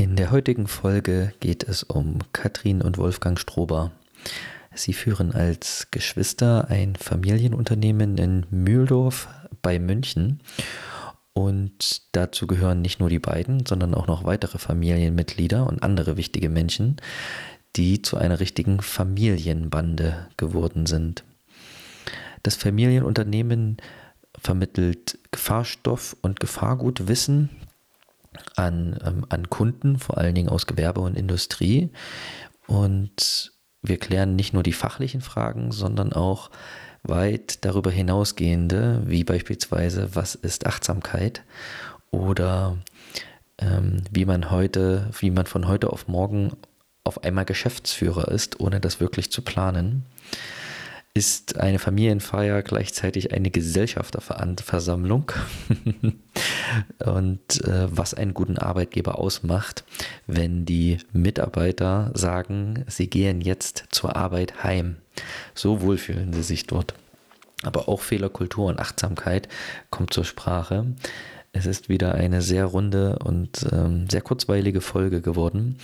In der heutigen Folge geht es um Katrin und Wolfgang Strober. Sie führen als Geschwister ein Familienunternehmen in Mühldorf bei München. Und dazu gehören nicht nur die beiden, sondern auch noch weitere Familienmitglieder und andere wichtige Menschen, die zu einer richtigen Familienbande geworden sind. Das Familienunternehmen vermittelt Gefahrstoff und Gefahrgutwissen an, ähm, an Kunden, vor allen Dingen aus Gewerbe und Industrie. Und wir klären nicht nur die fachlichen Fragen, sondern auch weit darüber hinausgehende, wie beispielsweise, was ist Achtsamkeit oder ähm, wie man heute, wie man von heute auf morgen auf einmal Geschäftsführer ist, ohne das wirklich zu planen ist eine Familienfeier gleichzeitig eine Gesellschafterversammlung und äh, was einen guten Arbeitgeber ausmacht, wenn die Mitarbeiter sagen, sie gehen jetzt zur Arbeit heim. So wohl fühlen sie sich dort. Aber auch Fehlerkultur und Achtsamkeit kommt zur Sprache. Es ist wieder eine sehr runde und ähm, sehr kurzweilige Folge geworden.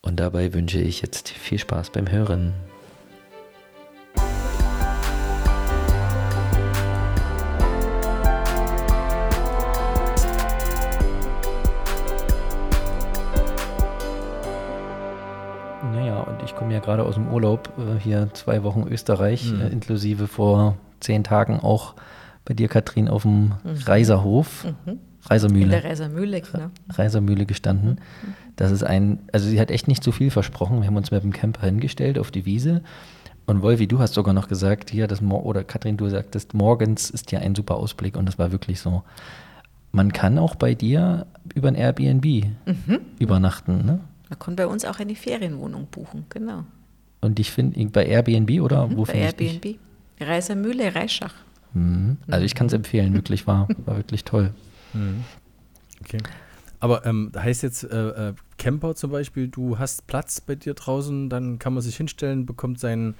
Und dabei wünsche ich jetzt viel Spaß beim Hören. Komme ja gerade aus dem Urlaub, äh, hier zwei Wochen Österreich, mhm. äh, inklusive vor zehn Tagen auch bei dir, Katrin, auf dem mhm. Reiserhof. Mhm. Reisermühle. In der Reisermühle, genau. Reisermühle gestanden. Mhm. Das ist ein, also sie hat echt nicht so viel versprochen. Wir haben uns mit dem Camper hingestellt auf die Wiese. Und Wolfi, du hast sogar noch gesagt, hier, das oder Katrin, du sagtest, morgens ist ja ein super Ausblick und das war wirklich so. Man kann auch bei dir über ein Airbnb mhm. übernachten, ne? Man kann bei uns auch eine Ferienwohnung buchen, genau. Und ich finde, bei Airbnb oder mhm, wo Bei Airbnb. Reisermühle, Reischach. Mhm. Also ich kann es empfehlen, wirklich war, war wirklich toll. Mhm. Okay. Aber ähm, heißt jetzt äh, äh, Camper zum Beispiel, du hast Platz bei dir draußen, dann kann man sich hinstellen, bekommt seinen,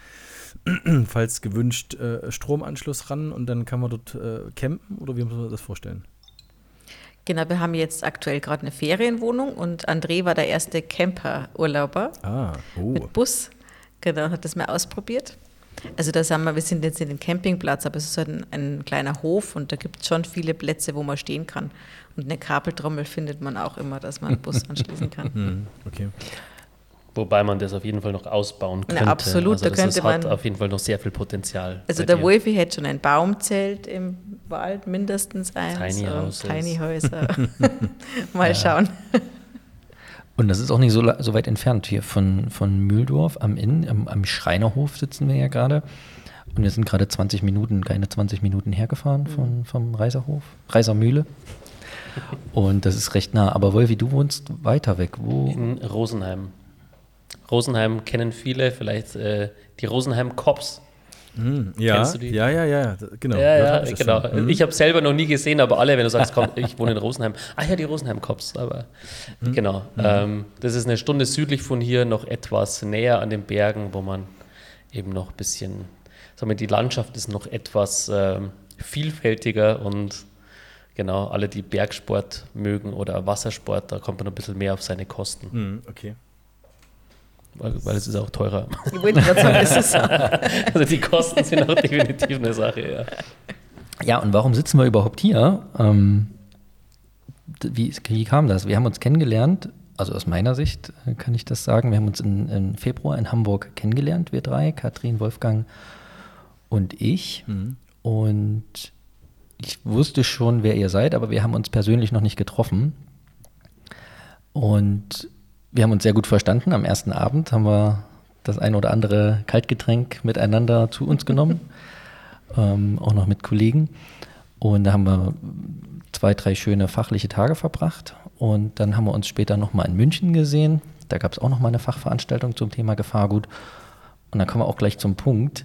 falls gewünscht, äh, Stromanschluss ran und dann kann man dort äh, campen oder wie muss man das vorstellen? Genau, wir haben jetzt aktuell gerade eine Ferienwohnung und André war der erste Camper-Urlauber ah, oh. mit Bus. Genau, hat das mal ausprobiert. Also da sind wir, wir sind jetzt in dem Campingplatz, aber es ist halt ein, ein kleiner Hof und da gibt es schon viele Plätze, wo man stehen kann. Und eine Kabeltrommel findet man auch immer, dass man einen Bus anschließen kann. Hm, okay. Wobei man das auf jeden Fall noch ausbauen könnte. Na, absolut, also da könnte ist, man. hat auf jeden Fall noch sehr viel Potenzial. Also der dir. Wolfi hätte schon ein Baumzelt im Wald, mindestens eins. Tiny Houses. Tiny Häuser. Mal schauen. Und das ist auch nicht so, so weit entfernt hier von, von Mühldorf am Inn, am, am Schreinerhof sitzen wir ja gerade. Und wir sind gerade 20 Minuten, keine 20 Minuten hergefahren von, mhm. vom Reiserhof, Reisermühle. Und das ist recht nah. Aber Wolfi, du wohnst weiter weg. Wo? In Rosenheim. Rosenheim kennen viele, vielleicht äh, die Rosenheim Cops. Hm, ja, ja, ja, ja, genau. Ja, ja, ich genau. Hm. Ich habe selber noch nie gesehen, aber alle, wenn du sagst, komm, ich wohne in Rosenheim. Ah ja, die Rosenheim Cops, aber hm. genau. Hm. Ähm, das ist eine Stunde südlich von hier, noch etwas näher an den Bergen, wo man eben noch ein bisschen, sagen wir, die Landschaft ist noch etwas ähm, vielfältiger und genau, alle, die Bergsport mögen oder Wassersport, da kommt man ein bisschen mehr auf seine Kosten. Hm, okay. Weil, weil, es ist auch teurer. Ich wollte gerade sagen, es ist Also die Kosten sind auch definitiv eine Sache, ja. Ja, und warum sitzen wir überhaupt hier? Ähm, wie, wie, kam das? Wir haben uns kennengelernt, also aus meiner Sicht äh, kann ich das sagen. Wir haben uns in, in Februar in Hamburg kennengelernt, wir drei, Katrin, Wolfgang und ich. Mhm. Und ich wusste schon, wer ihr seid, aber wir haben uns persönlich noch nicht getroffen. Und wir haben uns sehr gut verstanden. Am ersten Abend haben wir das ein oder andere Kaltgetränk miteinander zu uns genommen, ähm, auch noch mit Kollegen. Und da haben wir zwei, drei schöne fachliche Tage verbracht. Und dann haben wir uns später nochmal in München gesehen. Da gab es auch nochmal eine Fachveranstaltung zum Thema Gefahrgut. Und dann kommen wir auch gleich zum Punkt.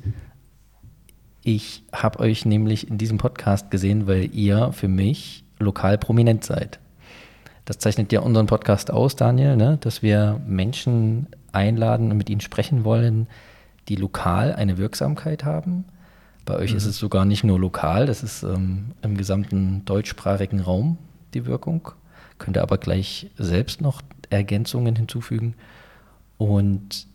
Ich habe euch nämlich in diesem Podcast gesehen, weil ihr für mich lokal prominent seid. Das zeichnet ja unseren Podcast aus, Daniel, ne? dass wir Menschen einladen und mit ihnen sprechen wollen, die lokal eine Wirksamkeit haben. Bei euch mhm. ist es sogar nicht nur lokal, das ist ähm, im gesamten deutschsprachigen Raum die Wirkung. Könnt ihr aber gleich selbst noch Ergänzungen hinzufügen. Und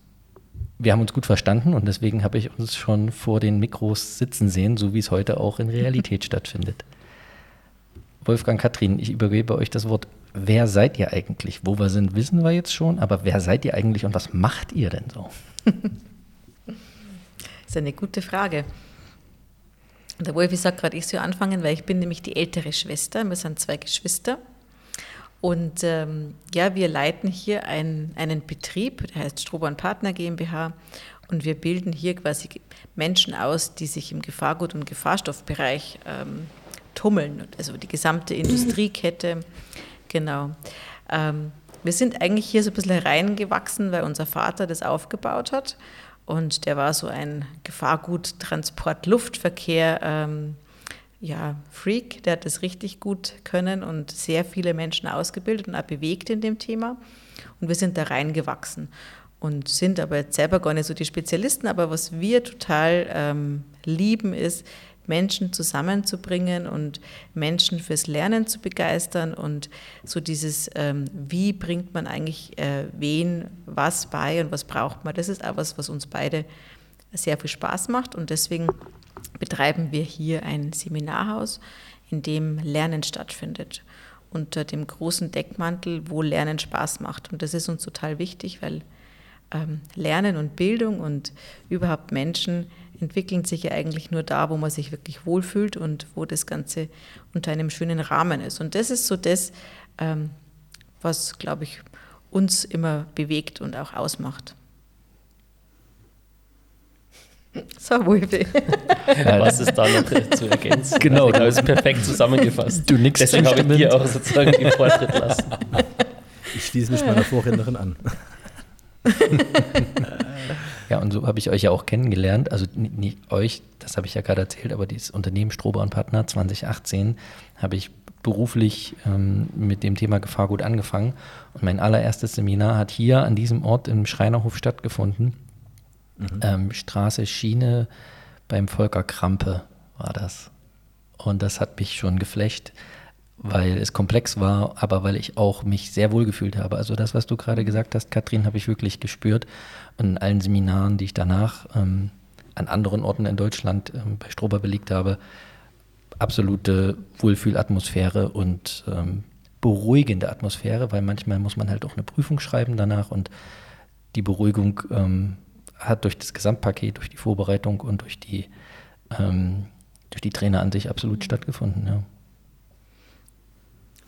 wir haben uns gut verstanden und deswegen habe ich uns schon vor den Mikros sitzen sehen, so wie es heute auch in Realität stattfindet. Wolfgang, Katrin, ich übergebe euch das Wort. Wer seid ihr eigentlich? Wo wir sind, wissen wir jetzt schon, aber wer seid ihr eigentlich und was macht ihr denn so? das ist eine gute Frage. Der Wolfi sagt gerade, ich soll anfangen, weil ich bin nämlich die ältere Schwester. Wir sind zwei Geschwister. Und ähm, ja, wir leiten hier ein, einen Betrieb, der heißt Strohbahn Partner GmbH. Und wir bilden hier quasi Menschen aus, die sich im Gefahrgut- und Gefahrstoffbereich ähm, tummeln. Also die gesamte Industriekette. Genau. Ähm, wir sind eigentlich hier so ein bisschen hereingewachsen, weil unser Vater das aufgebaut hat. Und der war so ein Gefahrgut, Transport, Luftverkehr, ähm, ja, Freak, der hat das richtig gut können und sehr viele Menschen ausgebildet und auch bewegt in dem Thema. Und wir sind da reingewachsen und sind aber jetzt selber gar nicht so die Spezialisten. Aber was wir total ähm, lieben, ist, Menschen zusammenzubringen und Menschen fürs Lernen zu begeistern und so dieses, ähm, wie bringt man eigentlich äh, wen was bei und was braucht man, das ist auch was, was uns beide sehr viel Spaß macht und deswegen betreiben wir hier ein Seminarhaus, in dem Lernen stattfindet unter dem großen Deckmantel, wo Lernen Spaß macht und das ist uns total wichtig, weil ähm, Lernen und Bildung und überhaupt Menschen entwickeln sich ja eigentlich nur da, wo man sich wirklich wohlfühlt und wo das Ganze unter einem schönen Rahmen ist. Und das ist so das, ähm, was, glaube ich, uns immer bewegt und auch ausmacht. So, Wolfi. Was ist da noch zu ergänzen? Genau, du hast perfekt zusammengefasst. Du nix Deswegen habe ich dir auch sozusagen den Vortritt lassen. Ich schließe mich meiner Vorrednerin an. Ja, und so habe ich euch ja auch kennengelernt. Also nicht euch, das habe ich ja gerade erzählt, aber dieses Unternehmen Strober und Partner 2018 habe ich beruflich ähm, mit dem Thema Gefahrgut angefangen. Und mein allererstes Seminar hat hier an diesem Ort im Schreinerhof stattgefunden. Mhm. Ähm, Straße Schiene beim Volker Krampe war das. Und das hat mich schon geflecht weil es komplex war, aber weil ich auch mich sehr wohl gefühlt habe. Also das, was du gerade gesagt hast, Katrin, habe ich wirklich gespürt. Und in allen Seminaren, die ich danach ähm, an anderen Orten in Deutschland ähm, bei Strober belegt habe, absolute Wohlfühlatmosphäre und ähm, beruhigende Atmosphäre, weil manchmal muss man halt auch eine Prüfung schreiben danach und die Beruhigung ähm, hat durch das Gesamtpaket, durch die Vorbereitung und durch die, ähm, durch die Trainer an sich absolut stattgefunden. Ja.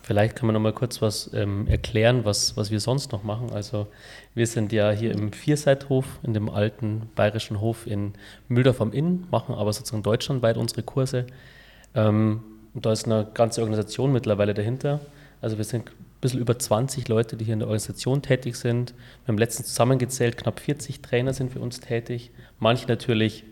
Vielleicht kann man noch mal kurz was ähm, erklären, was, was wir sonst noch machen. Also wir sind ja hier im Vierseithof, in dem alten bayerischen Hof in Mühldorf am Inn, machen aber sozusagen deutschlandweit unsere Kurse. Ähm, und da ist eine ganze Organisation mittlerweile dahinter. Also wir sind ein bisschen über 20 Leute, die hier in der Organisation tätig sind. Wir haben letztens zusammengezählt, knapp 40 Trainer sind für uns tätig. Manche natürlich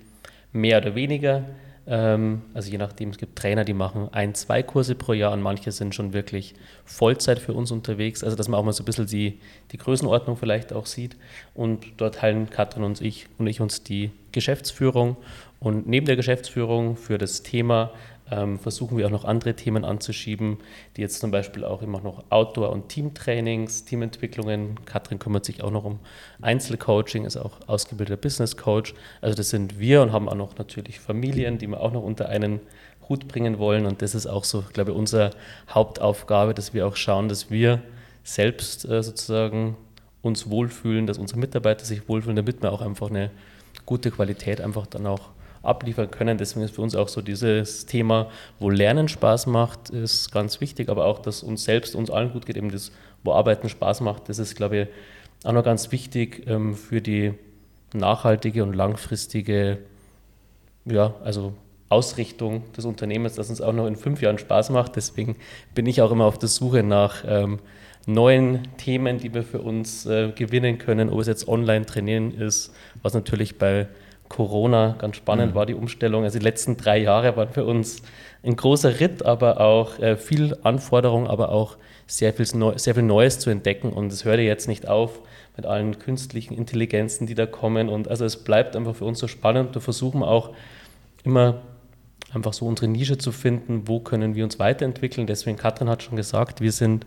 mehr oder weniger. Ähm, also je nachdem, es gibt Trainer, die machen ein, zwei Kurse pro Jahr und manche sind schon wirklich Vollzeit für uns unterwegs. Also dass man auch mal so ein bisschen die, die Größenordnung vielleicht auch sieht. Und dort teilen Katrin und ich und ich uns die Geschäftsführung. Und neben der Geschäftsführung für das Thema ähm, versuchen wir auch noch andere Themen anzuschieben, die jetzt zum Beispiel auch immer noch Outdoor- und Teamtrainings, Teamentwicklungen. Katrin kümmert sich auch noch um Einzelcoaching, ist auch ausgebildeter Business Coach. Also das sind wir und haben auch noch natürlich Familien, die wir auch noch unter einen Hut bringen wollen. Und das ist auch so, glaube ich, unsere Hauptaufgabe, dass wir auch schauen, dass wir selbst äh, sozusagen uns wohlfühlen, dass unsere Mitarbeiter sich wohlfühlen, damit wir auch einfach eine gute Qualität einfach dann auch abliefern können. Deswegen ist für uns auch so dieses Thema, wo Lernen Spaß macht, ist ganz wichtig, aber auch, dass uns selbst, uns allen gut geht, eben das, wo Arbeiten Spaß macht, das ist, glaube ich, auch noch ganz wichtig ähm, für die nachhaltige und langfristige, ja, also Ausrichtung des Unternehmens, dass uns auch noch in fünf Jahren Spaß macht. Deswegen bin ich auch immer auf der Suche nach ähm, neuen Themen, die wir für uns äh, gewinnen können, ob es jetzt online trainieren ist, was natürlich bei Corona ganz spannend mhm. war, die Umstellung. Also die letzten drei Jahre waren für uns ein großer Ritt, aber auch äh, viel Anforderung, aber auch sehr viel, Neu sehr viel Neues zu entdecken. Und es hört jetzt nicht auf mit allen künstlichen Intelligenzen, die da kommen. Und also es bleibt einfach für uns so spannend. Wir versuchen auch immer einfach so unsere Nische zu finden, wo können wir uns weiterentwickeln. Deswegen, Katrin hat schon gesagt, wir sind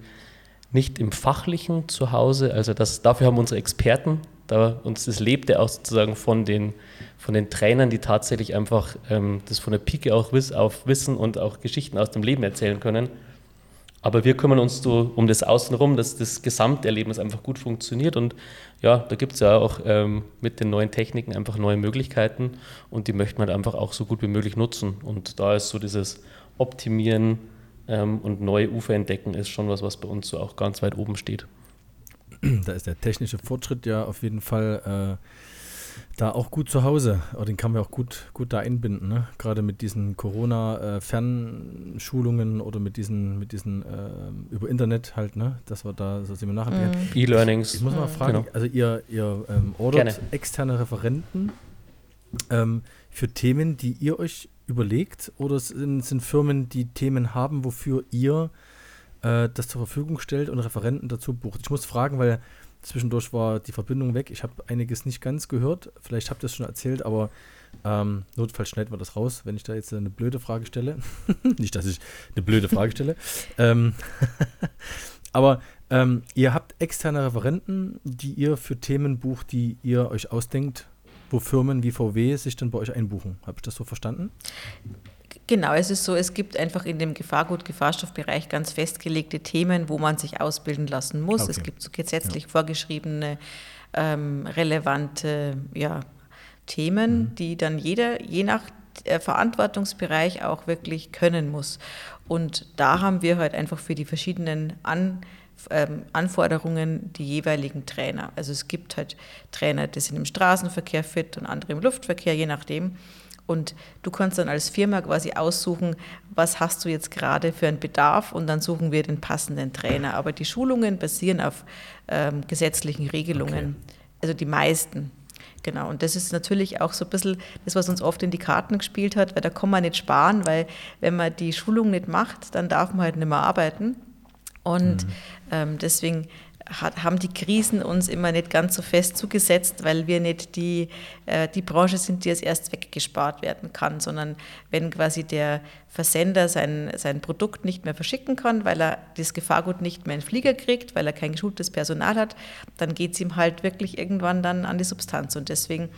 nicht im Fachlichen zu Hause. Also das, dafür haben unsere Experten, da uns das lebt ja auch sozusagen von den, von den Trainern, die tatsächlich einfach ähm, das von der Pike auch wiss, auf Wissen und auch Geschichten aus dem Leben erzählen können. Aber wir kümmern uns so um das Außenrum, dass das Gesamterlebnis einfach gut funktioniert. Und ja, da gibt es ja auch ähm, mit den neuen Techniken einfach neue Möglichkeiten und die möchte man einfach auch so gut wie möglich nutzen. Und da ist so dieses Optimieren ähm, und neue Ufer entdecken ist schon was, was bei uns so auch ganz weit oben steht. Da ist der technische Fortschritt ja auf jeden Fall äh, da auch gut zu Hause. Aber den kann man auch gut, gut da einbinden. Ne? Gerade mit diesen Corona-Fernschulungen oder mit diesen, mit diesen äh, über Internet halt, ne? dass wir da so Seminare mm. E-Learnings. Ich muss mal fragen, genau. also ihr, ihr ähm, ordert Gerne. externe Referenten ähm, für Themen, die ihr euch überlegt oder sind, sind Firmen, die Themen haben, wofür ihr äh, das zur Verfügung stellt und Referenten dazu bucht? Ich muss fragen, weil Zwischendurch war die Verbindung weg. Ich habe einiges nicht ganz gehört. Vielleicht habt ihr es schon erzählt, aber ähm, notfalls schneiden wir das raus, wenn ich da jetzt eine blöde Frage stelle. nicht, dass ich eine blöde Frage stelle. ähm, aber ähm, ihr habt externe Referenten, die ihr für Themen bucht, die ihr euch ausdenkt, wo Firmen wie VW sich dann bei euch einbuchen. Habe ich das so verstanden? Genau, es ist so, es gibt einfach in dem Gefahrgut, Gefahrstoffbereich ganz festgelegte Themen, wo man sich ausbilden lassen muss. Okay. Es gibt so gesetzlich ja. vorgeschriebene, ähm, relevante ja, Themen, mhm. die dann jeder, je nach äh, Verantwortungsbereich auch wirklich können muss. Und da haben wir halt einfach für die verschiedenen An ähm, Anforderungen die jeweiligen Trainer. Also es gibt halt Trainer, die sind im Straßenverkehr fit und andere im Luftverkehr, je nachdem. Und du kannst dann als Firma quasi aussuchen, was hast du jetzt gerade für einen Bedarf und dann suchen wir den passenden Trainer. Aber die Schulungen basieren auf ähm, gesetzlichen Regelungen, okay. also die meisten. Genau, und das ist natürlich auch so ein bisschen das, was uns oft in die Karten gespielt hat, weil da kann man nicht sparen, weil wenn man die Schulung nicht macht, dann darf man halt nicht mehr arbeiten. Und mhm. ähm, deswegen hat, haben die Krisen uns immer nicht ganz so fest zugesetzt, weil wir nicht die, äh, die Branche sind, die als erst weggespart werden kann, sondern wenn quasi der Versender sein, sein Produkt nicht mehr verschicken kann, weil er das Gefahrgut nicht mehr in den Flieger kriegt, weil er kein geschultes Personal hat, dann geht es ihm halt wirklich irgendwann dann an die Substanz. Und deswegen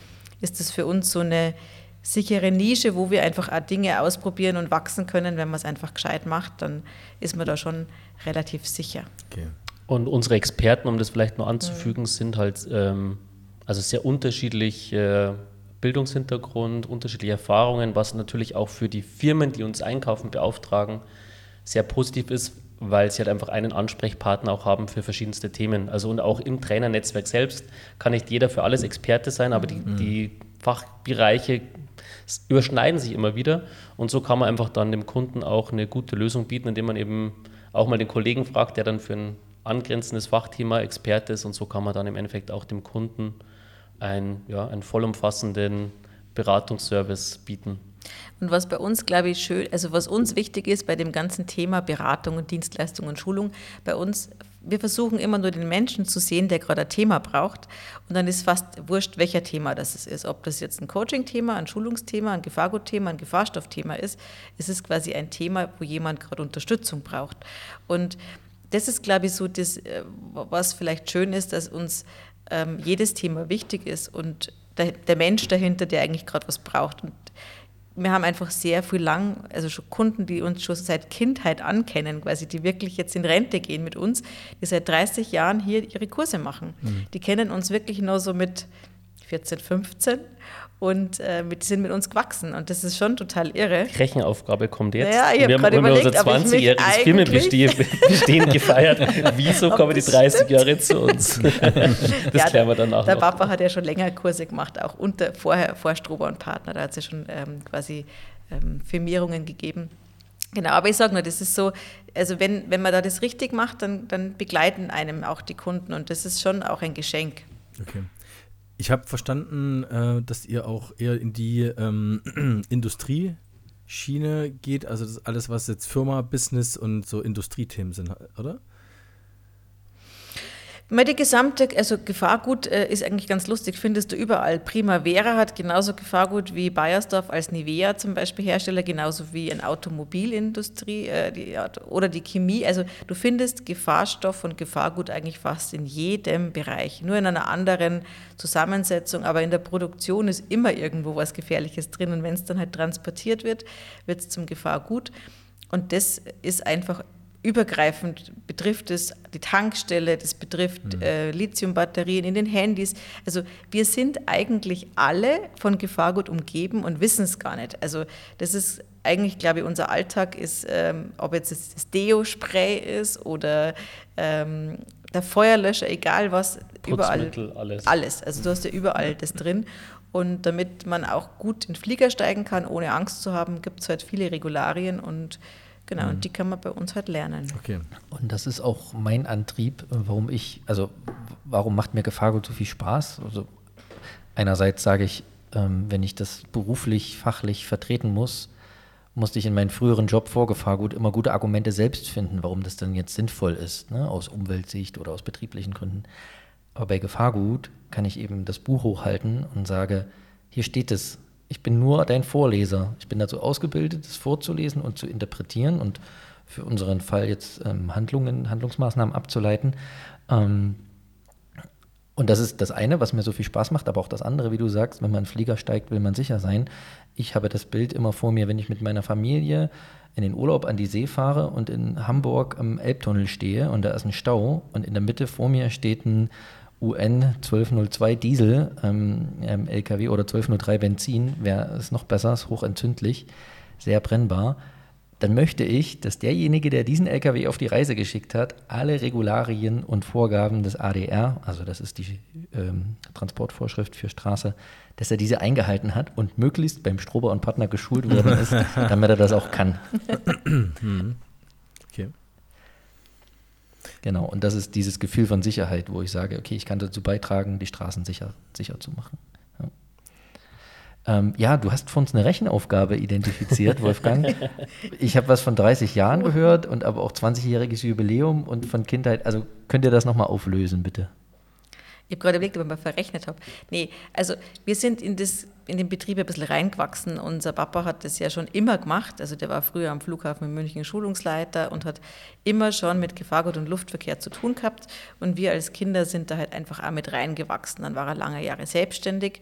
ist es für uns so eine sichere Nische, wo wir einfach auch Dinge ausprobieren und wachsen können. Wenn man es einfach gescheit macht, dann ist man da schon relativ sicher. Okay. Und unsere Experten, um das vielleicht noch anzufügen, mhm. sind halt ähm, also sehr unterschiedlich äh, Bildungshintergrund, unterschiedliche Erfahrungen, was natürlich auch für die Firmen, die uns einkaufen, beauftragen, sehr positiv ist, weil sie halt einfach einen Ansprechpartner auch haben für verschiedenste Themen. Also und auch im Trainernetzwerk selbst kann nicht jeder für alles Experte sein, aber die, mhm. die Fachbereiche überschneiden sich immer wieder und so kann man einfach dann dem Kunden auch eine gute Lösung bieten, indem man eben auch mal den Kollegen fragt, der dann für ein angrenzendes Fachthema Experte ist und so kann man dann im Endeffekt auch dem Kunden ein, ja, einen vollumfassenden Beratungsservice bieten. Und was bei uns, glaube ich, schön, also was uns wichtig ist bei dem ganzen Thema Beratung und Dienstleistung und Schulung, bei uns, wir versuchen immer nur den Menschen zu sehen, der gerade ein Thema braucht. Und dann ist fast wurscht, welcher Thema das ist. Ob das jetzt ein Coaching-Thema, ein Schulungsthema, ein Gefahrgutthema, ein Gefahrstoffthema ist, es ist quasi ein Thema, wo jemand gerade Unterstützung braucht. Und das ist, glaube ich, so das, äh, was vielleicht schön ist, dass uns ähm, jedes Thema wichtig ist und der, der Mensch dahinter, der eigentlich gerade was braucht. Und wir haben einfach sehr viel lang, also schon Kunden, die uns schon seit Kindheit ankennen, quasi, die wirklich jetzt in Rente gehen mit uns, die seit 30 Jahren hier ihre Kurse machen. Mhm. Die kennen uns wirklich nur so mit 14, 15 und äh, mit, sind mit uns gewachsen. Und das ist schon total irre. Die Rechenaufgabe kommt jetzt. Ja, ich habe gerade überlegt, unser 20-jähriges Firmenbestehen gefeiert. Wieso kommen die 30 Jahre zu uns? das ja, klären wir dann auch Der noch. Papa hat ja schon länger Kurse gemacht, auch unter, vorher vor Strober und Partner. Da hat es ja schon ähm, quasi ähm, Firmierungen gegeben. Genau, aber ich sage nur, das ist so, also wenn, wenn man da das richtig macht, dann, dann begleiten einem auch die Kunden und das ist schon auch ein Geschenk. Okay. Ich habe verstanden, äh, dass ihr auch eher in die ähm, Industrieschiene geht, also alles, was jetzt Firma, Business und so Industriethemen sind, oder? Die gesamte, also Gefahrgut äh, ist eigentlich ganz lustig, findest du überall. Primavera hat genauso Gefahrgut wie Bayersdorf als Nivea zum Beispiel Hersteller, genauso wie in Automobilindustrie äh, oder die Chemie. Also du findest Gefahrstoff und Gefahrgut eigentlich fast in jedem Bereich, nur in einer anderen Zusammensetzung, aber in der Produktion ist immer irgendwo was Gefährliches drin und wenn es dann halt transportiert wird, wird es zum Gefahrgut. Und das ist einfach übergreifend betrifft es die Tankstelle, das betrifft mhm. äh, Lithiumbatterien in den Handys. Also wir sind eigentlich alle von Gefahrgut umgeben und wissen es gar nicht. Also das ist eigentlich, glaube ich, unser Alltag ist, ähm, ob jetzt das Deo-Spray ist oder ähm, der Feuerlöscher, egal was, überall. alles. Alles. Also du hast ja überall das drin. Und damit man auch gut in den Flieger steigen kann, ohne Angst zu haben, gibt es halt viele Regularien und Genau, mhm. und die kann man bei uns halt lernen. Okay. Und das ist auch mein Antrieb, warum ich, also warum macht mir Gefahrgut so viel Spaß? Also einerseits sage ich, ähm, wenn ich das beruflich, fachlich vertreten muss, musste ich in meinem früheren Job vor Gefahrgut immer gute Argumente selbst finden, warum das dann jetzt sinnvoll ist, ne? aus Umweltsicht oder aus betrieblichen Gründen. Aber bei Gefahrgut kann ich eben das Buch hochhalten und sage, hier steht es, ich bin nur dein Vorleser. Ich bin dazu ausgebildet, es vorzulesen und zu interpretieren und für unseren Fall jetzt ähm, Handlungen, Handlungsmaßnahmen abzuleiten. Ähm, und das ist das eine, was mir so viel Spaß macht, aber auch das andere, wie du sagst, wenn man einen Flieger steigt, will man sicher sein. Ich habe das Bild immer vor mir, wenn ich mit meiner Familie in den Urlaub an die See fahre und in Hamburg am Elbtunnel stehe und da ist ein Stau und in der Mitte vor mir steht ein UN 1202 Diesel ähm, LKW oder 1203 Benzin, wäre es noch besser, ist hochentzündlich, sehr brennbar. Dann möchte ich, dass derjenige, der diesen LKW auf die Reise geschickt hat, alle Regularien und Vorgaben des ADR, also das ist die ähm, Transportvorschrift für Straße, dass er diese eingehalten hat und möglichst beim Strober und Partner geschult worden ist, damit er das auch kann. Genau, und das ist dieses Gefühl von Sicherheit, wo ich sage, okay, ich kann dazu beitragen, die Straßen sicher, sicher zu machen. Ja. Ähm, ja, du hast von uns eine Rechenaufgabe identifiziert, Wolfgang. ich habe was von 30 Jahren gehört und aber auch 20-jähriges Jubiläum und von Kindheit. Also könnt ihr das nochmal auflösen, bitte? Ich habe gerade überlegt, ob ich mal verrechnet habe. Nee, also wir sind in, das, in den Betrieb ein bisschen reingewachsen. Unser Papa hat das ja schon immer gemacht. Also der war früher am Flughafen in München Schulungsleiter und hat immer schon mit Gefahrgut und Luftverkehr zu tun gehabt. Und wir als Kinder sind da halt einfach auch mit reingewachsen. Dann war er lange Jahre selbstständig.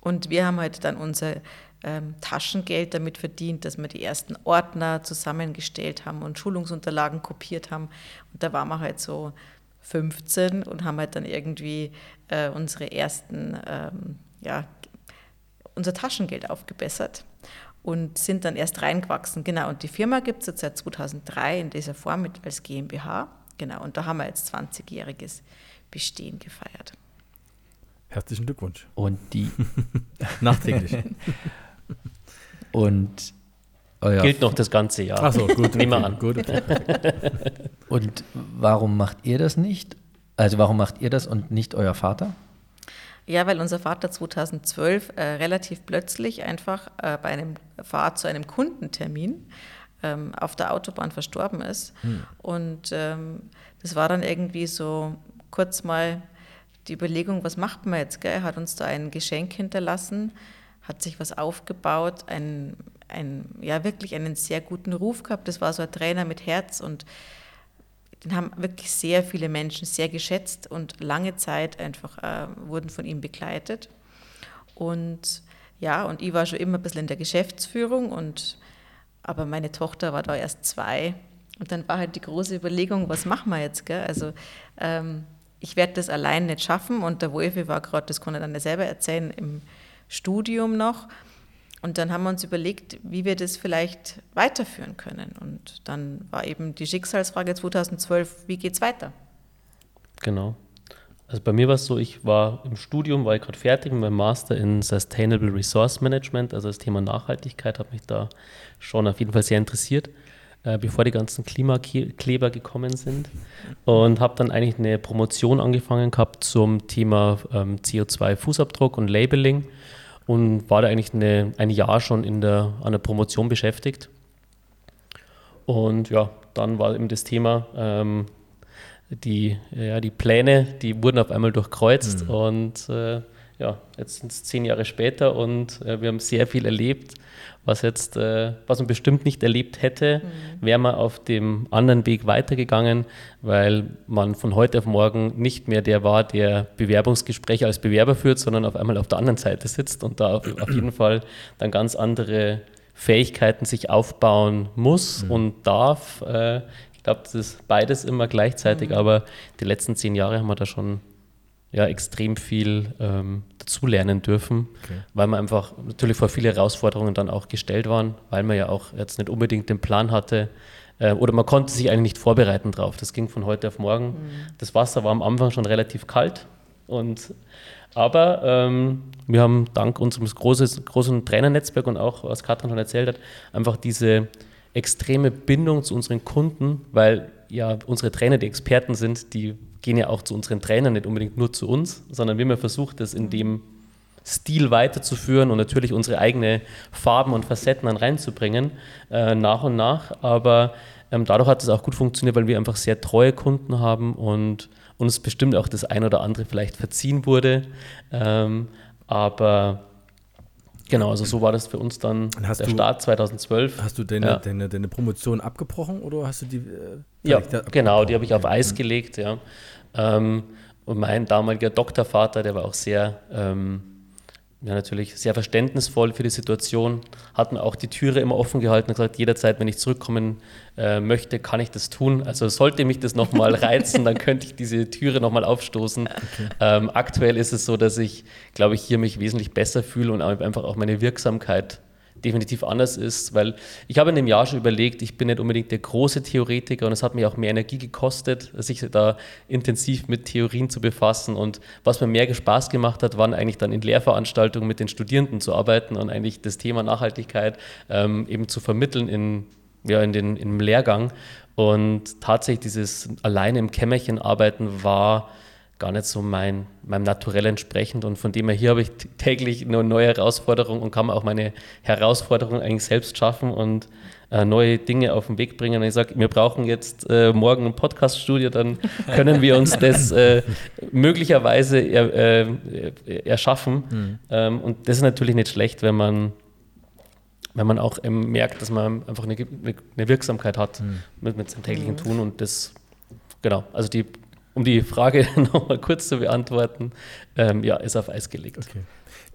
Und wir haben halt dann unser ähm, Taschengeld damit verdient, dass wir die ersten Ordner zusammengestellt haben und Schulungsunterlagen kopiert haben. Und da waren wir halt so 15 und haben halt dann irgendwie äh, unsere ersten, ähm, ja, unser Taschengeld aufgebessert und sind dann erst reingewachsen. Genau, und die Firma gibt es jetzt seit 2003 in dieser Form mit, als GmbH. Genau, und da haben wir jetzt 20-jähriges Bestehen gefeiert. Herzlichen Glückwunsch. Und die. Nachträglich. und euer Gilt noch das ganze Jahr. Achso, gut. Nehmen wir an. Gut. und warum macht ihr das nicht? Also warum macht ihr das und nicht euer Vater? Ja, weil unser Vater 2012 äh, relativ plötzlich einfach äh, bei einem Fahrt zu einem Kundentermin ähm, auf der Autobahn verstorben ist. Hm. Und ähm, das war dann irgendwie so kurz mal die Überlegung, was macht man jetzt? Gell? Er hat uns da ein Geschenk hinterlassen, hat sich was aufgebaut, ein, ein, ja, wirklich einen sehr guten Ruf gehabt. Das war so ein Trainer mit Herz und den haben wirklich sehr viele Menschen sehr geschätzt und lange Zeit einfach äh, wurden von ihm begleitet. Und ja, und ich war schon immer ein bisschen in der Geschäftsführung und aber meine Tochter war da erst zwei. Und dann war halt die große Überlegung, was machen wir jetzt? Gell? Also ähm, ich werde das allein nicht schaffen. Und der Wolfi war gerade, das konnte er dann selber erzählen, im Studium noch. Und dann haben wir uns überlegt, wie wir das vielleicht weiterführen können. Und dann war eben die Schicksalsfrage 2012, wie geht es weiter? Genau. Also bei mir war es so, ich war im Studium, war ich gerade fertig mit meinem Master in Sustainable Resource Management, also das Thema Nachhaltigkeit hat mich da schon auf jeden Fall sehr interessiert, äh, bevor die ganzen Klimakleber gekommen sind. Und habe dann eigentlich eine Promotion angefangen gehabt zum Thema ähm, CO2-Fußabdruck und Labeling und war da eigentlich eine, ein Jahr schon in der, an der Promotion beschäftigt. Und ja, dann war eben das Thema, ähm, die, ja, die Pläne, die wurden auf einmal durchkreuzt mhm. und äh, ja, jetzt sind es zehn Jahre später und äh, wir haben sehr viel erlebt, was jetzt, äh, was man bestimmt nicht erlebt hätte, mhm. wäre man auf dem anderen Weg weitergegangen, weil man von heute auf morgen nicht mehr der war, der Bewerbungsgespräche als Bewerber führt, sondern auf einmal auf der anderen Seite sitzt und da auf, auf jeden Fall dann ganz andere Fähigkeiten sich aufbauen muss mhm. und darf. Äh, ich glaube, das ist beides immer gleichzeitig, mhm. aber die letzten zehn Jahre haben wir da schon ja, extrem viel ähm, dazulernen dürfen, okay. weil man einfach natürlich vor viele Herausforderungen dann auch gestellt waren, weil man ja auch jetzt nicht unbedingt den Plan hatte äh, oder man konnte sich eigentlich nicht vorbereiten drauf. Das ging von heute auf morgen. Mhm. Das Wasser war am Anfang schon relativ kalt und aber ähm, wir haben dank unserem großes, großen Trainernetzwerk und auch, was Katrin schon erzählt hat, einfach diese extreme Bindung zu unseren Kunden, weil ja unsere Trainer die Experten sind, die gehen ja auch zu unseren Trainern, nicht unbedingt nur zu uns, sondern wir haben ja versucht, das in dem Stil weiterzuführen und natürlich unsere eigenen Farben und Facetten dann reinzubringen, äh, nach und nach. Aber ähm, dadurch hat es auch gut funktioniert, weil wir einfach sehr treue Kunden haben und uns bestimmt auch das ein oder andere vielleicht verziehen wurde. Ähm, aber Genau, also so war das für uns dann hast der du, Start 2012. Hast du deine, ja. deine, deine, Promotion abgebrochen oder hast du die? Äh, ja, genau, die habe ich auf Eis gelegt, ja. Ähm, und mein damaliger Doktorvater, der war auch sehr ähm, ja, natürlich sehr verständnisvoll für die Situation, hat mir auch die Türe immer offen gehalten und gesagt, jederzeit, wenn ich zurückkommen äh, möchte, kann ich das tun. Also sollte mich das nochmal reizen, dann könnte ich diese Türe nochmal aufstoßen. Okay. Ähm, aktuell ist es so, dass ich, glaube ich, hier mich wesentlich besser fühle und einfach auch meine Wirksamkeit definitiv anders ist, weil ich habe in dem Jahr schon überlegt, ich bin nicht unbedingt der große Theoretiker und es hat mir auch mehr Energie gekostet, sich da intensiv mit Theorien zu befassen. Und was mir mehr Spaß gemacht hat, waren eigentlich dann in Lehrveranstaltungen mit den Studierenden zu arbeiten und eigentlich das Thema Nachhaltigkeit ähm, eben zu vermitteln in, ja, in den, im Lehrgang. Und tatsächlich dieses alleine im Kämmerchen arbeiten war gar nicht so mein, meinem Naturell entsprechend. Und von dem her hier habe ich täglich eine neue Herausforderung und kann auch meine Herausforderung eigentlich selbst schaffen und äh, neue Dinge auf den Weg bringen. Und ich sage, wir brauchen jetzt äh, morgen ein Podcaststudio, dann können wir uns das äh, möglicherweise er, äh, erschaffen. Mhm. Ähm, und das ist natürlich nicht schlecht, wenn man wenn man auch ähm, merkt, dass man einfach eine, eine Wirksamkeit hat mhm. mit, mit seinem täglichen mhm. Tun und das, genau, also die um die Frage nochmal kurz zu beantworten, ähm, ja, ist auf Eis gelegt. Okay.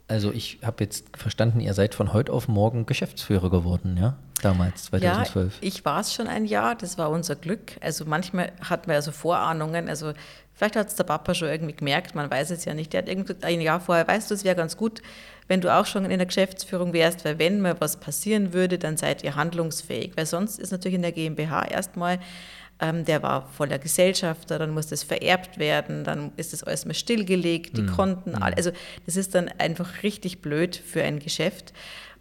Also ich habe jetzt verstanden, ihr seid von heute auf morgen Geschäftsführer geworden, ja? Damals, 2012. Ja, ich war es schon ein Jahr, das war unser Glück. Also manchmal hat man ja so Vorahnungen, also vielleicht hat es der Papa schon irgendwie gemerkt, man weiß es ja nicht. Der hat irgendwie ein Jahr vorher, weißt du, es wäre ganz gut, wenn du auch schon in der Geschäftsführung wärst, weil wenn mal was passieren würde, dann seid ihr handlungsfähig. Weil sonst ist natürlich in der GmbH erstmal ähm, der war voller Gesellschafter, dann muss das vererbt werden, dann ist das alles mal stillgelegt, die mhm. Konten, mhm. also das ist dann einfach richtig blöd für ein Geschäft.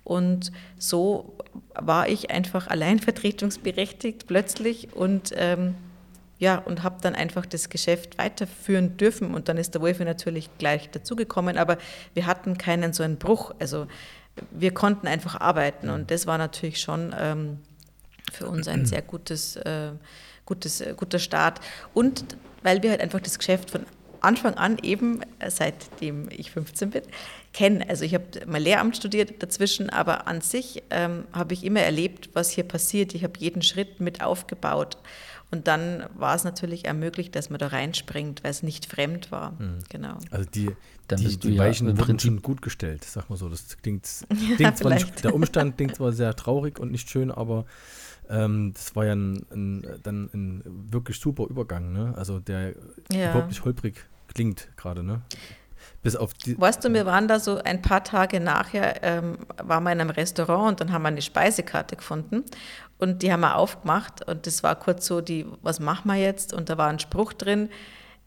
Und so war ich einfach alleinvertretungsberechtigt plötzlich und ähm, ja, und habe dann einfach das Geschäft weiterführen dürfen. Und dann ist der Wolfi natürlich gleich dazugekommen, aber wir hatten keinen so einen Bruch. Also wir konnten einfach arbeiten und das war natürlich schon ähm, für uns ein sehr gutes äh, gutes, äh, guter Start. Und weil wir halt einfach das Geschäft von Anfang an eben, äh, seitdem ich 15 bin, kennen. Also ich habe mal Lehramt studiert dazwischen, aber an sich ähm, habe ich immer erlebt, was hier passiert. Ich habe jeden Schritt mit aufgebaut. Und dann war es natürlich ermöglicht, dass man da reinspringt, weil es nicht fremd war. Mhm. Genau. Also die, die, die Weichen wurden schon gut gestellt, sag mal so. Das klingt, klingt ja, zwar nicht, der Umstand klingt zwar sehr traurig und nicht schön, aber ähm, das war ja ein, ein, dann ein wirklich super Übergang, ne? Also der ja. überhaupt nicht holprig klingt gerade, ne? Bis auf die weißt du, wir waren da so ein paar Tage nachher, ähm, waren wir in einem Restaurant und dann haben wir eine Speisekarte gefunden und die haben wir aufgemacht und das war kurz so die, was machen wir jetzt? Und da war ein Spruch drin,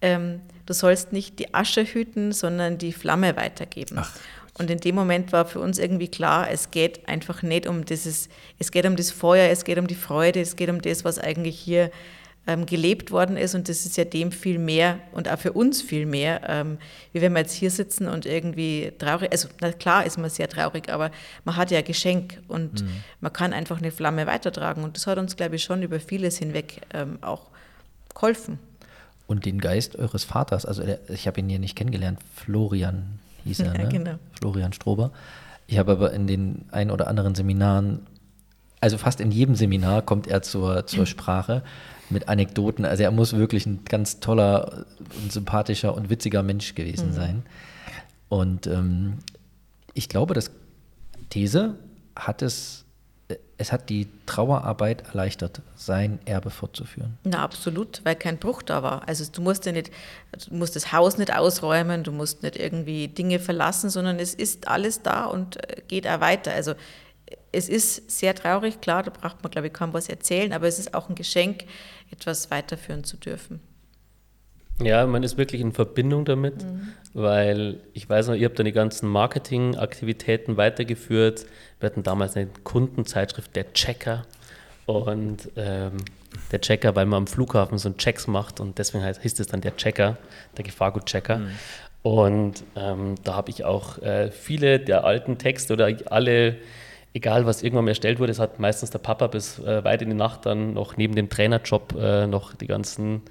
ähm, du sollst nicht die Asche hüten, sondern die Flamme weitergeben. Ach. Und in dem Moment war für uns irgendwie klar, es geht einfach nicht um dieses, es geht um das Feuer, es geht um die Freude, es geht um das, was eigentlich hier ähm, gelebt worden ist. Und das ist ja dem viel mehr und auch für uns viel mehr, ähm, wie wenn wir jetzt hier sitzen und irgendwie traurig, also na klar ist man sehr traurig, aber man hat ja ein Geschenk und mhm. man kann einfach eine Flamme weitertragen. Und das hat uns, glaube ich, schon über vieles hinweg ähm, auch geholfen. und den Geist eures Vaters, also der, ich habe ihn hier nicht kennengelernt, Florian hieß er, ne? genau. Florian Strober. Ich habe aber in den ein oder anderen Seminaren, also fast in jedem Seminar kommt er zur, zur Sprache mit Anekdoten. Also er muss wirklich ein ganz toller und sympathischer und witziger Mensch gewesen mhm. sein. Und ähm, ich glaube, dass These hat es, es hat die Trauerarbeit erleichtert, sein Erbe fortzuführen. Na, absolut, weil kein Bruch da war. Also du musst ja nicht, du musst das Haus nicht ausräumen, du musst nicht irgendwie Dinge verlassen, sondern es ist alles da und äh, geht auch weiter. Also es ist sehr traurig, klar, da braucht man, glaube ich, kaum was erzählen, aber es ist auch ein Geschenk, etwas weiterführen zu dürfen. Ja, man ist wirklich in Verbindung damit, mhm. weil ich weiß noch, ihr habt dann die ganzen Marketingaktivitäten weitergeführt. Wir hatten damals eine Kundenzeitschrift, der Checker. Und ähm, der Checker, weil man am Flughafen so einen Checks macht und deswegen heißt, hieß es dann der Checker, der Gefahrgut-Checker. Mhm. Und ähm, da habe ich auch äh, viele der alten Texte oder alle egal was irgendwann erstellt wurde, es hat meistens der Papa bis äh, weit in die Nacht dann noch neben dem Trainerjob äh, noch die ganzen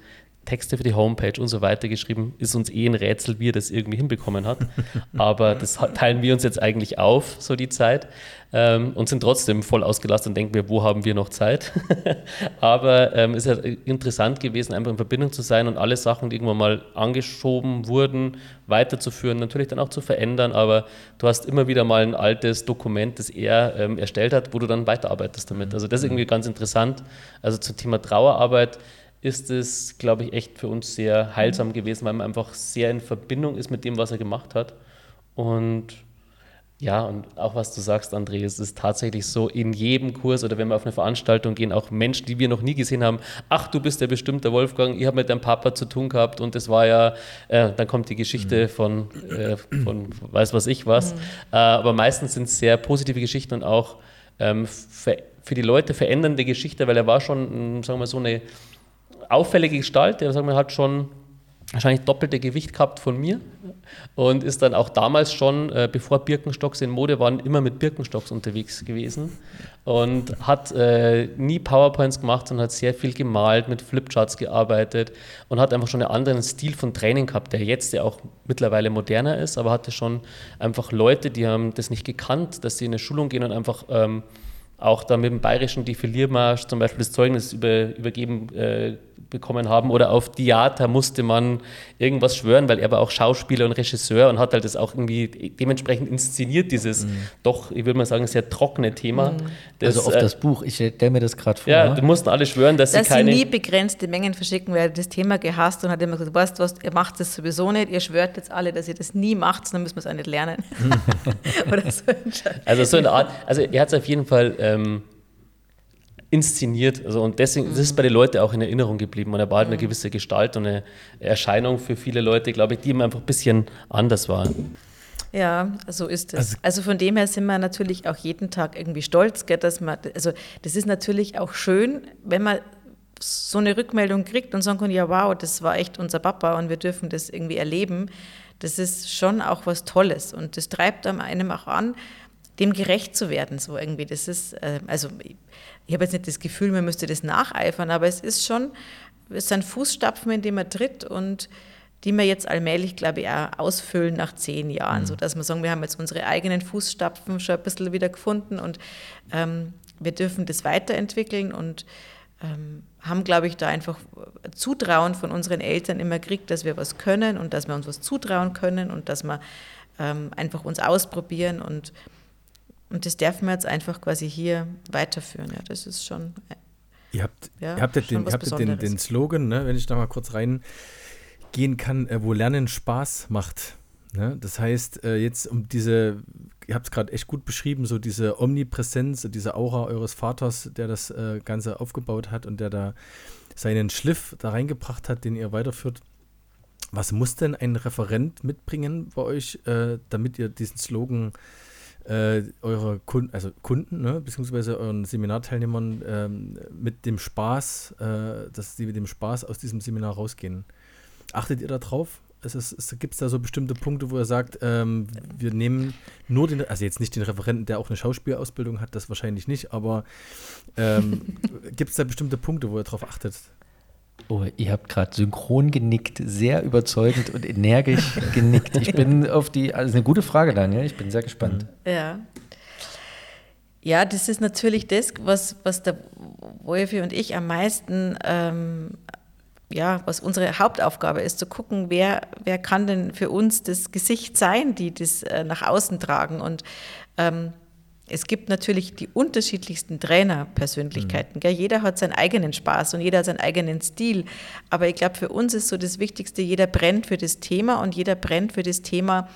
Texte für die Homepage und so weiter geschrieben. Ist uns eh ein Rätsel, wie er das irgendwie hinbekommen hat. Aber das teilen wir uns jetzt eigentlich auf, so die Zeit. Ähm, und sind trotzdem voll ausgelastet und denken wir, wo haben wir noch Zeit? Aber ähm, es ist ja interessant gewesen, einfach in Verbindung zu sein und alle Sachen, die irgendwann mal angeschoben wurden, weiterzuführen, natürlich dann auch zu verändern. Aber du hast immer wieder mal ein altes Dokument, das er ähm, erstellt hat, wo du dann weiterarbeitest damit. Also das ist irgendwie ganz interessant. Also zum Thema Trauerarbeit ist es, glaube ich, echt für uns sehr heilsam mhm. gewesen, weil man einfach sehr in Verbindung ist mit dem, was er gemacht hat. Und ja, und auch was du sagst, André, es ist tatsächlich so, in jedem Kurs oder wenn wir auf eine Veranstaltung gehen, auch Menschen, die wir noch nie gesehen haben, ach, du bist der bestimmte Wolfgang, ich habe mit deinem Papa zu tun gehabt und das war ja, äh, dann kommt die Geschichte mhm. von, äh, von weiß was ich was. Mhm. Äh, aber meistens sind es sehr positive Geschichten und auch ähm, für, für die Leute verändernde Geschichte, weil er war schon, sagen wir mal, so eine auffällige Gestalt, der sagen wir, hat schon wahrscheinlich doppelte Gewicht gehabt von mir und ist dann auch damals schon, äh, bevor Birkenstocks in Mode waren, immer mit Birkenstocks unterwegs gewesen und hat äh, nie PowerPoints gemacht, sondern hat sehr viel gemalt, mit Flipcharts gearbeitet und hat einfach schon einen anderen Stil von Training gehabt, der jetzt ja auch mittlerweile moderner ist, aber hatte schon einfach Leute, die haben das nicht gekannt, dass sie in eine Schulung gehen und einfach ähm, auch da mit dem bayerischen Defiliermarsch zum Beispiel das Zeugnis über, übergeben äh, bekommen haben. Oder auf Theater musste man irgendwas schwören, weil er war auch Schauspieler und Regisseur und hat halt das auch irgendwie dementsprechend inszeniert, dieses mhm. doch, ich würde mal sagen, sehr trockene Thema. Mhm. Das, also auf äh, das Buch, ich stelle mir das gerade vor. Ja, du mussten alle schwören, dass, dass sie keine... sie nie begrenzte Mengen verschicken, weil er das Thema gehasst und hat immer gesagt, weißt du was, ihr macht das sowieso nicht, ihr schwört jetzt alle, dass ihr das nie macht, dann müssen wir es auch nicht lernen. Oder so. Also so eine Art, also er hat es auf jeden Fall... Ähm, inszeniert. Also und deswegen mhm. das ist bei den Leuten auch in Erinnerung geblieben. Und er war halt eine gewisse Gestalt und eine Erscheinung für viele Leute, glaube ich, die ihm einfach ein bisschen anders waren. Ja, so ist es. Also, also, von dem her sind wir natürlich auch jeden Tag irgendwie stolz, gell, dass man, also das ist natürlich auch schön, wenn man so eine Rückmeldung kriegt und sagen kann, ja wow, das war echt unser Papa und wir dürfen das irgendwie erleben. Das ist schon auch was Tolles und das treibt einem auch an, dem gerecht zu werden, so irgendwie. Das ist, äh, also ich habe jetzt nicht das Gefühl, man müsste das nacheifern, aber es ist schon, es sind Fußstapfen, in die man tritt und die wir jetzt allmählich, glaube ich, auch ausfüllen nach zehn Jahren, mhm. sodass wir sagen, wir haben jetzt unsere eigenen Fußstapfen schon ein bisschen wieder gefunden und ähm, wir dürfen das weiterentwickeln und ähm, haben, glaube ich, da einfach Zutrauen von unseren Eltern immer gekriegt, dass wir was können und dass wir uns was zutrauen können und dass wir ähm, einfach uns ausprobieren und und das dürfen wir jetzt einfach quasi hier weiterführen. Ja, das ist schon. Äh, ihr habt, ja, ihr habt ja den, ihr habt den, den Slogan, ne, wenn ich da mal kurz reingehen kann, äh, wo Lernen Spaß macht. Ne? Das heißt, äh, jetzt um diese, ihr habt es gerade echt gut beschrieben, so diese Omnipräsenz, diese Aura eures Vaters, der das äh, Ganze aufgebaut hat und der da seinen Schliff da reingebracht hat, den ihr weiterführt. Was muss denn ein Referent mitbringen bei euch, damit ihr diesen Slogan äh, eure Kunden, also Kunden, ne, beziehungsweise euren Seminarteilnehmern ähm, mit dem Spaß, äh, dass sie mit dem Spaß aus diesem Seminar rausgehen. Achtet ihr da drauf? Gibt es da so bestimmte Punkte, wo er sagt, ähm, wir nehmen nur den, also jetzt nicht den Referenten, der auch eine Schauspielausbildung hat, das wahrscheinlich nicht, aber ähm, gibt es da bestimmte Punkte, wo er darauf achtet? Oh, ihr habt gerade synchron genickt, sehr überzeugend und energisch genickt. Ich bin auf die, also eine gute Frage, Daniel. Ich bin sehr gespannt. Ja. Ja, das ist natürlich das, was, was der Wolfi und ich am meisten, ähm, ja, was unsere Hauptaufgabe ist, zu gucken, wer, wer kann denn für uns das Gesicht sein, die das äh, nach außen tragen. Und ähm, es gibt natürlich die unterschiedlichsten Trainerpersönlichkeiten. Mhm. Jeder hat seinen eigenen Spaß und jeder hat seinen eigenen Stil. Aber ich glaube, für uns ist so das Wichtigste, jeder brennt für das Thema und jeder brennt für das Thema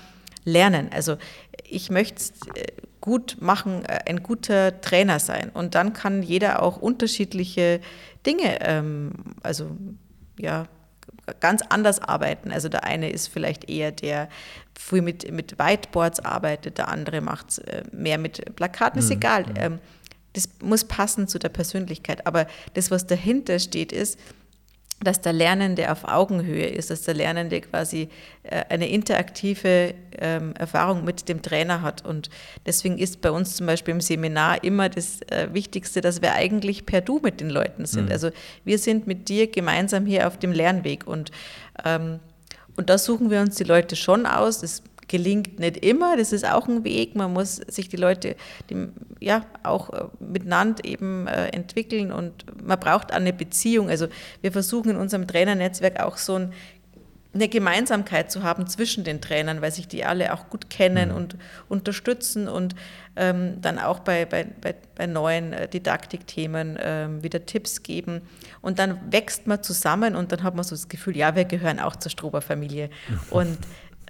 Lernen. Also ich möchte äh, gut machen, äh, ein guter Trainer sein. Und dann kann jeder auch unterschiedliche Dinge, ähm, also ja, ganz anders arbeiten. Also der eine ist vielleicht eher der viel mit, mit Whiteboards arbeitet, der andere macht es äh, mehr mit Plakaten, ist mhm. egal. Mhm. Ähm, das muss passen zu der Persönlichkeit. Aber das, was dahinter steht, ist, dass der Lernende auf Augenhöhe ist, dass der Lernende quasi äh, eine interaktive ähm, Erfahrung mit dem Trainer hat. Und deswegen ist bei uns zum Beispiel im Seminar immer das äh, Wichtigste, dass wir eigentlich per Du mit den Leuten sind. Mhm. Also wir sind mit dir gemeinsam hier auf dem Lernweg und ähm, und da suchen wir uns die Leute schon aus. Das gelingt nicht immer, das ist auch ein Weg. Man muss sich die Leute die, ja auch äh, miteinander eben äh, entwickeln und man braucht eine Beziehung. Also wir versuchen in unserem Trainernetzwerk auch so ein eine Gemeinsamkeit zu haben zwischen den Trainern, weil sich die alle auch gut kennen mhm. und unterstützen und ähm, dann auch bei, bei, bei, neuen äh, Didaktikthemen ähm, wieder Tipps geben. Und dann wächst man zusammen und dann hat man so das Gefühl, ja, wir gehören auch zur Strober-Familie. Und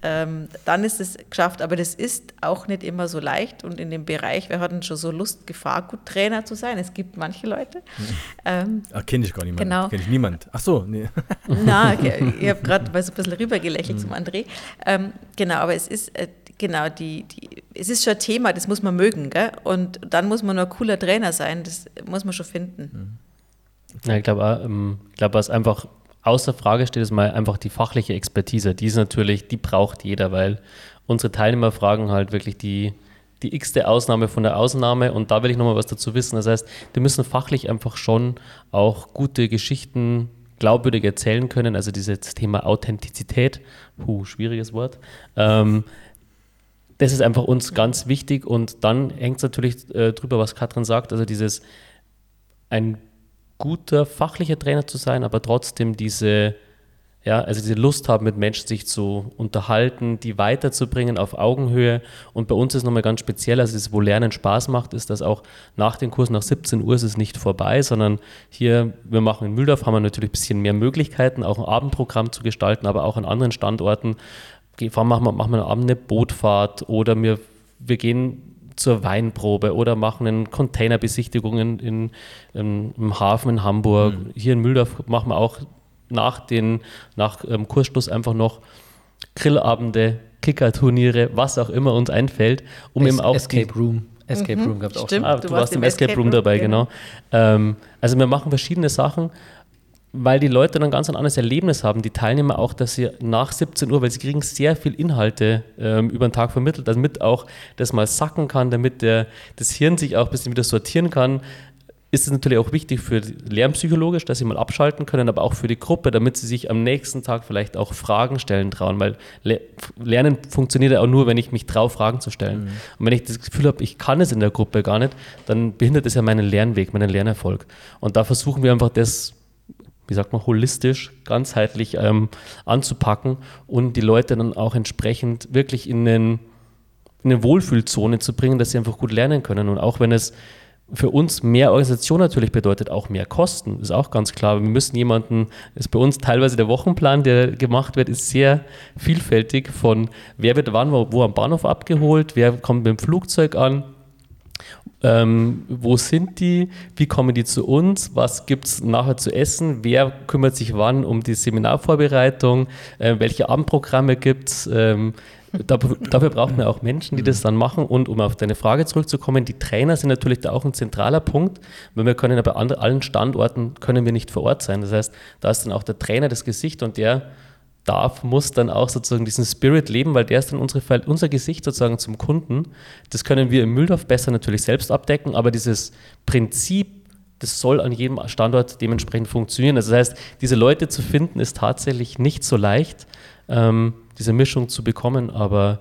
ähm, dann ist es geschafft. Aber das ist auch nicht immer so leicht. Und in dem Bereich, wir hatten schon so Lust, Gefahrguttrainer zu sein. Es gibt manche Leute. Ähm, Ach, kenne ich gar niemand. Genau. Kenne ich niemand. Ach so, nee. Na, okay, ich habe gerade mal so ein bisschen rübergelächelt mhm. zum André. Ähm, genau, aber es ist, äh, genau, die, die, es ist schon ein Thema, das muss man mögen. Gell? Und dann muss man nur ein cooler Trainer sein. Das muss man schon finden. Mhm. Ja, ich glaube, ähm, glaub, was einfach außer Frage steht, ist mal einfach die fachliche Expertise. Die ist natürlich, die braucht jeder, weil unsere Teilnehmer fragen halt wirklich die, die x-te Ausnahme von der Ausnahme und da will ich nochmal was dazu wissen. Das heißt, die müssen fachlich einfach schon auch gute Geschichten glaubwürdig erzählen können. Also dieses Thema Authentizität, puh, schwieriges Wort. Ähm, das ist einfach uns ganz wichtig und dann hängt es natürlich äh, drüber, was Katrin sagt, also dieses ein guter fachlicher Trainer zu sein, aber trotzdem diese, ja, also diese Lust haben, mit Menschen sich zu unterhalten, die weiterzubringen auf Augenhöhe. Und bei uns ist nochmal ganz speziell, also das, wo Lernen Spaß macht, ist, dass auch nach den Kursen, nach 17 Uhr ist es nicht vorbei, sondern hier, wir machen in Mühldorf, haben wir natürlich ein bisschen mehr Möglichkeiten, auch ein Abendprogramm zu gestalten, aber auch an anderen Standorten machen wir, machen wir am Abend eine Bootfahrt oder wir, wir gehen zur Weinprobe oder machen eine Containerbesichtigung in, in, in, im Hafen in Hamburg. Mhm. Hier in Mühldorf machen wir auch nach, den, nach ähm, Kursschluss einfach noch Grillabende, Kickerturniere, was auch immer uns einfällt, um es, eben auch. Escape Room. Escape mhm. Room gab es auch schon. Ah, du, warst im Escape, Escape Room dabei, genau. genau. Ähm, also wir machen verschiedene Sachen weil die Leute dann ganz ein anderes Erlebnis haben, die Teilnehmer auch, dass sie nach 17 Uhr, weil sie kriegen sehr viel Inhalte ähm, über den Tag vermittelt, damit auch das mal sacken kann, damit der, das Hirn sich auch ein bisschen wieder sortieren kann, ist es natürlich auch wichtig für lernpsychologisch, dass sie mal abschalten können, aber auch für die Gruppe, damit sie sich am nächsten Tag vielleicht auch Fragen stellen trauen, weil Lernen funktioniert ja auch nur, wenn ich mich traue, Fragen zu stellen. Mhm. Und wenn ich das Gefühl habe, ich kann es in der Gruppe gar nicht, dann behindert es ja meinen Lernweg, meinen Lernerfolg. Und da versuchen wir einfach das wie sagt man, holistisch, ganzheitlich ähm, anzupacken und die Leute dann auch entsprechend wirklich in, den, in eine Wohlfühlzone zu bringen, dass sie einfach gut lernen können. Und auch wenn es für uns mehr Organisation natürlich bedeutet, auch mehr Kosten, ist auch ganz klar. Wir müssen jemanden, ist bei uns teilweise der Wochenplan, der gemacht wird, ist sehr vielfältig von wer wird wann wo, wo am Bahnhof abgeholt, wer kommt mit dem Flugzeug an, ähm, wo sind die? Wie kommen die zu uns? Was gibt es nachher zu essen? Wer kümmert sich wann um die Seminarvorbereitung? Äh, welche Abendprogramme gibt es? Ähm, dafür, dafür braucht man auch Menschen, die das dann machen. Und um auf deine Frage zurückzukommen, die Trainer sind natürlich da auch ein zentraler Punkt, weil wir können aber an allen Standorten können wir nicht vor Ort sein. Das heißt, da ist dann auch der Trainer das Gesicht und der darf, muss dann auch sozusagen diesen Spirit leben, weil der ist dann unsere, unser Gesicht sozusagen zum Kunden. Das können wir im Mühldorf besser natürlich selbst abdecken, aber dieses Prinzip das soll an jedem Standort dementsprechend funktionieren. Also das heißt, diese Leute zu finden, ist tatsächlich nicht so leicht, ähm, diese Mischung zu bekommen, aber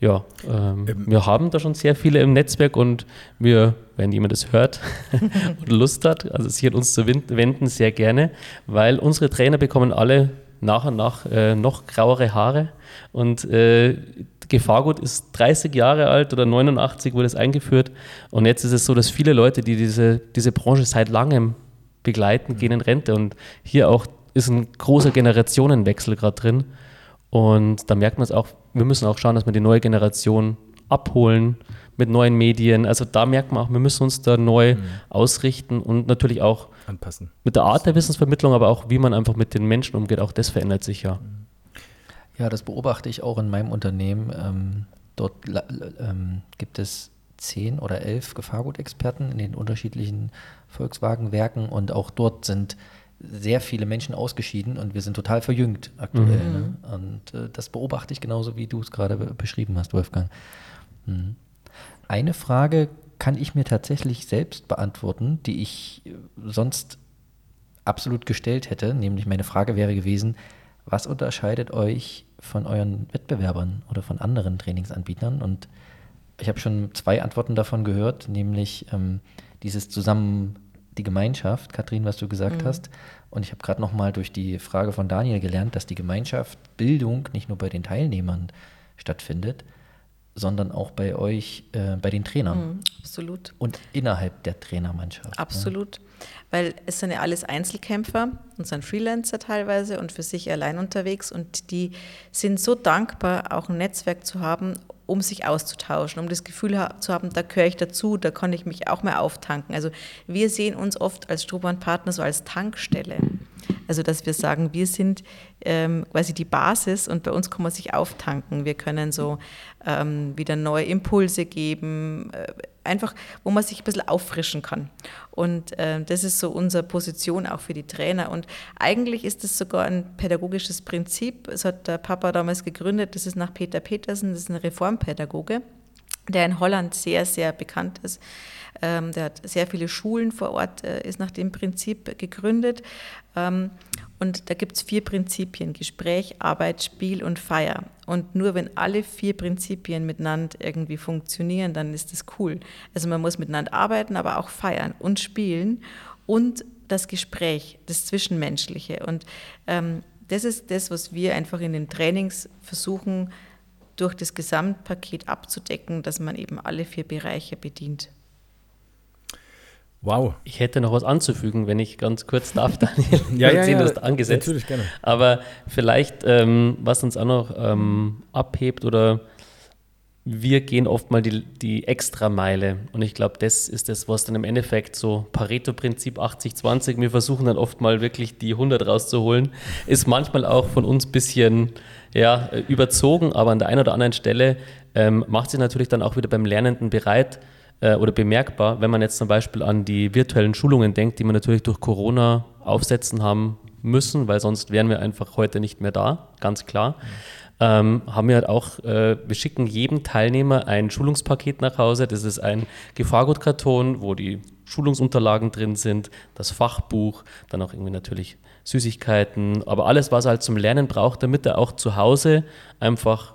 ja, ähm, ähm, wir haben da schon sehr viele im Netzwerk und wir, wenn jemand das hört und Lust hat, also sich an uns zu wenden, sehr gerne, weil unsere Trainer bekommen alle nach und nach äh, noch grauere Haare und äh, Gefahrgut ist 30 Jahre alt oder 89 wurde es eingeführt und jetzt ist es so, dass viele Leute, die diese, diese Branche seit langem begleiten, mhm. gehen in Rente und hier auch ist ein großer Generationenwechsel gerade drin und da merkt man es auch, wir müssen auch schauen, dass wir die neue Generation abholen mit neuen Medien. Also da merkt man auch, wir müssen uns da neu mhm. ausrichten und natürlich auch anpassen. Mit der Art der Wissensvermittlung, aber auch wie man einfach mit den Menschen umgeht, auch das verändert sich ja. Ja, das beobachte ich auch in meinem Unternehmen. Ähm, dort ähm, gibt es zehn oder elf Gefahrgutexperten in den unterschiedlichen Volkswagen-Werken und auch dort sind sehr viele Menschen ausgeschieden und wir sind total verjüngt aktuell. Mhm. Ne? Und äh, das beobachte ich genauso, wie du es gerade beschrieben hast, Wolfgang. Mhm. Eine Frage kann ich mir tatsächlich selbst beantworten, die ich äh, sonst absolut gestellt hätte. Nämlich meine Frage wäre gewesen, was unterscheidet euch von euren Wettbewerbern oder von anderen Trainingsanbietern? Und ich habe schon zwei Antworten davon gehört, nämlich ähm, dieses Zusammen die Gemeinschaft, Kathrin, was du gesagt mhm. hast. Und ich habe gerade noch mal durch die Frage von Daniel gelernt, dass die Gemeinschaft Bildung nicht nur bei den Teilnehmern stattfindet, sondern auch bei euch, äh, bei den Trainern. Mhm, absolut. Und innerhalb der Trainermannschaft. Ne? Absolut. Ja. Weil es sind ja alles Einzelkämpfer und sind Freelancer teilweise und für sich allein unterwegs und die sind so dankbar, auch ein Netzwerk zu haben, um sich auszutauschen, um das Gefühl zu haben, da gehöre ich dazu, da kann ich mich auch mehr auftanken. Also wir sehen uns oft als Strohbahnpartner so als Tankstelle. Also dass wir sagen, wir sind ähm, quasi die Basis und bei uns kann man sich auftanken. Wir können so ähm, wieder neue Impulse geben, äh, einfach, wo man sich ein bisschen auffrischen kann. Und äh, das ist so unsere Position auch für die Trainer. Und eigentlich ist es sogar ein pädagogisches Prinzip. Es hat der Papa damals gegründet, das ist nach Peter Petersen, das ist ein Reformpädagoge, der in Holland sehr, sehr bekannt ist. Ähm, der hat sehr viele Schulen vor Ort, äh, ist nach dem Prinzip gegründet. Ähm, und da gibt es vier Prinzipien, Gespräch, Arbeit, Spiel und Feier. Und nur wenn alle vier Prinzipien miteinander irgendwie funktionieren, dann ist das cool. Also man muss miteinander arbeiten, aber auch feiern und spielen und das Gespräch, das Zwischenmenschliche. Und ähm, das ist das, was wir einfach in den Trainings versuchen, durch das Gesamtpaket abzudecken, dass man eben alle vier Bereiche bedient. Wow. Ich hätte noch was anzufügen, wenn ich ganz kurz darf, Daniel. ja, ja, ja, das angesetzt. Natürlich gerne. Aber vielleicht, ähm, was uns auch noch ähm, abhebt oder wir gehen oft mal die, die Extrameile. Und ich glaube, das ist das, was dann im Endeffekt so Pareto-Prinzip 80-20, wir versuchen dann oft mal wirklich die 100 rauszuholen, ist manchmal auch von uns ein bisschen ja, überzogen, aber an der einen oder anderen Stelle ähm, macht sich natürlich dann auch wieder beim Lernenden bereit, äh, oder bemerkbar, wenn man jetzt zum Beispiel an die virtuellen Schulungen denkt, die wir natürlich durch Corona aufsetzen haben müssen, weil sonst wären wir einfach heute nicht mehr da, ganz klar. Ähm, haben wir halt auch, äh, wir schicken jedem Teilnehmer ein Schulungspaket nach Hause. Das ist ein Gefahrgutkarton, wo die Schulungsunterlagen drin sind, das Fachbuch, dann auch irgendwie natürlich Süßigkeiten, aber alles, was er halt zum Lernen braucht, damit er auch zu Hause einfach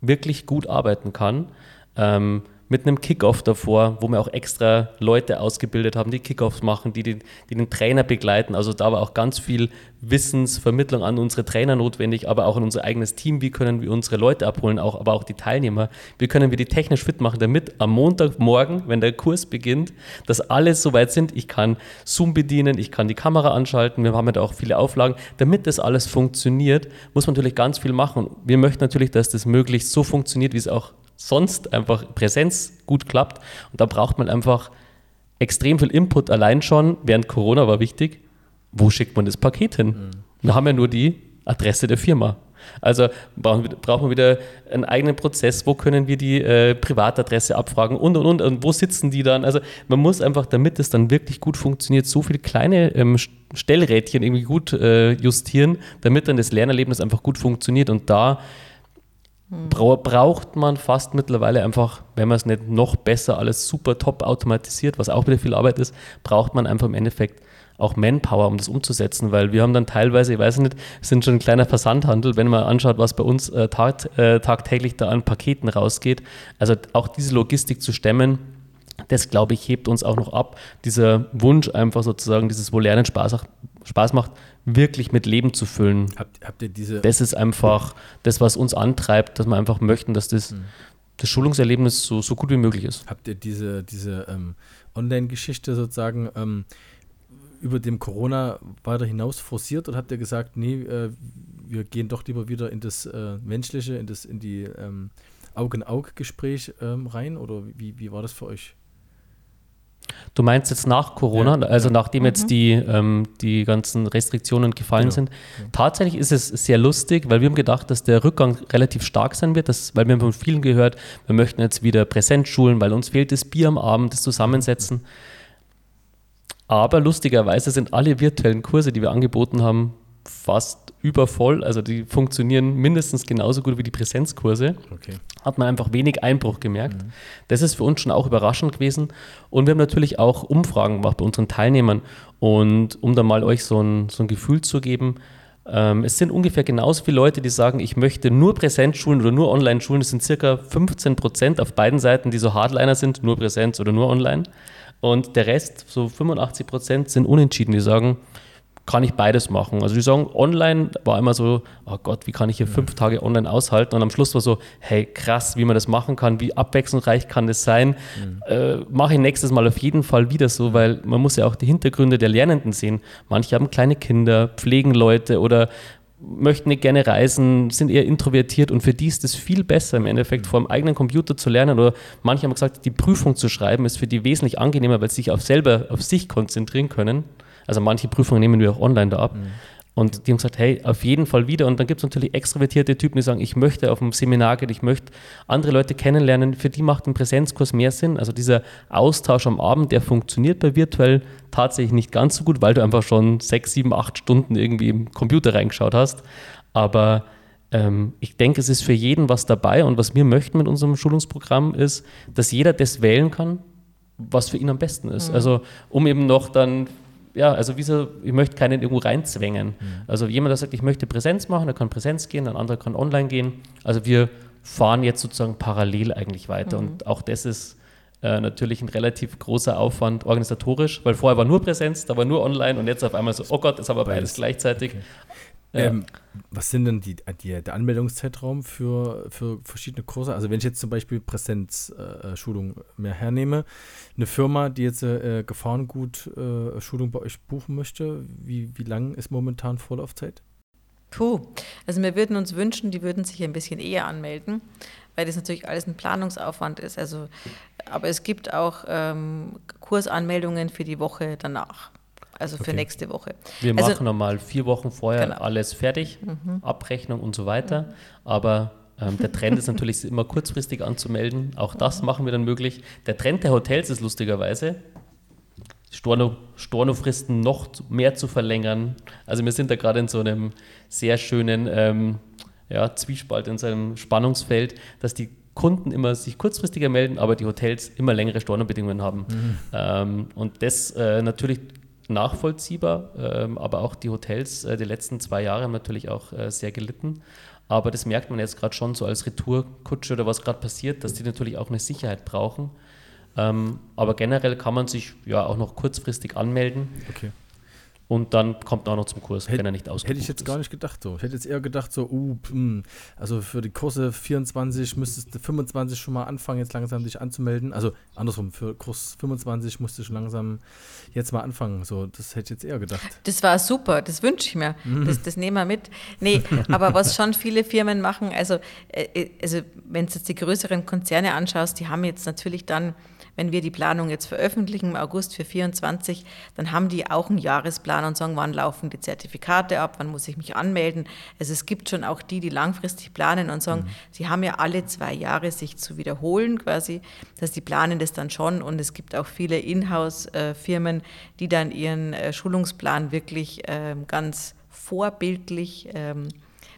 wirklich gut arbeiten kann. Ähm, mit einem Kickoff davor, wo wir auch extra Leute ausgebildet haben, die Kickoffs machen, die, die, die den Trainer begleiten. Also da war auch ganz viel Wissensvermittlung an unsere Trainer notwendig, aber auch an unser eigenes Team. Wie können wir unsere Leute abholen, auch, aber auch die Teilnehmer? Wie können wir die technisch fit machen, damit am Montagmorgen, wenn der Kurs beginnt, dass alle soweit sind, ich kann Zoom bedienen, ich kann die Kamera anschalten, wir haben ja da auch viele Auflagen. Damit das alles funktioniert, muss man natürlich ganz viel machen. Wir möchten natürlich, dass das möglichst so funktioniert, wie es auch sonst einfach Präsenz gut klappt. Und da braucht man einfach extrem viel Input allein schon. Während Corona war wichtig, wo schickt man das Paket hin? Mhm. Da haben wir nur die Adresse der Firma. Also brauchen wir, brauchen wir wieder einen eigenen Prozess, wo können wir die äh, Privatadresse abfragen und, und, und, und wo sitzen die dann? Also man muss einfach, damit es dann wirklich gut funktioniert, so viele kleine ähm, Stellrädchen irgendwie gut äh, justieren, damit dann das Lernerlebnis einfach gut funktioniert und da braucht man fast mittlerweile einfach, wenn man es nicht noch besser alles super top automatisiert, was auch wieder viel Arbeit ist, braucht man einfach im Endeffekt auch Manpower, um das umzusetzen, weil wir haben dann teilweise, ich weiß nicht, sind schon ein kleiner Versandhandel, wenn man anschaut, was bei uns äh, tag, äh, tagtäglich da an Paketen rausgeht. Also auch diese Logistik zu stemmen, das glaube ich, hebt uns auch noch ab. Dieser Wunsch einfach sozusagen, dieses, wo Lernen Spaß, Spaß macht, wirklich mit Leben zu füllen. Habt, habt ihr diese. Das ist einfach das, was uns antreibt, dass wir einfach möchten, dass das, hm. das Schulungserlebnis so, so gut wie möglich ist. Habt ihr diese, diese ähm, Online-Geschichte sozusagen ähm, über dem Corona weiter hinaus forciert oder habt ihr gesagt, nee, äh, wir gehen doch lieber wieder in das äh, Menschliche, in, das, in die ähm, Auge-in-Auge-Gespräch ähm, rein? Oder wie, wie war das für euch? Du meinst jetzt nach Corona, ja, also ja. nachdem mhm. jetzt die, ähm, die ganzen Restriktionen gefallen genau. sind. Ja. Tatsächlich ist es sehr lustig, weil wir haben gedacht, dass der Rückgang relativ stark sein wird, dass, weil wir haben von vielen gehört, wir möchten jetzt wieder Präsenzschulen, weil uns fehlt das Bier am Abend, das Zusammensetzen. Aber lustigerweise sind alle virtuellen Kurse, die wir angeboten haben, fast übervoll. Also die funktionieren mindestens genauso gut wie die Präsenzkurse. Okay. Hat man einfach wenig Einbruch gemerkt. Mhm. Das ist für uns schon auch überraschend gewesen. Und wir haben natürlich auch Umfragen gemacht bei unseren Teilnehmern. Und um da mal euch so ein, so ein Gefühl zu geben, ähm, es sind ungefähr genauso viele Leute, die sagen, ich möchte nur Präsenzschulen oder nur Online-Schulen. Es sind circa 15 Prozent auf beiden Seiten, die so Hardliner sind, nur Präsenz oder nur Online. Und der Rest, so 85 Prozent, sind unentschieden. Die sagen, kann ich beides machen. Also die sagen, online war immer so, oh Gott, wie kann ich hier fünf Tage online aushalten? Und am Schluss war so, hey, krass, wie man das machen kann, wie abwechslungsreich kann das sein. Mhm. Äh, Mache ich nächstes Mal auf jeden Fall wieder so, weil man muss ja auch die Hintergründe der Lernenden sehen. Manche haben kleine Kinder, pflegen Leute oder möchten nicht gerne reisen, sind eher introvertiert und für die ist es viel besser im Endeffekt vor dem eigenen Computer zu lernen oder manche haben gesagt, die Prüfung zu schreiben ist für die wesentlich angenehmer, weil sie sich auf selber auf sich konzentrieren können. Also manche Prüfungen nehmen wir auch online da ab. Mhm. Und die haben gesagt, hey, auf jeden Fall wieder. Und dann gibt es natürlich extrovertierte Typen, die sagen, ich möchte auf ein Seminar gehen, ich möchte andere Leute kennenlernen. Für die macht ein Präsenzkurs mehr Sinn. Also dieser Austausch am Abend, der funktioniert bei virtuell tatsächlich nicht ganz so gut, weil du einfach schon sechs, sieben, acht Stunden irgendwie im Computer reingeschaut hast. Aber ähm, ich denke, es ist für jeden was dabei. Und was wir möchten mit unserem Schulungsprogramm ist, dass jeder das wählen kann, was für ihn am besten ist. Mhm. Also um eben noch dann ja, also wieso, ich möchte keinen irgendwo reinzwängen. Mhm. Also jemand, der sagt, ich möchte Präsenz machen, der kann Präsenz gehen, ein anderer kann online gehen. Also wir fahren jetzt sozusagen parallel eigentlich weiter. Mhm. Und auch das ist äh, natürlich ein relativ großer Aufwand organisatorisch, weil vorher war nur Präsenz, da war nur online und jetzt auf einmal so, oh Gott, ist aber beides gleichzeitig. Okay. Ähm, was sind denn die, die, der Anmeldungszeitraum für, für verschiedene Kurse? Also wenn ich jetzt zum Beispiel Präsenzschulung äh, mehr hernehme, eine Firma, die jetzt äh, Gefahrengut-Schulung äh, bei euch buchen möchte, wie, wie lang ist momentan Vorlaufzeit? Puh, also wir würden uns wünschen, die würden sich ein bisschen eher anmelden, weil das natürlich alles ein Planungsaufwand ist. Also, aber es gibt auch ähm, Kursanmeldungen für die Woche danach also für okay. nächste Woche. Wir also, machen normal vier Wochen vorher genau. alles fertig, mhm. Abrechnung und so weiter. Mhm. Aber ähm, der Trend ist natürlich immer kurzfristig anzumelden. Auch das mhm. machen wir dann möglich. Der Trend der Hotels ist lustigerweise, Storno, Stornofristen noch mehr zu verlängern. Also wir sind da gerade in so einem sehr schönen ähm, ja, Zwiespalt, in so einem Spannungsfeld, dass die Kunden immer sich kurzfristiger melden, aber die Hotels immer längere Stornobedingungen haben. Mhm. Ähm, und das äh, natürlich nachvollziehbar, ähm, aber auch die Hotels äh, die letzten zwei Jahre haben natürlich auch äh, sehr gelitten. Aber das merkt man jetzt gerade schon so als Retourkutsche oder was gerade passiert, dass die natürlich auch eine Sicherheit brauchen. Ähm, aber generell kann man sich ja auch noch kurzfristig anmelden. Okay. Und dann kommt er auch noch zum Kurs, Hätt, wenn er nicht ausgebucht Hätte ich jetzt ist. gar nicht gedacht so. Ich hätte jetzt eher gedacht so, uh, mh, hm, also für die Kurse 24 müsstest du 25 schon mal anfangen, jetzt langsam dich anzumelden. Also andersrum, für Kurs 25 musst du schon langsam jetzt mal anfangen. So, das hätte ich jetzt eher gedacht. Das war super, das wünsche ich mir. Mhm. Das, das nehmen wir mit. Nee, aber was schon viele Firmen machen, also, äh, äh also wenn du jetzt die größeren Konzerne anschaust, die haben jetzt natürlich dann wenn wir die Planung jetzt veröffentlichen im August für 24, dann haben die auch einen Jahresplan und sagen, wann laufen die Zertifikate ab, wann muss ich mich anmelden. Also es gibt schon auch die, die langfristig planen und sagen, mhm. sie haben ja alle zwei Jahre sich zu wiederholen quasi, dass die planen das dann schon und es gibt auch viele Inhouse-Firmen, die dann ihren äh, Schulungsplan wirklich ähm, ganz vorbildlich ähm,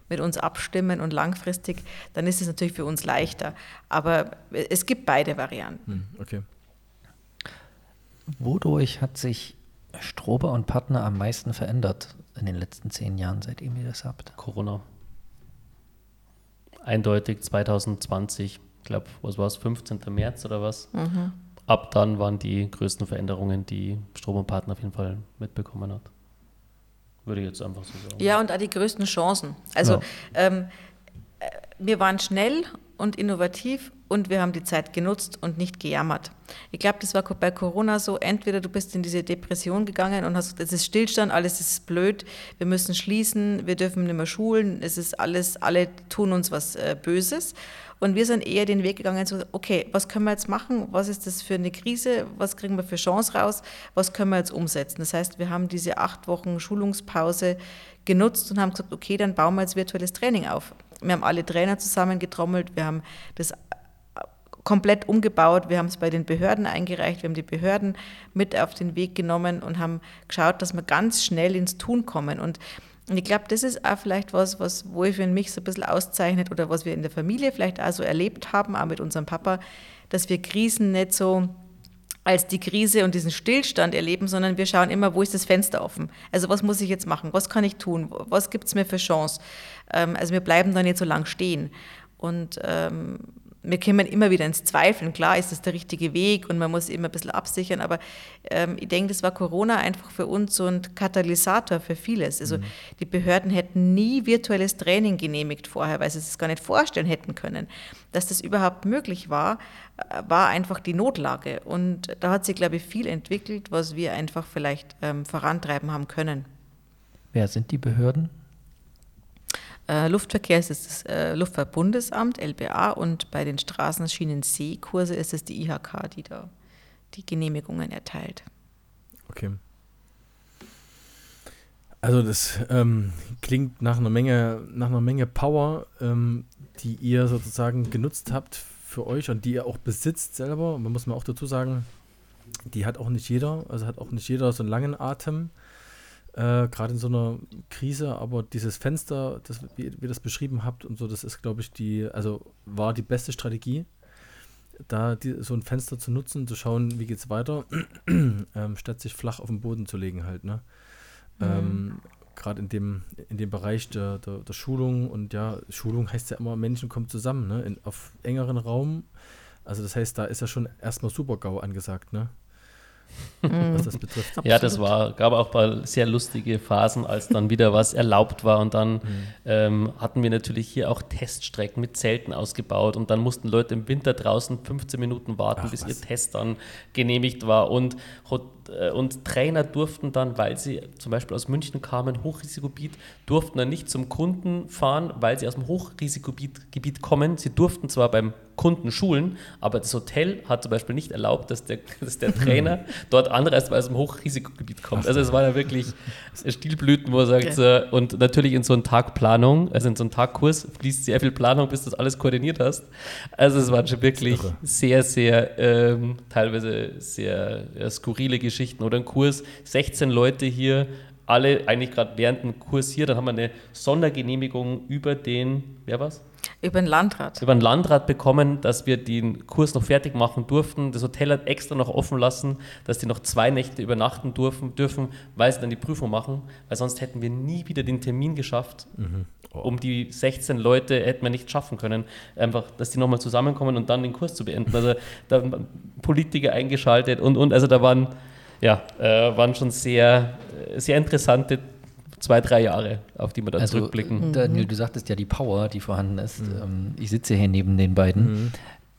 mit uns abstimmen und langfristig, dann ist es natürlich für uns leichter. Aber es gibt beide Varianten. Hm, okay. Wodurch hat sich Strober und Partner am meisten verändert in den letzten zehn Jahren, seitdem ihr das habt? Corona. Eindeutig 2020, ich glaube, was war es, 15. März oder was? Mhm. Ab dann waren die größten Veränderungen, die Strom und Partner auf jeden Fall mitbekommen hat. Würde ich jetzt einfach so sagen. Ja, und auch die größten Chancen. Also ja. ähm, äh, wir waren schnell und innovativ und wir haben die Zeit genutzt und nicht gejammert. Ich glaube, das war bei Corona so, entweder du bist in diese Depression gegangen und hast, es ist Stillstand, alles ist blöd, wir müssen schließen, wir dürfen nicht mehr schulen, es ist alles, alle tun uns was äh, Böses. Und wir sind eher den Weg gegangen, so, okay, was können wir jetzt machen? Was ist das für eine Krise? Was kriegen wir für Chance raus? Was können wir jetzt umsetzen? Das heißt, wir haben diese acht Wochen Schulungspause genutzt und haben gesagt, okay, dann bauen wir jetzt virtuelles Training auf. Wir haben alle Trainer zusammengetrommelt, wir haben das komplett umgebaut. Wir haben es bei den Behörden eingereicht, wir haben die Behörden mit auf den Weg genommen und haben geschaut, dass wir ganz schnell ins Tun kommen. Und ich glaube, das ist auch vielleicht was, was wo ich für mich so ein bisschen auszeichnet oder was wir in der Familie vielleicht auch so erlebt haben, auch mit unserem Papa, dass wir Krisen nicht so als die Krise und diesen Stillstand erleben, sondern wir schauen immer, wo ist das Fenster offen? Also was muss ich jetzt machen? Was kann ich tun? Was gibt es mir für Chance? Ähm, also wir bleiben da nicht so lang stehen. Und ähm, wir kommen immer wieder ins Zweifeln. Klar ist das der richtige Weg und man muss immer ein bisschen absichern, aber ähm, ich denke, das war Corona einfach für uns so ein Katalysator für vieles. Also mhm. die Behörden hätten nie virtuelles Training genehmigt vorher, weil sie es gar nicht vorstellen hätten können. Dass das überhaupt möglich war, äh, war einfach die Notlage. Und da hat sich, glaube ich, viel entwickelt, was wir einfach vielleicht ähm, vorantreiben haben können. Wer sind die Behörden? Äh, Luftverkehr ist das äh, Luftfahrtbundesamt, LBA, und bei den Straßenschienen-Seekurse ist es die IHK, die da die Genehmigungen erteilt. Okay. Also das ähm, klingt nach einer Menge, nach einer Menge Power, ähm, die ihr sozusagen genutzt habt für euch und die ihr auch besitzt selber. Man muss man auch dazu sagen, die hat auch nicht jeder, also hat auch nicht jeder so einen langen Atem äh, gerade in so einer Krise, aber dieses Fenster, das, wie, wie ihr das beschrieben habt und so, das ist, glaube ich, die, also war die beste Strategie, da die, so ein Fenster zu nutzen, zu schauen, wie geht es weiter, ähm, statt sich flach auf den Boden zu legen halt, ne? Mhm. Ähm, gerade in dem, in dem Bereich der, der, der, Schulung und ja, Schulung heißt ja immer, Menschen kommen zusammen, ne? In, auf engeren Raum. Also das heißt, da ist ja schon erstmal Super-GAU angesagt, ne? Was das betrifft. Ja, das war, gab auch ein paar sehr lustige Phasen, als dann wieder was erlaubt war. Und dann mhm. ähm, hatten wir natürlich hier auch Teststrecken mit Zelten ausgebaut. Und dann mussten Leute im Winter draußen 15 Minuten warten, Ach, bis was? ihr Test dann genehmigt war. Und äh, und Trainer durften dann, weil sie zum Beispiel aus München kamen, Hochrisikogebiet, durften dann nicht zum Kunden fahren, weil sie aus dem Hochrisikogebiet kommen. Sie durften zwar beim Kunden schulen, aber das Hotel hat zum Beispiel nicht erlaubt, dass der, dass der Trainer dort anreist, weil er aus dem Hochrisikogebiet kommt. Also es war ja wirklich Stilblüten, wo er sagt, okay. und natürlich in so einer Tagplanung, also in so einem Tagkurs fließt sehr viel Planung, bis du das alles koordiniert hast. Also es waren schon wirklich sehr, sehr ähm, teilweise sehr ja, skurrile Geschichten Geschichten oder ein Kurs, 16 Leute hier, alle eigentlich gerade während dem Kurs hier, dann haben wir eine Sondergenehmigung über den, wer war's? Über den Landrat. Über den Landrat bekommen, dass wir den Kurs noch fertig machen durften. Das Hotel hat extra noch offen lassen, dass die noch zwei Nächte übernachten dürfen, dürfen weil sie dann die Prüfung machen, weil sonst hätten wir nie wieder den Termin geschafft. Mhm. Oh. Um die 16 Leute hätten wir nicht schaffen können, einfach, dass die nochmal zusammenkommen und dann den Kurs zu beenden. Also da Politiker eingeschaltet und, und, also da waren ja, äh, waren schon sehr, sehr interessante zwei, drei Jahre, auf die wir dann also, zurückblicken. Daniel, du sagtest ja die Power, die vorhanden ist. Mhm. Ähm, ich sitze hier neben den beiden. Mhm.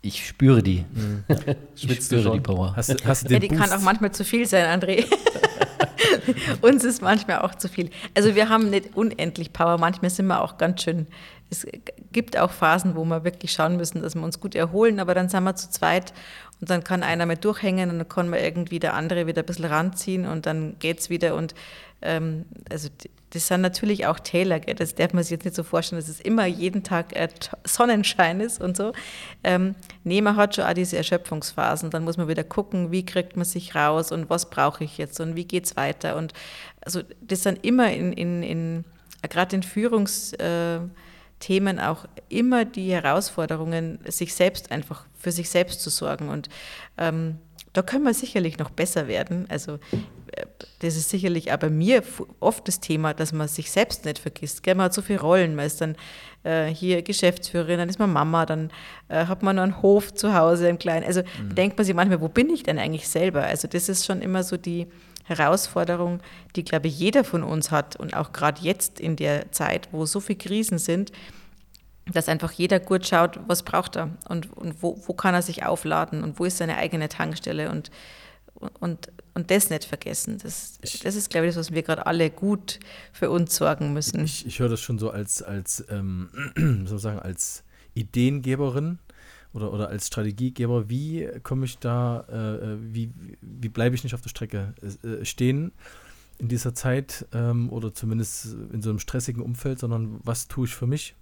Ich spüre die. Mhm. ich spüre die Power. Hast, hast ja, die Boost? kann auch manchmal zu viel sein, André. Uns ist manchmal auch zu viel. Also wir haben nicht unendlich Power. Manchmal sind wir auch ganz schön. Es gibt auch Phasen, wo wir wirklich schauen müssen, dass wir uns gut erholen. Aber dann sind wir zu zweit und dann kann einer mit durchhängen und dann kann man irgendwie der andere wieder ein bisschen ranziehen und dann geht es wieder. Und ähm, also das sind natürlich auch Täler, gell? das darf man sich jetzt nicht so vorstellen, dass es immer jeden Tag äh, Sonnenschein ist und so. Ähm, nee, man hat schon auch diese Erschöpfungsphasen. Dann muss man wieder gucken, wie kriegt man sich raus und was brauche ich jetzt und wie geht es weiter. Und also das sind immer in, in, in gerade in Führungsthemen auch immer die Herausforderungen, sich selbst einfach für sich selbst zu sorgen. Und ähm, da können wir sicherlich noch besser werden. Also äh, das ist sicherlich auch bei mir oft das Thema, dass man sich selbst nicht vergisst. Gell? Man hat so viele Rollen, man ist dann äh, hier Geschäftsführerin, dann ist man Mama, dann äh, hat man noch einen Hof zu Hause, einen kleinen. Also mhm. da denkt man sich manchmal, wo bin ich denn eigentlich selber? Also das ist schon immer so die Herausforderung, die, glaube ich, jeder von uns hat und auch gerade jetzt in der Zeit, wo so viele Krisen sind, dass einfach jeder gut schaut, was braucht er und, und wo, wo kann er sich aufladen und wo ist seine eigene Tankstelle und, und, und das nicht vergessen. Das, das ist, glaube ich, das, was wir gerade alle gut für uns sorgen müssen. Ich, ich höre das schon so als, als ähm, sozusagen als Ideengeberin oder, oder als Strategiegeber, wie komme ich da, äh, äh wie, wie bleibe ich nicht auf der Strecke äh, stehen in dieser Zeit ähm, oder zumindest in so einem stressigen Umfeld, sondern was tue ich für mich?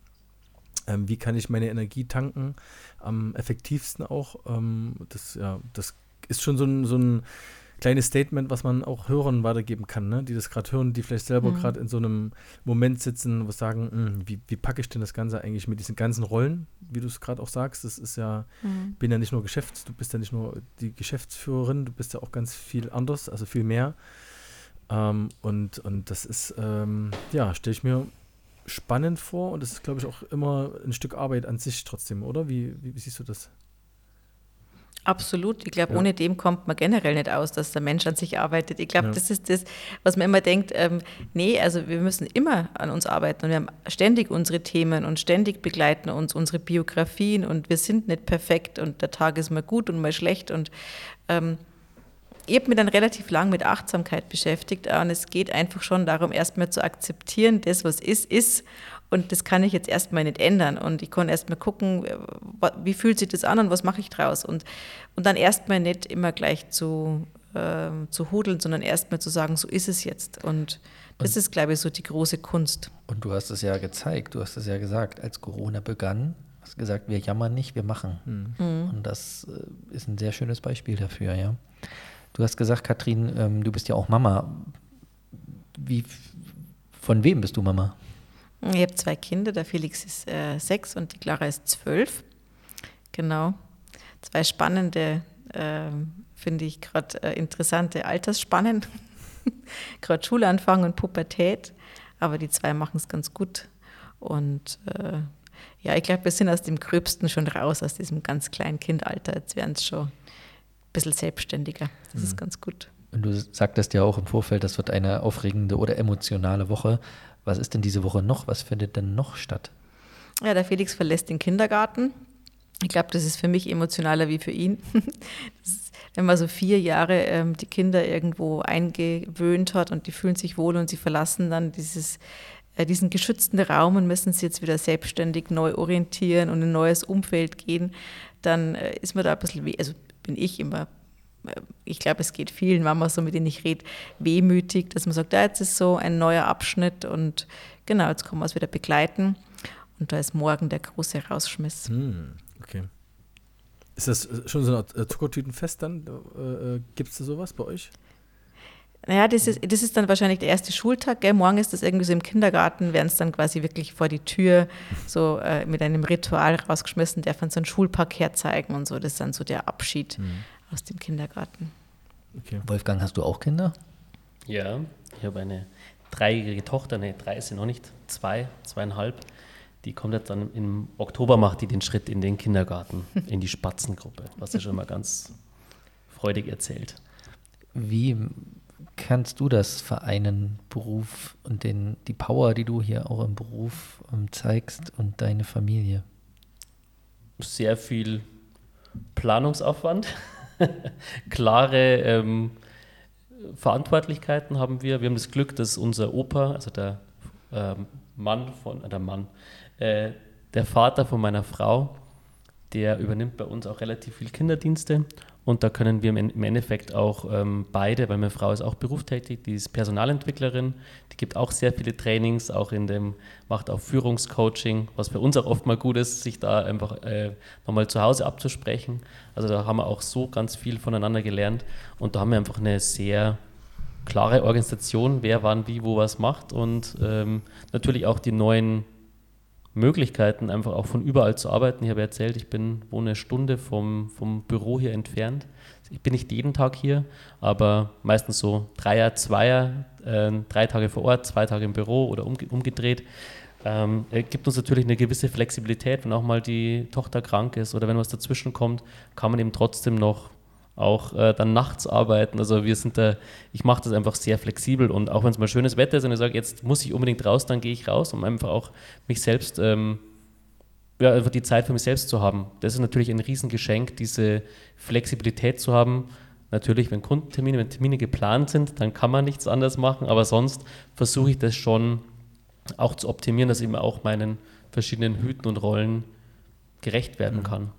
Ähm, wie kann ich meine Energie tanken? Am effektivsten auch. Ähm, das, ja, das ist schon so ein, so ein kleines Statement, was man auch Hörern weitergeben kann, ne? die das gerade hören, die vielleicht selber mhm. gerade in so einem Moment sitzen, wo sagen, mh, hm, wie, wie packe ich denn das Ganze eigentlich mit diesen ganzen Rollen, wie du es gerade auch sagst. Das ist ja, mhm. bin ja nicht nur Geschäfts, du bist ja nicht nur die Geschäftsführerin, du bist ja auch ganz viel anders, also viel mehr. Ähm, und, und das ist, ähm, ja, stelle ich mir spannend vor und es ist, glaube ich, auch immer ein Stück Arbeit an sich trotzdem, oder? Wie, wie, wie siehst du das? Absolut. Ich glaube, ja. ohne dem kommt man generell nicht aus, dass der Mensch an sich arbeitet. Ich glaube, ja. das ist das, was man immer denkt, ähm, nee, also wir müssen immer an uns arbeiten und wir haben ständig unsere Themen und ständig begleiten uns unsere Biografien und wir sind nicht perfekt und der Tag ist mal gut und mal schlecht und ähm, ich habe mich dann relativ lang mit Achtsamkeit beschäftigt und es geht einfach schon darum, erstmal zu akzeptieren, das, was ist, ist und das kann ich jetzt erstmal nicht ändern und ich kann erstmal gucken, wie fühlt sich das an und was mache ich draus und, und dann erstmal nicht immer gleich zu, äh, zu hudeln, sondern erstmal zu sagen, so ist es jetzt und das und, ist, glaube ich, so die große Kunst. Und du hast es ja gezeigt, du hast es ja gesagt, als Corona begann, hast gesagt, wir jammern nicht, wir machen. Mhm. Und das äh, ist ein sehr schönes Beispiel dafür, ja. Du hast gesagt, Katrin, ähm, du bist ja auch Mama. Wie, von wem bist du Mama? Ich habe zwei Kinder, der Felix ist äh, sechs und die Clara ist zwölf. Genau. Zwei spannende, äh, finde ich gerade äh, interessante Altersspannen. gerade Schulanfang und Pubertät. Aber die zwei machen es ganz gut. Und äh, ja, ich glaube, wir sind aus dem Gröbsten schon raus, aus diesem ganz kleinen Kindalter. Jetzt werden es schon bisschen selbstständiger. Das mhm. ist ganz gut. Und du sagtest ja auch im Vorfeld, das wird eine aufregende oder emotionale Woche. Was ist denn diese Woche noch? Was findet denn noch statt? Ja, der Felix verlässt den Kindergarten. Ich glaube, das ist für mich emotionaler wie für ihn. Ist, wenn man so vier Jahre ähm, die Kinder irgendwo eingewöhnt hat und die fühlen sich wohl und sie verlassen dann dieses, äh, diesen geschützten Raum und müssen sich jetzt wieder selbstständig neu orientieren und in ein neues Umfeld gehen, dann äh, ist man da ein bisschen, also bin ich immer, äh, ich glaube, es geht vielen Mamas so, mit denen ich rede, wehmütig, dass man sagt, ja, jetzt ist so ein neuer Abschnitt und genau, jetzt können wir es wieder begleiten. Und da ist morgen der große Rausschmiss. Hm, okay. Ist das äh, schon so ein äh, Zuckertütenfest dann? Gibt es da sowas bei euch? Naja, das ist, das ist dann wahrscheinlich der erste Schultag. Gell? Morgen ist das irgendwie so im Kindergarten, werden es dann quasi wirklich vor die Tür so äh, mit einem Ritual rausgeschmissen, darf man so ein Schulpark herzeigen und so. Das ist dann so der Abschied mhm. aus dem Kindergarten. Okay. Wolfgang, hast du auch Kinder? Ja, ich habe eine dreijährige Tochter, ne, drei ist sie noch nicht, zwei, zweieinhalb. Die kommt jetzt dann im Oktober, macht die den Schritt in den Kindergarten, in die Spatzengruppe, was sie schon mal ganz freudig erzählt. Wie kannst du das vereinen, Beruf und den, die Power, die du hier auch im Beruf ähm, zeigst und deine Familie? Sehr viel Planungsaufwand, klare ähm, Verantwortlichkeiten haben wir. Wir haben das Glück, dass unser Opa, also der ähm, Mann von, äh, der Mann, äh, der Vater von meiner Frau, der übernimmt bei uns auch relativ viel Kinderdienste und da können wir im Endeffekt auch ähm, beide, weil meine Frau ist auch berufstätig, die ist Personalentwicklerin, die gibt auch sehr viele Trainings, auch in dem, macht auch Führungscoaching, was für uns auch oft mal gut ist, sich da einfach äh, nochmal zu Hause abzusprechen. Also da haben wir auch so ganz viel voneinander gelernt und da haben wir einfach eine sehr klare Organisation, wer wann wie wo was macht und ähm, natürlich auch die neuen Möglichkeiten, einfach auch von überall zu arbeiten. Ich habe erzählt, ich bin, wohne eine Stunde vom, vom Büro hier entfernt. Ich bin nicht jeden Tag hier, aber meistens so Dreier, Zweier, äh, drei Tage vor Ort, zwei Tage im Büro oder umge umgedreht. Ähm, gibt uns natürlich eine gewisse Flexibilität, wenn auch mal die Tochter krank ist oder wenn was dazwischen kommt, kann man eben trotzdem noch auch äh, dann nachts arbeiten. Also wir sind da, ich mache das einfach sehr flexibel und auch wenn es mal schönes Wetter ist und ich sage, jetzt muss ich unbedingt raus, dann gehe ich raus, um einfach auch mich selbst, ähm, ja, einfach die Zeit für mich selbst zu haben. Das ist natürlich ein Riesengeschenk, diese Flexibilität zu haben. Natürlich, wenn Kundentermine, wenn Termine geplant sind, dann kann man nichts anderes machen, aber sonst versuche ich das schon auch zu optimieren, dass ich eben auch meinen verschiedenen Hüten und Rollen gerecht werden mhm. kann.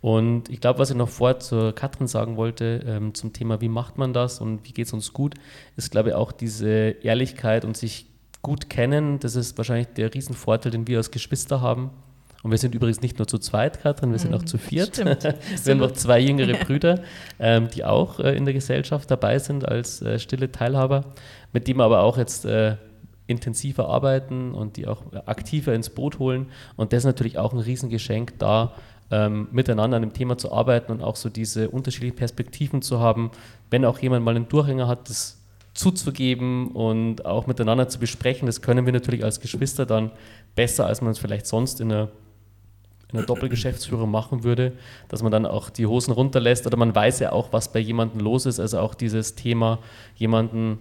Und ich glaube, was ich noch vorher zur Katrin sagen wollte, ähm, zum Thema, wie macht man das und wie geht es uns gut, ist, glaube ich, auch diese Ehrlichkeit und sich gut kennen. Das ist wahrscheinlich der Riesenvorteil, den wir als Geschwister haben. Und wir sind übrigens nicht nur zu zweit, Katrin, wir sind auch zu mhm. viert. wir haben noch zwei jüngere. Brüder, ähm, die auch äh, in der Gesellschaft dabei sind als äh, stille Teilhaber, mit dem wir aber auch jetzt äh, intensiver arbeiten und die auch aktiver ins Boot holen. Und das ist natürlich auch ein Riesengeschenk, da ähm, miteinander an dem Thema zu arbeiten und auch so diese unterschiedlichen Perspektiven zu haben. Wenn auch jemand mal einen Durchhänger hat, das zuzugeben und auch miteinander zu besprechen, das können wir natürlich als Geschwister dann besser, als man es vielleicht sonst in einer, in einer Doppelgeschäftsführung machen würde, dass man dann auch die Hosen runterlässt oder man weiß ja auch, was bei jemandem los ist, also auch dieses Thema, jemanden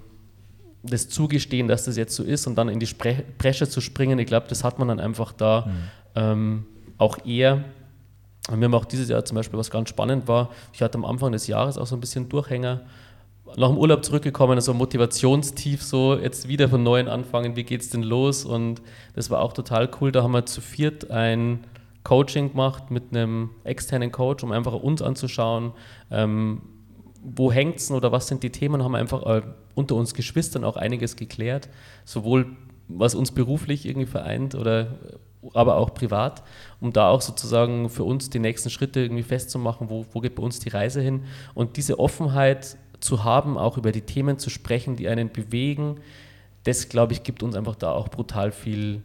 das zugestehen, dass das jetzt so ist und dann in die Spre Bresche zu springen, ich glaube, das hat man dann einfach da mhm. ähm, auch eher. Und wir haben auch dieses Jahr zum Beispiel, was ganz spannend war, ich hatte am Anfang des Jahres auch so ein bisschen Durchhänger, nach dem Urlaub zurückgekommen, also Motivationstief, so jetzt wieder von neuem anfangen, wie geht's denn los? Und das war auch total cool. Da haben wir zu viert ein Coaching gemacht mit einem externen Coach, um einfach uns anzuschauen, ähm, wo es oder was sind die Themen, haben wir einfach äh, unter uns Geschwistern auch einiges geklärt, sowohl was uns beruflich irgendwie vereint oder aber auch privat, um da auch sozusagen für uns die nächsten Schritte irgendwie festzumachen, wo, wo geht bei uns die Reise hin und diese Offenheit zu haben, auch über die Themen zu sprechen, die einen bewegen, das glaube ich gibt uns einfach da auch brutal viel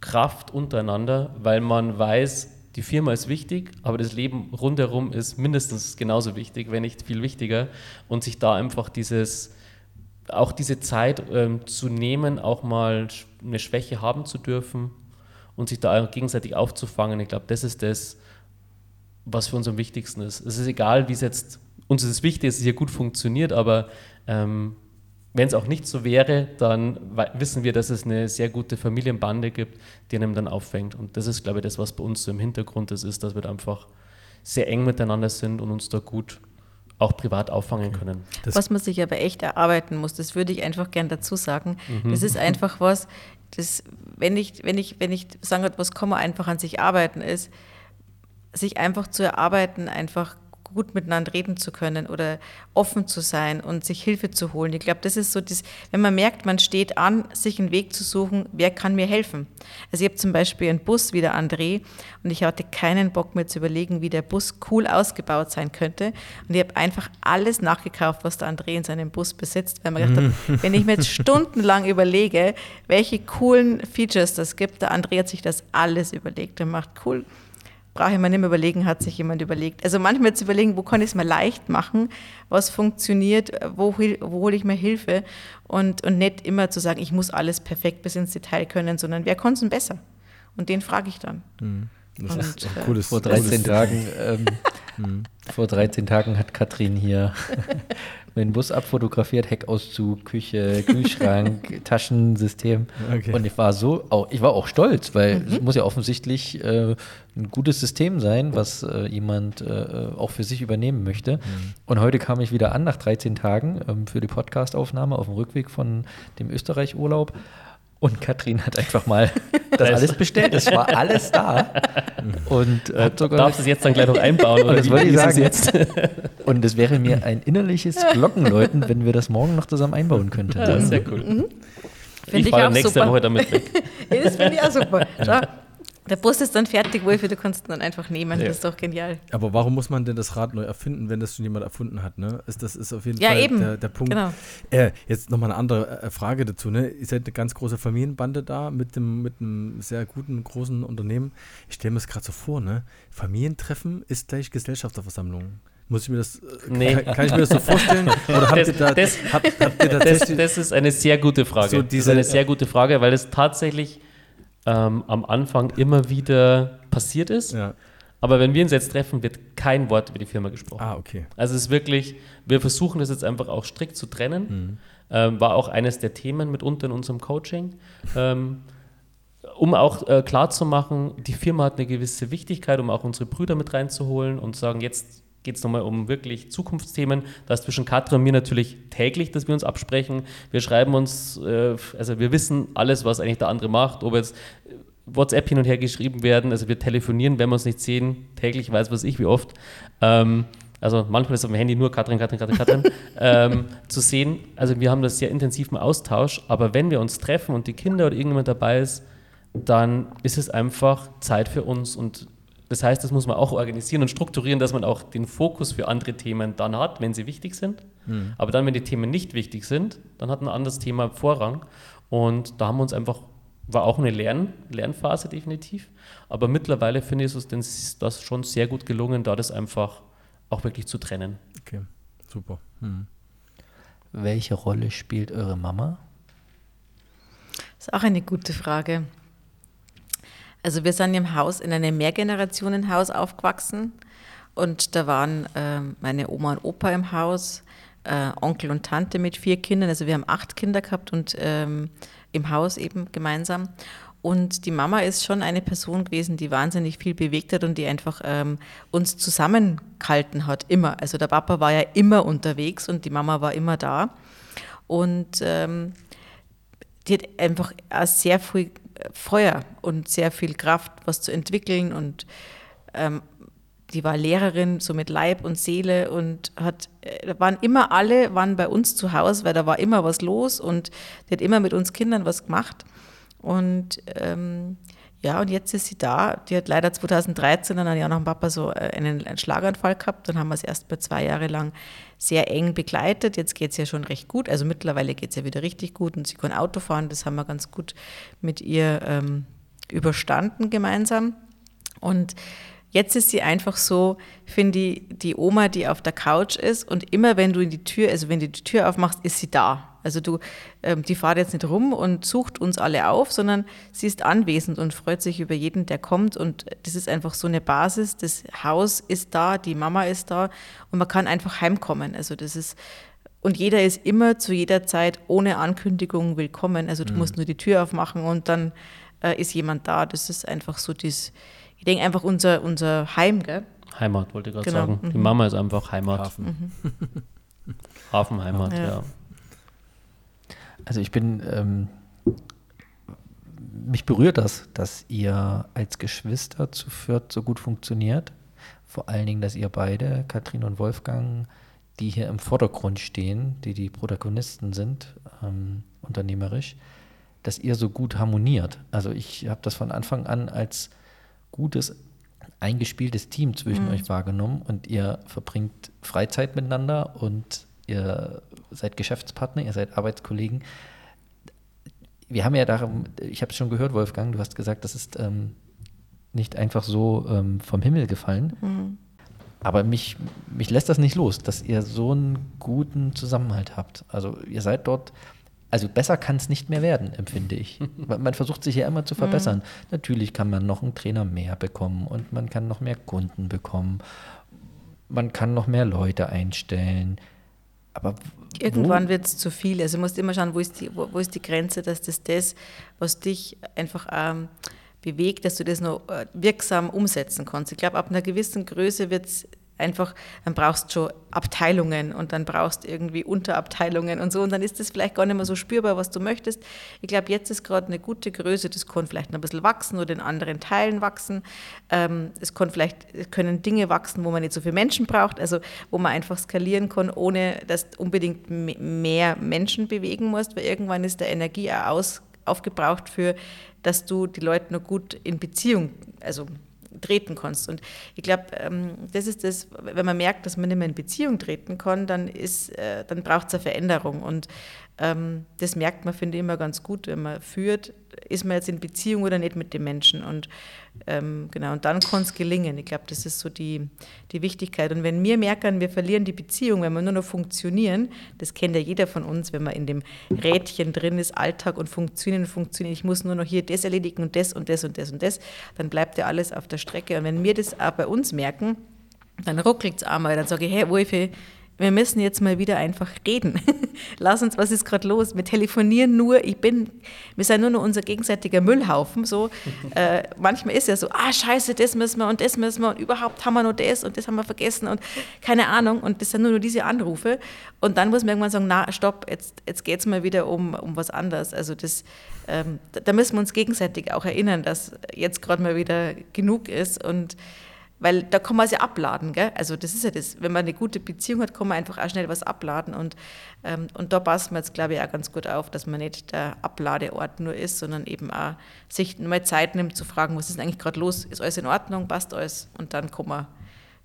Kraft untereinander, weil man weiß, die Firma ist wichtig, aber das Leben rundherum ist mindestens genauso wichtig, wenn nicht viel wichtiger. Und sich da einfach dieses, auch diese Zeit ähm, zu nehmen, auch mal eine Schwäche haben zu dürfen und sich da gegenseitig aufzufangen. Ich glaube, das ist das, was für uns am wichtigsten ist. Es ist egal, wie es jetzt, uns ist es wichtig, dass es hier gut funktioniert, aber ähm, wenn es auch nicht so wäre, dann wissen wir, dass es eine sehr gute Familienbande gibt, die einem dann auffängt. Und das ist, glaube ich, das, was bei uns so im Hintergrund ist, ist, dass wir da einfach sehr eng miteinander sind und uns da gut auch privat auffangen können. Das was man sich aber echt erarbeiten muss, das würde ich einfach gern dazu sagen. Mhm. Das ist einfach was, das, wenn ich, wenn ich, wenn ich sagen würde, was kann man einfach an sich arbeiten, ist, sich einfach zu erarbeiten, einfach gut miteinander reden zu können oder offen zu sein und sich Hilfe zu holen. Ich glaube, das ist so, das, wenn man merkt, man steht an, sich einen Weg zu suchen, wer kann mir helfen. Also ich habe zum Beispiel einen Bus wie der André und ich hatte keinen Bock mehr zu überlegen, wie der Bus cool ausgebaut sein könnte. Und ich habe einfach alles nachgekauft, was der André in seinem Bus besitzt, weil man gedacht hat, wenn ich mir jetzt stundenlang überlege, welche coolen Features das gibt, der André hat sich das alles überlegt. Er macht cool brauche ich mir nicht mehr überlegen, hat sich jemand überlegt. Also manchmal zu überlegen, wo kann ich es mir leicht machen, was funktioniert, wo, wo hole ich mir Hilfe und, und nicht immer zu sagen, ich muss alles perfekt bis ins Detail können, sondern wer kann es denn besser? Und den frage ich dann. Mhm. Das und, ist äh, cooles, vor 13 Tagen, ähm, mhm. vor 13 Tagen hat Katrin hier den Bus abfotografiert, Heckauszug, Küche, Kühlschrank, Taschensystem. Okay. Und ich war so, auch, ich war auch stolz, weil mhm. es muss ja offensichtlich äh, ein gutes System sein, was äh, jemand äh, auch für sich übernehmen möchte. Mhm. Und heute kam ich wieder an nach 13 Tagen ähm, für die Podcastaufnahme auf dem Rückweg von dem Österreich-Urlaub. Und Katrin hat einfach mal das alles bestellt. Es war alles da. Und äh, sogar darfst du es jetzt dann gleich noch einbauen? Oder das wollte ich sagen. Jetzt? Und es wäre mir ein innerliches Glockenläuten, wenn wir das morgen noch zusammen einbauen könnten. Ja, das ist sehr cool. Mhm. Ich, ich fahre nächste super. Woche damit weg. das finde ich auch super. Schau, Der Bus ist dann fertig, Wolfi, du kannst ihn dann einfach nehmen. Ja. Das ist doch genial. Aber warum muss man denn das Rad neu erfinden, wenn das schon jemand erfunden hat? Ne? Ist, das ist auf jeden ja, Fall eben. Der, der Punkt. Genau. Äh, jetzt nochmal eine andere äh, Frage dazu. Ne? Ihr seid eine ganz große Familienbande da mit, dem, mit einem sehr guten, großen Unternehmen. Ich stelle mir das gerade so vor, ne? Familientreffen ist gleich Gesellschafterversammlung. Muss ich mir das, äh, nee. kann, kann, ich mir das so vorstellen? Oder habt das, ihr da, das, habt, habt ihr das, das, ist eine sehr gute Frage. So diese, das ist eine sehr gute Frage, weil es tatsächlich ähm, am Anfang immer wieder passiert ist. Ja. Aber wenn wir uns jetzt treffen, wird kein Wort über die Firma gesprochen. Ah, okay. Also es ist wirklich, wir versuchen das jetzt einfach auch strikt zu trennen. Mhm. Ähm, war auch eines der Themen mitunter in unserem Coaching. Ähm, um auch äh, klarzumachen, die Firma hat eine gewisse Wichtigkeit, um auch unsere Brüder mit reinzuholen und sagen, jetzt geht es nochmal um wirklich Zukunftsthemen. Da ist zwischen Katrin und mir natürlich täglich, dass wir uns absprechen. Wir schreiben uns, äh, also wir wissen alles, was eigentlich der andere macht, ob jetzt WhatsApp hin und her geschrieben werden, also wir telefonieren, wenn wir uns nicht sehen, täglich weiß was ich, wie oft. Ähm, also manchmal ist auf dem Handy nur Katrin, Katrin, Katrin, Katrin ähm, zu sehen. Also wir haben das sehr intensiv im Austausch, aber wenn wir uns treffen und die Kinder oder irgendjemand dabei ist, dann ist es einfach Zeit für uns und das heißt, das muss man auch organisieren und strukturieren, dass man auch den Fokus für andere Themen dann hat, wenn sie wichtig sind. Mhm. Aber dann, wenn die Themen nicht wichtig sind, dann hat ein anderes Thema Vorrang. Und da haben wir uns einfach, war auch eine Lern, Lernphase definitiv. Aber mittlerweile finde ich es das schon sehr gut gelungen, da das einfach auch wirklich zu trennen. Okay, super. Mhm. Welche Rolle spielt eure Mama? Das ist auch eine gute Frage. Also wir sind im Haus, in einem Mehrgenerationenhaus aufgewachsen und da waren äh, meine Oma und Opa im Haus, äh, Onkel und Tante mit vier Kindern. Also wir haben acht Kinder gehabt und ähm, im Haus eben gemeinsam. Und die Mama ist schon eine Person gewesen, die wahnsinnig viel bewegt hat und die einfach ähm, uns zusammengehalten hat, immer. Also der Papa war ja immer unterwegs und die Mama war immer da. Und ähm, die hat einfach sehr viel Feuer und sehr viel Kraft, was zu entwickeln. Und ähm, die war Lehrerin, so mit Leib und Seele und hat, äh, waren immer alle, waren bei uns zu Hause, weil da war immer was los und die hat immer mit uns Kindern was gemacht. Und ähm, ja, und jetzt ist sie da. Die hat leider 2013 dann ja noch Papa so äh, einen, einen Schlaganfall gehabt. Dann haben wir es erst mal zwei Jahre lang sehr eng begleitet. Jetzt geht es ja schon recht gut. Also mittlerweile geht es ja wieder richtig gut und sie kann Auto fahren. Das haben wir ganz gut mit ihr ähm, überstanden gemeinsam. Und Jetzt ist sie einfach so, finde ich, die Oma, die auf der Couch ist und immer wenn du in die Tür, also wenn du die Tür aufmachst, ist sie da. Also du, ähm, die fahrt jetzt nicht rum und sucht uns alle auf, sondern sie ist anwesend und freut sich über jeden, der kommt. Und das ist einfach so eine Basis. Das Haus ist da, die Mama ist da und man kann einfach heimkommen. Also das ist und jeder ist immer zu jeder Zeit ohne Ankündigung willkommen. Also du mhm. musst nur die Tür aufmachen und dann äh, ist jemand da. Das ist einfach so das, ich denke einfach unser, unser Heim, gell? Heimat wollte ich gerade genau. sagen. Die mhm. Mama ist einfach Heimat. Hafen. Mhm. Hafenheimat, ja. ja. Also ich bin, ähm, mich berührt das, dass ihr als Geschwister zu viert so gut funktioniert. Vor allen Dingen, dass ihr beide, Katrin und Wolfgang, die hier im Vordergrund stehen, die die Protagonisten sind, ähm, unternehmerisch, dass ihr so gut harmoniert. Also ich habe das von Anfang an als gutes, eingespieltes Team zwischen mhm. euch wahrgenommen und ihr verbringt Freizeit miteinander und ihr seid Geschäftspartner, ihr seid Arbeitskollegen. Wir haben ja darum, ich habe es schon gehört, Wolfgang, du hast gesagt, das ist ähm, nicht einfach so ähm, vom Himmel gefallen. Mhm. Aber mich, mich lässt das nicht los, dass ihr so einen guten Zusammenhalt habt. Also ihr seid dort, also besser kann es nicht mehr werden, empfinde ich. man versucht sich ja immer zu verbessern. Mhm. Natürlich kann man noch einen Trainer mehr bekommen und man kann noch mehr Kunden bekommen. Man kann noch mehr Leute einstellen. Aber Irgendwann wird es zu viel. Also du musst immer schauen, wo ist, die, wo, wo, ist die Grenze, dass das das, was dich einfach ähm, bewegt, dass du das noch äh, wirksam umsetzen kannst. Ich glaube, ab einer gewissen Größe wird es einfach, dann brauchst du Abteilungen und dann brauchst du irgendwie Unterabteilungen und so und dann ist das vielleicht gar nicht mehr so spürbar, was du möchtest. Ich glaube, jetzt ist gerade eine gute Größe, das kann vielleicht noch ein bisschen wachsen oder in anderen Teilen wachsen. Ähm, es kann vielleicht, können Dinge wachsen, wo man nicht so viele Menschen braucht, also wo man einfach skalieren kann, ohne dass du unbedingt mehr Menschen bewegen musst, weil irgendwann ist der Energie auch aus, aufgebraucht für dass du die Leute nur gut in Beziehung, also treten kannst. Und ich glaube, ähm, das ist das, wenn man merkt, dass man nicht mehr in Beziehung treten kann, dann, äh, dann braucht es eine Veränderung. Und das merkt man, finde ich, immer ganz gut, wenn man führt, ist man jetzt in Beziehung oder nicht mit dem Menschen. Und ähm, genau, und dann kann es gelingen. Ich glaube, das ist so die, die Wichtigkeit. Und wenn wir merken, wir verlieren die Beziehung, wenn wir nur noch funktionieren, das kennt ja jeder von uns, wenn man in dem Rädchen drin ist, Alltag und funktionieren, funktionieren, ich muss nur noch hier das erledigen und das und das und das und das, dann bleibt ja alles auf der Strecke. Und wenn wir das auch bei uns merken, dann ruckelt es einmal, dann sage ich, hey Wolfi, wir müssen jetzt mal wieder einfach reden. Lass uns, was ist gerade los? Wir telefonieren nur, ich bin, wir sind nur noch unser gegenseitiger Müllhaufen. So. äh, manchmal ist ja so, ah scheiße, das müssen wir und das müssen wir und überhaupt haben wir noch das und das haben wir vergessen und keine Ahnung. Und das sind nur noch diese Anrufe. Und dann muss man irgendwann sagen, na stopp, jetzt, jetzt geht es mal wieder um, um was anderes. Also das, ähm, da müssen wir uns gegenseitig auch erinnern, dass jetzt gerade mal wieder genug ist und weil da kann man es ja abladen, gell? Also das ist ja das, wenn man eine gute Beziehung hat, kann man einfach auch schnell was abladen. Und, ähm, und da passen wir jetzt, glaube ich, auch ganz gut auf, dass man nicht der Abladeort nur ist, sondern eben auch sich mal Zeit nimmt zu fragen, was ist eigentlich gerade los? Ist alles in Ordnung? Passt alles? Und dann kann man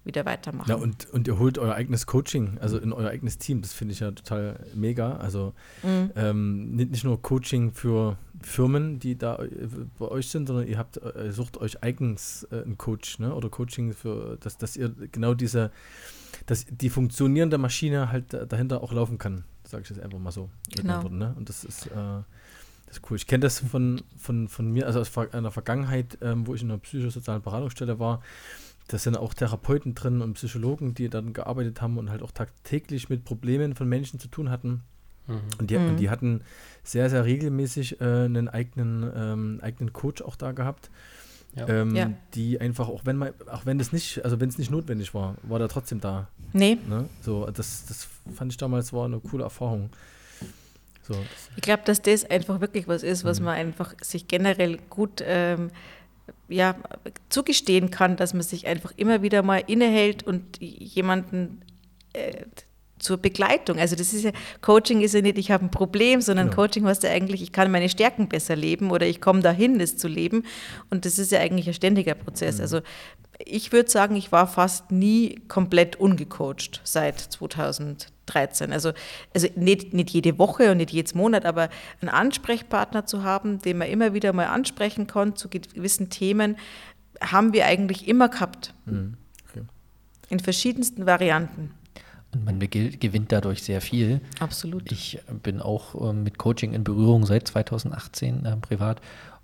wieder weitermachen. Ja, und, und ihr holt euer eigenes Coaching, also in euer eigenes Team. Das finde ich ja total mega. Also mhm. ähm, nicht, nicht nur Coaching für Firmen, die da äh, bei euch sind, sondern ihr habt, äh, sucht euch eigens äh, einen Coach, ne? Oder Coaching für, dass, dass ihr genau diese, dass die funktionierende Maschine halt dahinter auch laufen kann, sage ich jetzt einfach mal so. Genau. Worten, ne? Und das ist, äh, das ist cool. Ich kenne das von, von, von mir, also aus einer Vergangenheit, ähm, wo ich in einer psychosozialen Beratungsstelle war. Da sind auch Therapeuten drin und Psychologen, die dann gearbeitet haben und halt auch tagtäglich mit Problemen von Menschen zu tun hatten. Mhm. Und, die, mhm. und, die, hatten sehr, sehr regelmäßig äh, einen eigenen, ähm, eigenen Coach auch da gehabt. Ja. Ähm, ja. Die einfach, auch wenn man, auch wenn das nicht, also wenn es nicht notwendig war, war der trotzdem da. Nee. Ne? So, das, das fand ich damals war eine coole Erfahrung. So. Ich glaube, dass das einfach wirklich was ist, was mhm. man einfach sich generell gut ähm, ja, zugestehen kann, dass man sich einfach immer wieder mal innehält und jemanden äh, zur Begleitung. Also das ist ja, Coaching ist ja nicht, ich habe ein Problem, sondern genau. Coaching heißt ja eigentlich, ich kann meine Stärken besser leben oder ich komme dahin, das zu leben. Und das ist ja eigentlich ein ständiger Prozess. Mhm. Also ich würde sagen, ich war fast nie komplett ungecoacht seit 2013. Also, also nicht, nicht jede Woche und nicht jedes Monat, aber einen Ansprechpartner zu haben, den man immer wieder mal ansprechen kann zu gewissen Themen, haben wir eigentlich immer gehabt. Mhm. Okay. In verschiedensten Varianten. Man gewinnt dadurch sehr viel. Absolut. Ich bin auch äh, mit Coaching in Berührung seit 2018 äh, privat.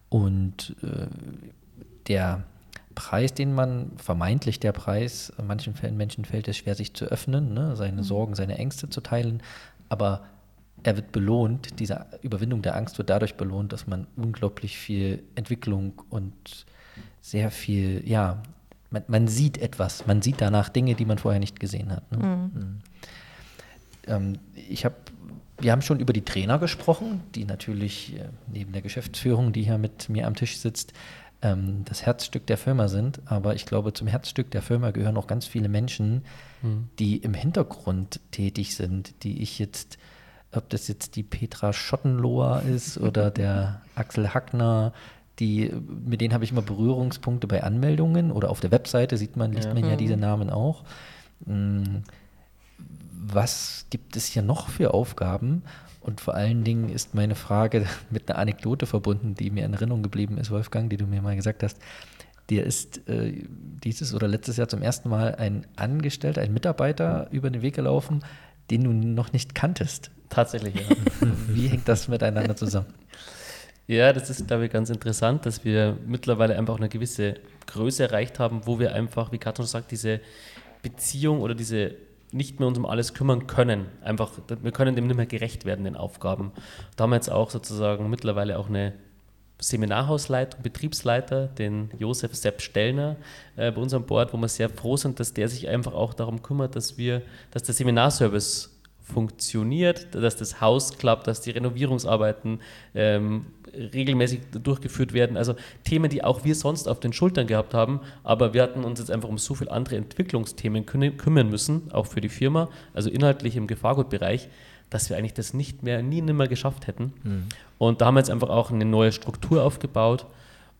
Und äh, der Preis, den man, vermeintlich der Preis, in manchen Fällen Menschen fällt es schwer, sich zu öffnen, ne? seine mhm. Sorgen, seine Ängste zu teilen. Aber er wird belohnt, diese Überwindung der Angst wird dadurch belohnt, dass man unglaublich viel Entwicklung und sehr viel, ja, man, man, sieht etwas, man sieht danach Dinge, die man vorher nicht gesehen hat. Ne? Mhm. mhm. Ähm, ich habe, wir haben schon über die Trainer gesprochen, die natürlich äh, neben der Geschäftsführung, die hier mit mir am Tisch sitzt, ähm, das Herzstück der Firma sind. Aber ich glaube, zum Herzstück der Firma gehören auch ganz viele Menschen, mhm. die im Hintergrund tätig sind, die ich jetzt ob das jetzt die Petra Schottenloher ist oder der Axel Hackner, die, mit denen habe ich immer Berührungspunkte bei Anmeldungen oder auf der Webseite sieht man, liest ja. man ja diese mhm. Namen auch. Hm, was gibt es hier noch für Aufgaben? Und vor allen Dingen ist meine Frage mit einer Anekdote verbunden, die mir in Erinnerung geblieben ist, Wolfgang, die du mir mal gesagt hast. Dir ist äh, dieses oder letztes Jahr zum ersten Mal ein Angestellter, ein Mitarbeiter über den Weg gelaufen, den du noch nicht kanntest. Tatsächlich, ja. Wie hängt das miteinander zusammen? Ja, das ist, glaube ich, ganz interessant, dass wir mittlerweile einfach eine gewisse Größe erreicht haben, wo wir einfach, wie Katrin sagt, diese Beziehung oder diese nicht mehr uns um alles kümmern können. Einfach, wir können dem nicht mehr gerecht werden, den Aufgaben. Da haben wir jetzt auch sozusagen mittlerweile auch eine Seminarhausleitung, Betriebsleiter, den Josef Sepp Stellner äh, bei uns an Bord, wo wir sehr froh sind, dass der sich einfach auch darum kümmert, dass wir, dass der Seminarservice funktioniert, dass das Haus klappt, dass die Renovierungsarbeiten ähm, regelmäßig durchgeführt werden. Also Themen, die auch wir sonst auf den Schultern gehabt haben, aber wir hatten uns jetzt einfach um so viele andere Entwicklungsthemen kümmern müssen, auch für die Firma, also inhaltlich im Gefahrgutbereich, dass wir eigentlich das nicht mehr, nie nimmer geschafft hätten. Mhm. Und da haben wir jetzt einfach auch eine neue Struktur aufgebaut.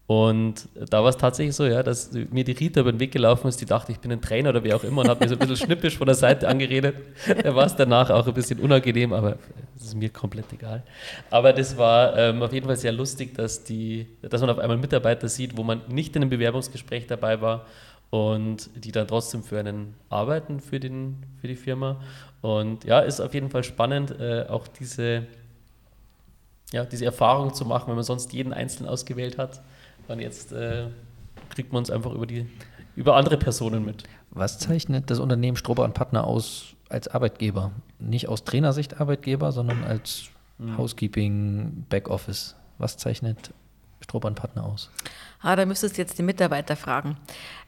Und da war es tatsächlich so, ja, dass mir die Rita über den Weg gelaufen ist, die dachte, ich bin ein Trainer oder wie auch immer und hat mir so ein bisschen schnippisch von der Seite angeredet. Da war es danach auch ein bisschen unangenehm, aber das ist mir komplett egal. Aber das war ähm, auf jeden Fall sehr lustig, dass, die, dass man auf einmal Mitarbeiter sieht, wo man nicht in einem Bewerbungsgespräch dabei war und die dann trotzdem für einen arbeiten, für, den, für die Firma. Und ja, ist auf jeden Fall spannend, äh, auch diese, ja, diese Erfahrung zu machen, wenn man sonst jeden Einzelnen ausgewählt hat. Und jetzt äh, kriegt man es einfach über, die, über andere Personen mit. Was zeichnet das Unternehmen Strober und Partner aus als Arbeitgeber? Nicht aus Trainersicht Arbeitgeber, sondern als mhm. Housekeeping, Backoffice. Was zeichnet Strober und Partner aus? Ah, da müsstest du jetzt die Mitarbeiter fragen.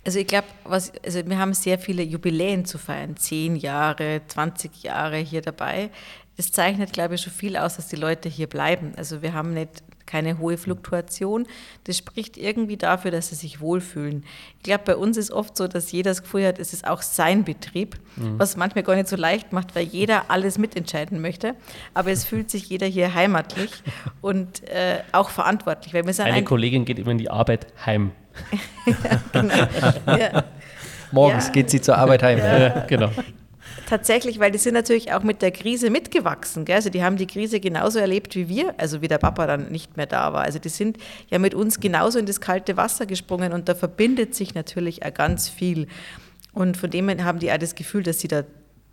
Also ich glaube, also wir haben sehr viele Jubiläen zu feiern, zehn Jahre, 20 Jahre hier dabei. Das zeichnet, glaube ich, schon viel aus, dass die Leute hier bleiben. Also wir haben nicht keine hohe Fluktuation. Das spricht irgendwie dafür, dass sie sich wohlfühlen. Ich glaube, bei uns ist oft so, dass jeder das Gefühl hat, es ist auch sein Betrieb, mhm. was manchmal gar nicht so leicht macht, weil jeder alles mitentscheiden möchte. Aber es fühlt sich jeder hier heimatlich und äh, auch verantwortlich. Weil wir sind Eine ein Kollegin geht immer in die Arbeit heim. ja, genau. ja. Morgens ja. geht sie zur Arbeit heim. Ja. genau. Tatsächlich, weil die sind natürlich auch mit der Krise mitgewachsen. Gell? Also die haben die Krise genauso erlebt wie wir, also wie der Papa dann nicht mehr da war. Also die sind ja mit uns genauso in das kalte Wasser gesprungen und da verbindet sich natürlich auch ganz viel. Und von dem her haben die auch das Gefühl, dass sie da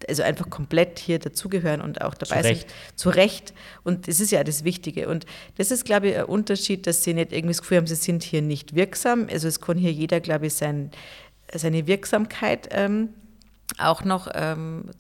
also einfach komplett hier dazugehören und auch dabei zu sind. Zu Recht. Und das ist ja das Wichtige. Und das ist, glaube ich, ein Unterschied, dass sie nicht irgendwie das Gefühl haben, sie sind hier nicht wirksam. Also es kann hier jeder, glaube ich, sein, seine Wirksamkeit ähm, auch noch ähm,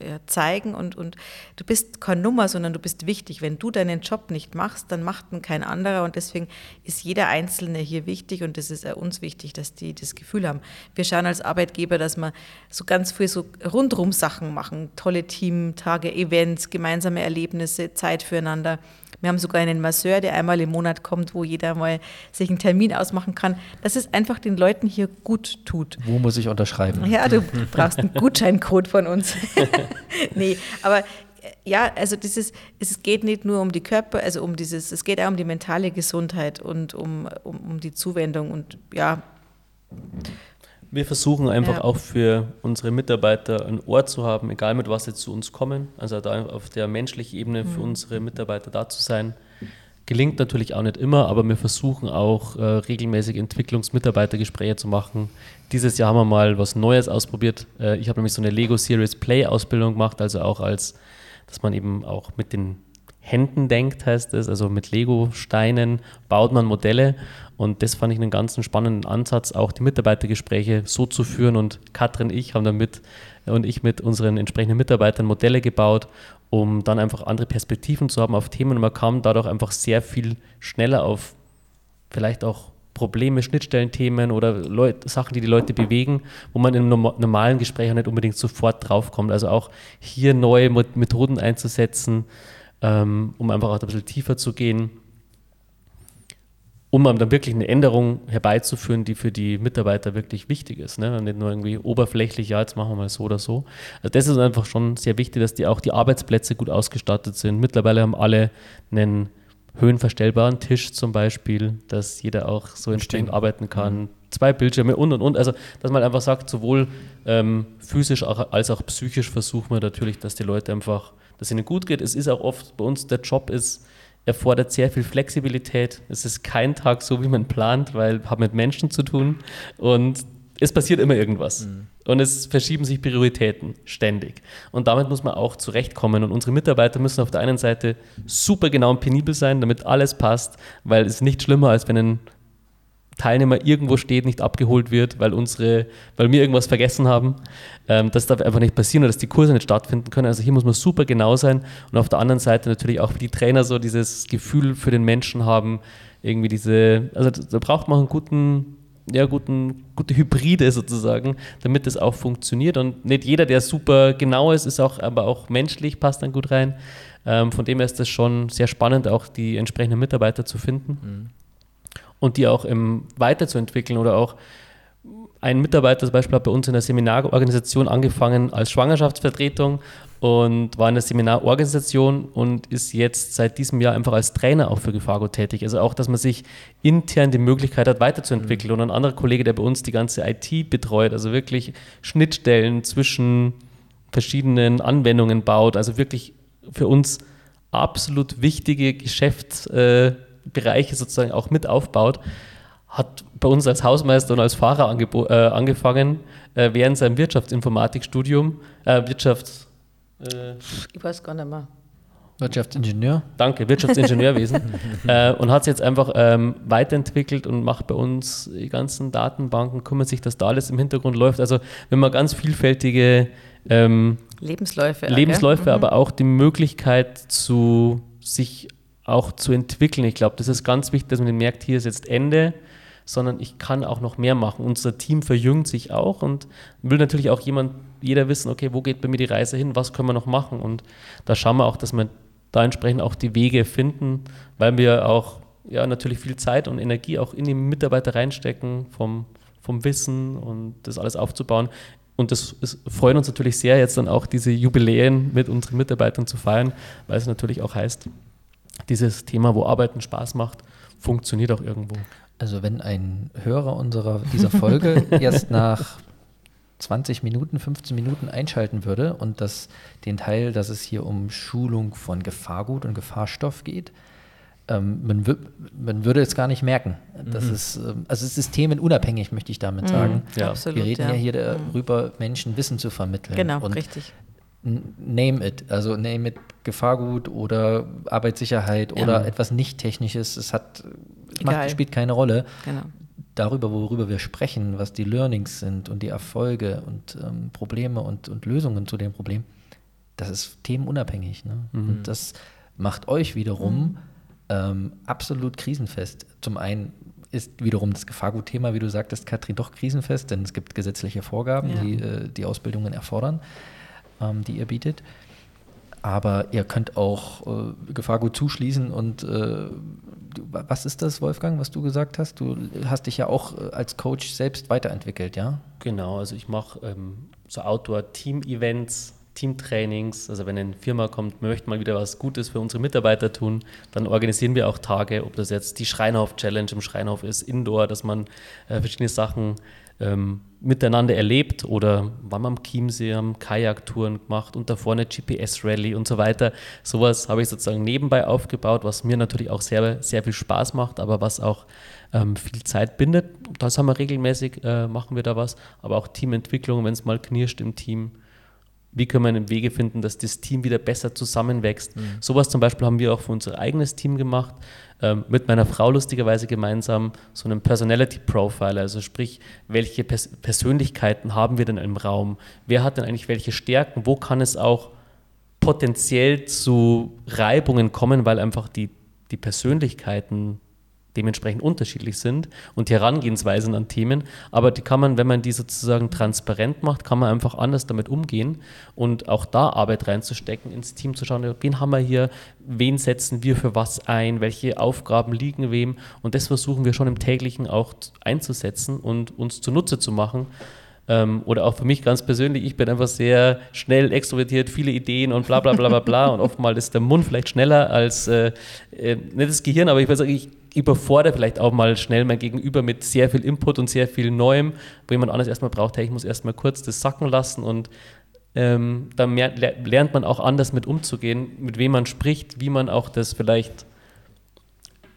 ja, zeigen und, und du bist keine Nummer, sondern du bist wichtig. Wenn du deinen Job nicht machst, dann macht ihn kein anderer und deswegen ist jeder Einzelne hier wichtig und es ist auch uns wichtig, dass die das Gefühl haben. Wir schauen als Arbeitgeber, dass wir so ganz viel so rundrum Sachen machen, tolle Teamtage, Events, gemeinsame Erlebnisse, Zeit füreinander. Wir haben sogar einen Masseur, der einmal im Monat kommt, wo jeder mal sich einen Termin ausmachen kann, dass es einfach den Leuten hier gut tut. Wo muss ich unterschreiben? Ja, du brauchst einen Gutscheincode von uns. nee, aber äh, ja, also dieses, es geht nicht nur um die Körper, also um dieses, es geht auch um die mentale Gesundheit und um, um, um die Zuwendung und ja. Wir versuchen einfach ja. auch für unsere Mitarbeiter ein Ort zu haben, egal mit was sie zu uns kommen. Also da auf der menschlichen Ebene für mhm. unsere Mitarbeiter da zu sein. Gelingt natürlich auch nicht immer, aber wir versuchen auch äh, regelmäßig Entwicklungsmitarbeitergespräche zu machen. Dieses Jahr haben wir mal was Neues ausprobiert. Äh, ich habe nämlich so eine Lego Series Play Ausbildung gemacht, also auch als, dass man eben auch mit den Händen denkt, heißt es. Also mit Lego-Steinen baut man Modelle. Und das fand ich einen ganz spannenden Ansatz, auch die Mitarbeitergespräche so zu führen. Und Katrin und ich haben damit und ich mit unseren entsprechenden Mitarbeitern Modelle gebaut, um dann einfach andere Perspektiven zu haben auf Themen. Und man kam dadurch einfach sehr viel schneller auf vielleicht auch Probleme, Schnittstellenthemen oder Leut, Sachen, die die Leute bewegen, wo man in einem normalen Gespräch nicht unbedingt sofort draufkommt. Also auch hier neue Methoden einzusetzen, ähm, um einfach auch ein bisschen tiefer zu gehen, um dann wirklich eine Änderung herbeizuführen, die für die Mitarbeiter wirklich wichtig ist. Ne? Nicht nur irgendwie oberflächlich, ja, jetzt machen wir mal so oder so. Also das ist einfach schon sehr wichtig, dass die auch die Arbeitsplätze gut ausgestattet sind. Mittlerweile haben alle einen höhenverstellbaren Tisch zum Beispiel, dass jeder auch so entsprechend arbeiten kann. Mhm. Zwei Bildschirme und und und. Also, dass man einfach sagt, sowohl ähm, physisch als auch psychisch versuchen wir natürlich, dass die Leute einfach dass es ihnen gut geht. Es ist auch oft bei uns, der Job ist, erfordert sehr viel Flexibilität. Es ist kein Tag so, wie man plant, weil wir haben mit Menschen zu tun und es passiert immer irgendwas. Mhm. Und es verschieben sich Prioritäten ständig. Und damit muss man auch zurechtkommen. Und unsere Mitarbeiter müssen auf der einen Seite super genau und penibel sein, damit alles passt, weil es ist nicht schlimmer, als wenn ein Teilnehmer irgendwo steht, nicht abgeholt wird, weil unsere, weil wir irgendwas vergessen haben. Ähm, das darf einfach nicht passieren oder dass die Kurse nicht stattfinden können. Also hier muss man super genau sein und auf der anderen Seite natürlich auch die Trainer so dieses Gefühl für den Menschen haben, irgendwie diese, also da braucht man einen guten, ja, guten, gute Hybride sozusagen, damit das auch funktioniert. Und nicht jeder, der super genau ist, ist auch, aber auch menschlich, passt dann gut rein. Ähm, von dem her ist das schon sehr spannend, auch die entsprechenden Mitarbeiter zu finden. Mhm und die auch im, weiterzuentwickeln oder auch ein Mitarbeiter zum Beispiel hat bei uns in der Seminarorganisation angefangen als Schwangerschaftsvertretung und war in der Seminarorganisation und ist jetzt seit diesem Jahr einfach als Trainer auch für Gefago tätig. Also auch, dass man sich intern die Möglichkeit hat, weiterzuentwickeln. Und ein anderer Kollege, der bei uns die ganze IT betreut, also wirklich Schnittstellen zwischen verschiedenen Anwendungen baut, also wirklich für uns absolut wichtige Geschäftsbereiche sozusagen auch mit aufbaut, hat bei uns als Hausmeister und als Fahrer äh, angefangen äh, während seinem Wirtschaftsinformatikstudium, äh, Wirtschafts... Äh, ich weiß gar nicht mehr. Wirtschaftsingenieur. Danke, Wirtschaftsingenieurwesen. äh, und hat es jetzt einfach ähm, weiterentwickelt und macht bei uns die ganzen Datenbanken, kümmert sich, dass da alles im Hintergrund läuft. Also wenn man ganz vielfältige ähm, Lebensläufe, Lebensläufe okay. Mhm. aber auch die Möglichkeit zu sich auch zu entwickeln. Ich glaube, das ist ganz wichtig, dass man merkt, hier ist jetzt Ende, sondern ich kann auch noch mehr machen. Unser Team verjüngt sich auch und will natürlich auch jemand, jeder wissen, okay, wo geht bei mir die Reise hin, was können wir noch machen? Und da schauen wir auch, dass wir da entsprechend auch die Wege finden, weil wir auch ja natürlich viel Zeit und Energie auch in die Mitarbeiter reinstecken, vom, vom Wissen und das alles aufzubauen. Und das ist, freut uns natürlich sehr, jetzt dann auch diese Jubiläen mit unseren Mitarbeitern zu feiern, weil es natürlich auch heißt, dieses Thema, wo Arbeiten Spaß macht, funktioniert auch irgendwo. Also wenn ein Hörer unserer dieser Folge erst nach 20 Minuten, 15 Minuten einschalten würde und das, den Teil, dass es hier um Schulung von Gefahrgut und Gefahrstoff geht, ähm, man, man, würde es gar nicht merken. Das mhm. ist, ähm, also es ist themenunabhängig, möchte ich damit mhm. sagen. Ja. Absolut, Wir reden ja, ja hier darüber, Menschen Wissen zu vermitteln. Genau, und richtig. Name it, also name it Gefahrgut oder Arbeitssicherheit ja. oder etwas nicht Technisches. Es hat, macht, spielt keine Rolle. Genau. Darüber, worüber wir sprechen, was die Learnings sind und die Erfolge und ähm, Probleme und, und Lösungen zu dem Problem, das ist themenunabhängig. Ne? Mhm. Und das macht euch wiederum mhm ähm, absolut krisenfest. Zum einen ist wiederum das Gefahrgutthema, wie du sagtest, Katrin, doch krisenfest, denn es gibt gesetzliche Vorgaben, ja. die äh, die Ausbildungen erfordern, ähm, die ihr bietet. Aber ihr könnt auch äh, Gefahrgut zuschließen und äh, was ist das, Wolfgang, was du gesagt hast? Du hast dich ja auch äh, als Coach selbst weiterentwickelt, ja? Genau, also ich mache ähm, so Outdoor-Team-Events, Teamtrainings. Also wenn eine Firma kommt, möchte mal wieder was Gutes für unsere Mitarbeiter tun, dann organisieren wir auch Tage, ob das jetzt die Schreinhof-Challenge im Schreinhof ist, Indoor, dass man äh, verschiedene Sachen ähm, miteinander erlebt oder wann man am Chiemsee haben Kajaktouren gemacht und davor eine GPS-Rally und so weiter. Sowas habe ich sozusagen nebenbei aufgebaut, was mir natürlich auch sehr, sehr viel Spaß macht, aber was auch ähm, viel Zeit bindet. Das haben wir regelmäßig, äh, machen wir da was, aber auch Teamentwicklung, wenn es mal knirscht im Team wie können wir einen Wege finden, dass das Team wieder besser zusammenwächst. Mhm. Sowas zum Beispiel haben wir auch für unser eigenes Team gemacht, ähm, mit meiner Frau lustigerweise gemeinsam, so einen Personality Profile, also sprich, welche Pers Persönlichkeiten haben wir denn im Raum? Wer hat denn eigentlich welche Stärken? Wo kann es auch potenziell zu Reibungen kommen, weil einfach die, die Persönlichkeiten dementsprechend unterschiedlich sind und die Herangehensweisen an Themen. Aber die kann man, wenn man die sozusagen transparent macht, kann man einfach anders damit umgehen und auch da Arbeit reinzustecken, ins Team zu schauen, wen haben wir hier, wen setzen wir für was ein, welche Aufgaben liegen wem. Und das versuchen wir schon im täglichen auch einzusetzen und uns zunutze zu machen ähm, oder auch für mich ganz persönlich, ich bin einfach sehr schnell extrovertiert, viele Ideen und bla bla bla bla bla. und oftmals ist der Mund vielleicht schneller als äh, äh, nicht das Gehirn, aber ich würde sagen, ich überfordere vielleicht auch mal schnell mein Gegenüber mit sehr viel Input und sehr viel Neuem, wo jemand anderes erstmal braucht, hey, ich muss erstmal kurz das sacken lassen und ähm, dann lernt man auch anders mit umzugehen, mit wem man spricht, wie man auch das vielleicht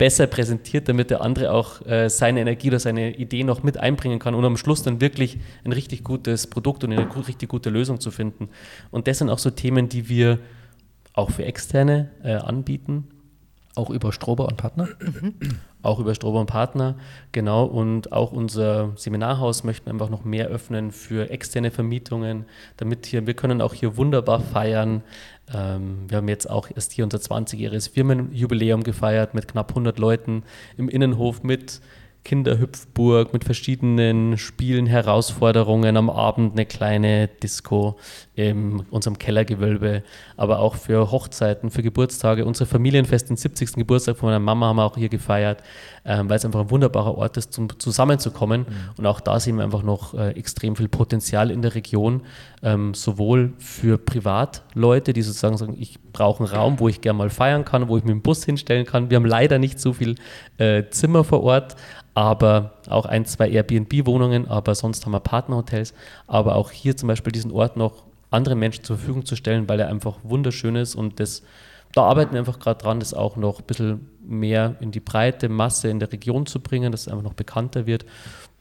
besser präsentiert, damit der andere auch äh, seine Energie oder seine Idee noch mit einbringen kann und am Schluss dann wirklich ein richtig gutes Produkt und eine richtig gute Lösung zu finden. Und das sind auch so Themen, die wir auch für Externe äh, anbieten. Auch über Strober und Partner? Auch über Strober und Partner, genau. Und auch unser Seminarhaus möchten einfach noch mehr öffnen für externe Vermietungen, damit hier, wir können auch hier wunderbar feiern. Ähm, wir haben jetzt auch erst hier unser 20-jähriges Firmenjubiläum gefeiert mit knapp 100 Leuten im Innenhof mit Kinderhüpfburg mit verschiedenen Spielen, Herausforderungen, am Abend eine kleine Disco in unserem Kellergewölbe, aber auch für Hochzeiten, für Geburtstage. Unsere Familienfest, den 70. Geburtstag von meiner Mama haben wir auch hier gefeiert, ähm, weil es einfach ein wunderbarer Ort ist, zum zusammenzukommen. Mhm. Und auch da sehen wir einfach noch äh, extrem viel Potenzial in der Region, ähm, sowohl für Privatleute, die sozusagen sagen, ich brauche einen Raum, wo ich gerne mal feiern kann, wo ich mit dem Bus hinstellen kann. Wir haben leider nicht so viel äh, Zimmer vor Ort, aber auch ein, zwei Airbnb-Wohnungen, aber sonst haben wir Partnerhotels. Aber auch hier zum Beispiel diesen Ort noch anderen Menschen zur Verfügung zu stellen, weil er einfach wunderschön ist und das, da arbeiten wir einfach gerade dran, das auch noch ein bisschen mehr in die breite Masse in der Region zu bringen, dass es einfach noch bekannter wird.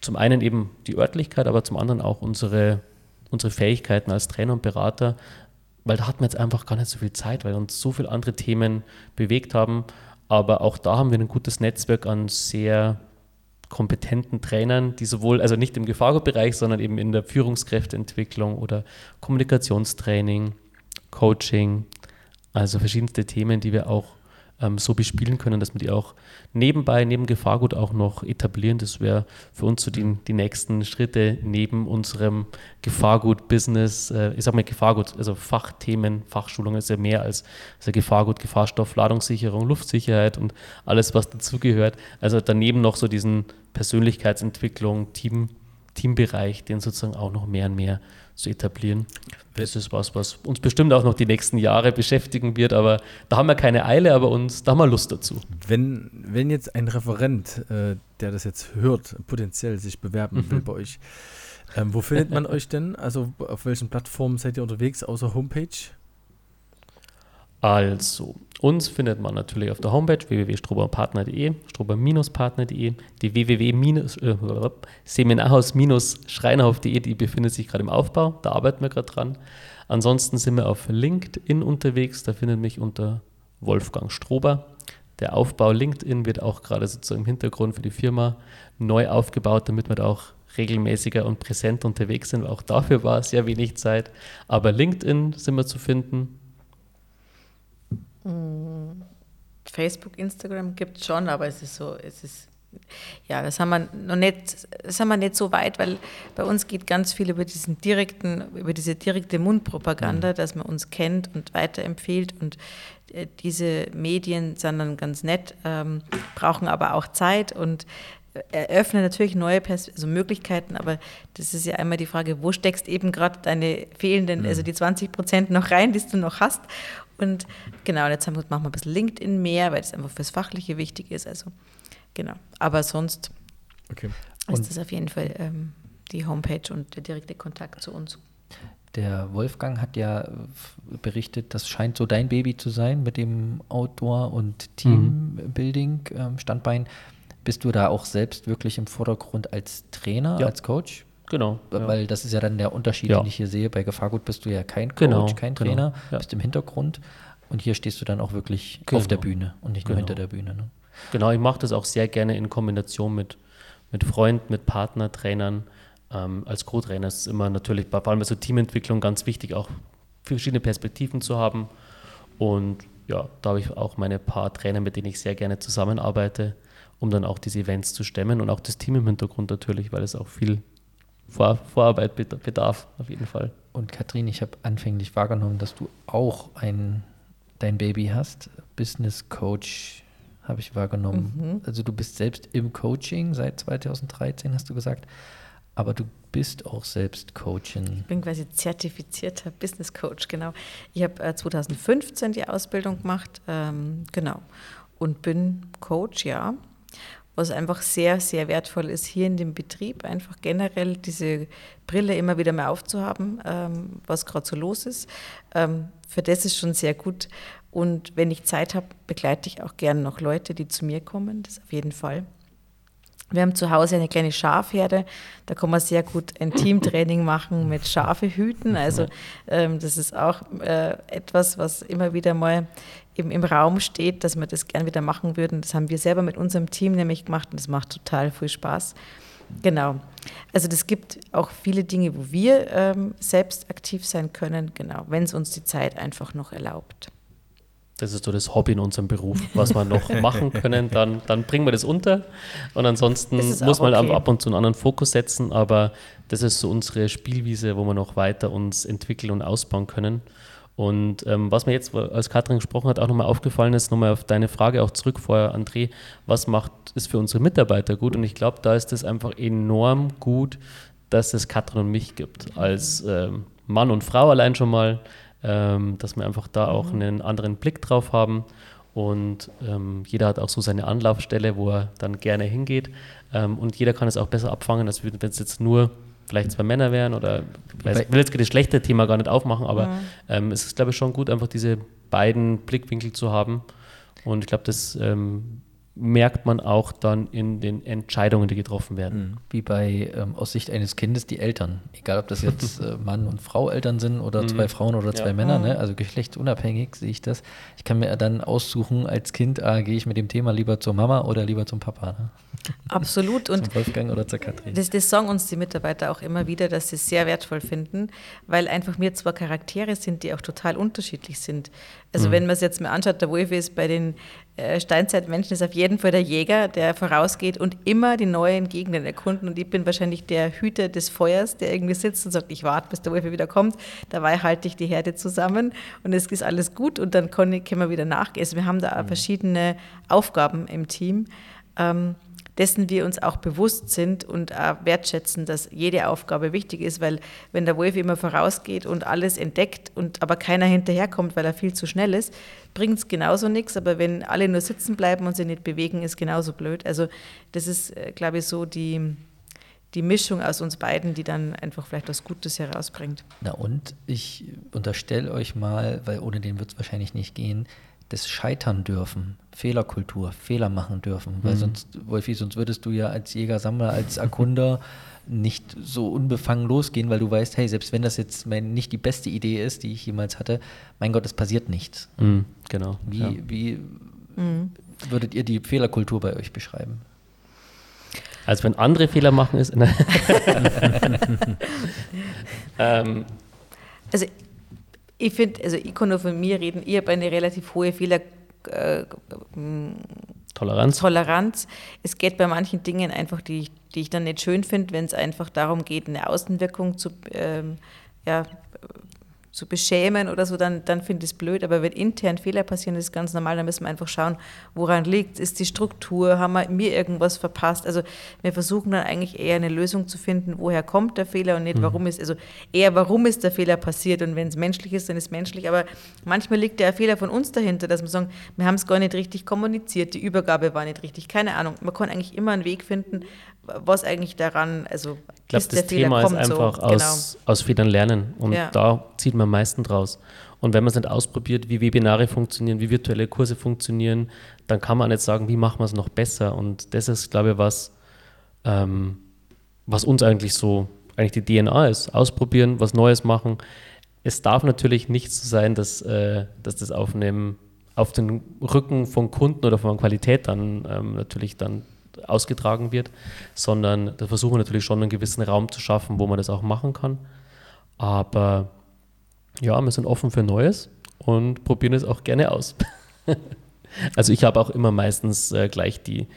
Zum einen eben die Örtlichkeit, aber zum anderen auch unsere, unsere Fähigkeiten als Trainer und Berater, weil da hatten wir jetzt einfach gar nicht so viel Zeit, weil uns so viele andere Themen bewegt haben. Aber auch da haben wir ein gutes Netzwerk an sehr kompetenten Trainern, die sowohl, also nicht im Gefahrgutbereich, sondern eben in der Führungskräfteentwicklung oder Kommunikationstraining, Coaching, also verschiedenste Themen, die wir auch ähm, so bespielen können, dass wir die auch nebenbei, neben Gefahrgut auch noch etablieren. Das wäre für uns so die, die nächsten Schritte neben unserem Gefahrgut-Business. Äh, ich sage mal Gefahrgut, also Fachthemen, Fachschulung ist ja mehr als also Gefahrgut, Gefahrstoff, Ladungssicherung, Luftsicherheit und alles, was dazugehört. Also daneben noch so diesen Persönlichkeitsentwicklung, Team, Teambereich, den sozusagen auch noch mehr und mehr zu etablieren. Das ist was, was uns bestimmt auch noch die nächsten Jahre beschäftigen wird, aber da haben wir keine Eile, aber uns, da haben wir Lust dazu. Wenn, wenn jetzt ein Referent, äh, der das jetzt hört, potenziell sich bewerben mhm. will bei euch, ähm, wo findet man euch denn? Also auf welchen Plattformen seid ihr unterwegs, außer Homepage? Also, uns findet man natürlich auf der Homepage www.stroberpartner.de, strober-partner.de, die www-seminarhaus-schreinhof.de, die befindet sich gerade im Aufbau, da arbeiten wir gerade dran. Ansonsten sind wir auf LinkedIn unterwegs, da findet mich unter Wolfgang Strober. Der Aufbau LinkedIn wird auch gerade sozusagen im Hintergrund für die Firma neu aufgebaut, damit wir da auch regelmäßiger und präsent unterwegs sind. Auch dafür war sehr wenig Zeit. Aber LinkedIn sind wir zu finden, Facebook, Instagram gibt es schon, aber es ist so, es ist, ja, das haben wir noch nicht, das haben wir nicht so weit, weil bei uns geht ganz viel über diesen direkten, über diese direkte Mundpropaganda, mhm. dass man uns kennt und weiterempfiehlt und äh, diese Medien sind dann ganz nett, ähm, brauchen aber auch Zeit und eröffnen natürlich neue Pers also Möglichkeiten, aber das ist ja einmal die Frage, wo steckst eben gerade deine fehlenden, mhm. also die 20 Prozent noch rein, die du noch hast und genau, jetzt haben wir, machen wir ein bisschen LinkedIn mehr, weil es einfach fürs Fachliche wichtig ist. Also genau. Aber sonst okay. ist das auf jeden Fall ähm, die Homepage und der direkte Kontakt zu uns. Der Wolfgang hat ja berichtet, das scheint so dein Baby zu sein mit dem Outdoor- und Teambuilding-Standbein. Mhm. Bist du da auch selbst wirklich im Vordergrund als Trainer, ja. als Coach? Genau. Weil ja. das ist ja dann der Unterschied, ja. den ich hier sehe. Bei Gefahrgut bist du ja kein Coach, genau, kein genau. Trainer, genau. ja. bist im Hintergrund. Und hier stehst du dann auch wirklich genau. auf der Bühne und nicht nur genau. hinter der Bühne. Ne? Genau, ich mache das auch sehr gerne in Kombination mit, mit Freunden, mit Partner, Trainern. Ähm, als Co-Trainer ist es immer natürlich, vor allem bei so Teamentwicklung, ganz wichtig, auch verschiedene Perspektiven zu haben. Und ja, da habe ich auch meine paar Trainer, mit denen ich sehr gerne zusammenarbeite, um dann auch diese Events zu stemmen und auch das Team im Hintergrund natürlich, weil es auch viel vor, Vorarbeit bedarf, auf jeden Fall. Und Katrin, ich habe anfänglich wahrgenommen, dass du auch ein, dein Baby hast. Business Coach habe ich wahrgenommen. Mhm. Also du bist selbst im Coaching seit 2013, hast du gesagt. Aber du bist auch selbst Coachin. Ich bin quasi zertifizierter Business Coach, genau. Ich habe äh, 2015 die Ausbildung gemacht, ähm, genau. Und bin Coach, ja was einfach sehr, sehr wertvoll ist, hier in dem Betrieb einfach generell diese Brille immer wieder mal aufzuhaben, ähm, was gerade so los ist. Ähm, für das ist schon sehr gut. Und wenn ich Zeit habe, begleite ich auch gerne noch Leute, die zu mir kommen, das auf jeden Fall. Wir haben zu Hause eine kleine Schafherde, da kann man sehr gut ein Teamtraining machen mit Schafe hüten. Also ähm, das ist auch äh, etwas, was immer wieder mal im, im Raum steht, dass wir das gern wieder machen würden. Das haben wir selber mit unserem Team nämlich gemacht und das macht total viel Spaß. Genau. Also das gibt auch viele Dinge, wo wir ähm, selbst aktiv sein können, genau, wenn es uns die Zeit einfach noch erlaubt. Das ist so das Hobby in unserem Beruf, was wir noch machen können, dann, dann bringen wir das unter. Und ansonsten muss man okay. ab und zu einen anderen Fokus setzen, aber das ist so unsere Spielwiese, wo wir noch weiter uns entwickeln und ausbauen können. Und ähm, was mir jetzt, als Katrin gesprochen hat, auch nochmal aufgefallen ist, nochmal auf deine Frage auch zurück vorher, André, was macht es für unsere Mitarbeiter gut? Und ich glaube, da ist es einfach enorm gut, dass es Katrin und mich gibt, als ähm, Mann und Frau allein schon mal, ähm, dass wir einfach da auch mhm. einen anderen Blick drauf haben. Und ähm, jeder hat auch so seine Anlaufstelle, wo er dann gerne hingeht. Ähm, und jeder kann es auch besser abfangen, als wenn es jetzt nur vielleicht zwei Männer wären oder ich will jetzt das schlechte Thema gar nicht aufmachen, aber mhm. ähm, es ist, glaube ich, schon gut, einfach diese beiden Blickwinkel zu haben. Und ich glaube, das ähm, merkt man auch dann in den Entscheidungen, die getroffen werden. Mhm. Wie bei ähm, aus Sicht eines Kindes die Eltern. Egal, ob das jetzt äh, Mann und Frau Eltern sind oder mhm. zwei Frauen oder zwei ja. Männer, ne? also geschlechtsunabhängig sehe ich das. Ich kann mir dann aussuchen als Kind, ah, gehe ich mit dem Thema lieber zur Mama oder lieber zum Papa. Ne? Absolut. und zum Wolfgang oder zur Katrin. Das, das sagen uns die Mitarbeiter auch immer wieder, dass sie es sehr wertvoll finden, weil einfach mir zwar Charaktere sind, die auch total unterschiedlich sind. Also mhm. wenn man es jetzt mal anschaut, der Wolf ist bei den Steinzeitmenschen ist auf jeden Fall der Jäger, der vorausgeht und immer die neuen Gegenden erkunden. Und ich bin wahrscheinlich der Hüter des Feuers, der irgendwie sitzt und sagt, ich warte, bis der Wolf wieder kommt. Dabei halte ich die Herde zusammen und es ist alles gut und dann können wir wieder nachgehen. Also wir haben da mhm. verschiedene Aufgaben im Team. Ähm, dessen wir uns auch bewusst sind und auch wertschätzen, dass jede Aufgabe wichtig ist, weil wenn der Wolf immer vorausgeht und alles entdeckt und aber keiner hinterherkommt, weil er viel zu schnell ist, bringt es genauso nichts, aber wenn alle nur sitzen bleiben und sich nicht bewegen, ist genauso blöd. Also das ist, äh, glaube ich, so die, die Mischung aus uns beiden, die dann einfach vielleicht was Gutes herausbringt. Na und ich unterstelle euch mal, weil ohne den wird es wahrscheinlich nicht gehen, das Scheitern dürfen, Fehlerkultur, Fehler machen dürfen. Weil mhm. sonst, Wolfi, sonst würdest du ja als Jäger-Sammler, als Erkunder nicht so unbefangen losgehen, weil du weißt, hey, selbst wenn das jetzt mein, nicht die beste Idee ist, die ich jemals hatte, mein Gott, es passiert nichts. Mhm, genau. Wie, ja. wie mhm. würdet ihr die Fehlerkultur bei euch beschreiben? Also wenn andere Fehler machen, ist. ähm, also ich finde, also ich kann nur von mir reden, ich habe eine relativ hohe Fehler. Äh, Toleranz. Toleranz. Es geht bei manchen Dingen einfach, die ich, die ich dann nicht schön finde, wenn es einfach darum geht, eine Außenwirkung zu, ähm, ja, zu beschämen oder so, dann, dann finde ich es blöd. Aber wenn intern Fehler passieren, ist es ganz normal, dann müssen wir einfach schauen, woran liegt es. Ist die Struktur? Haben wir mir irgendwas verpasst? Also wir versuchen dann eigentlich eher eine Lösung zu finden, woher kommt der Fehler und nicht, mhm. warum ist, also eher, warum ist der Fehler passiert und wenn es menschlich ist, dann ist es menschlich. Aber manchmal liegt der Fehler von uns dahinter, dass wir sagen, wir haben es gar nicht richtig kommuniziert, die Übergabe war nicht richtig, keine Ahnung. Man kann eigentlich immer einen Weg finden, was eigentlich daran, also ich glaube, das Thema ist einfach so, aus, genau. aus Fehlern lernen und ja. da zieht man am meisten draus. Und wenn man es nicht ausprobiert, wie Webinare funktionieren, wie virtuelle Kurse funktionieren, dann kann man nicht sagen, wie machen wir es noch besser. Und das ist, glaube ich, was, ähm, was uns eigentlich so, eigentlich die DNA ist. Ausprobieren, was Neues machen. Es darf natürlich nicht so sein, dass, äh, dass das auf, einem, auf den Rücken von Kunden oder von Qualität dann ähm, natürlich dann ausgetragen wird, sondern da versuchen wir natürlich schon einen gewissen Raum zu schaffen, wo man das auch machen kann. Aber ja, wir sind offen für Neues und probieren es auch gerne aus. Also ich habe auch immer meistens äh, gleich die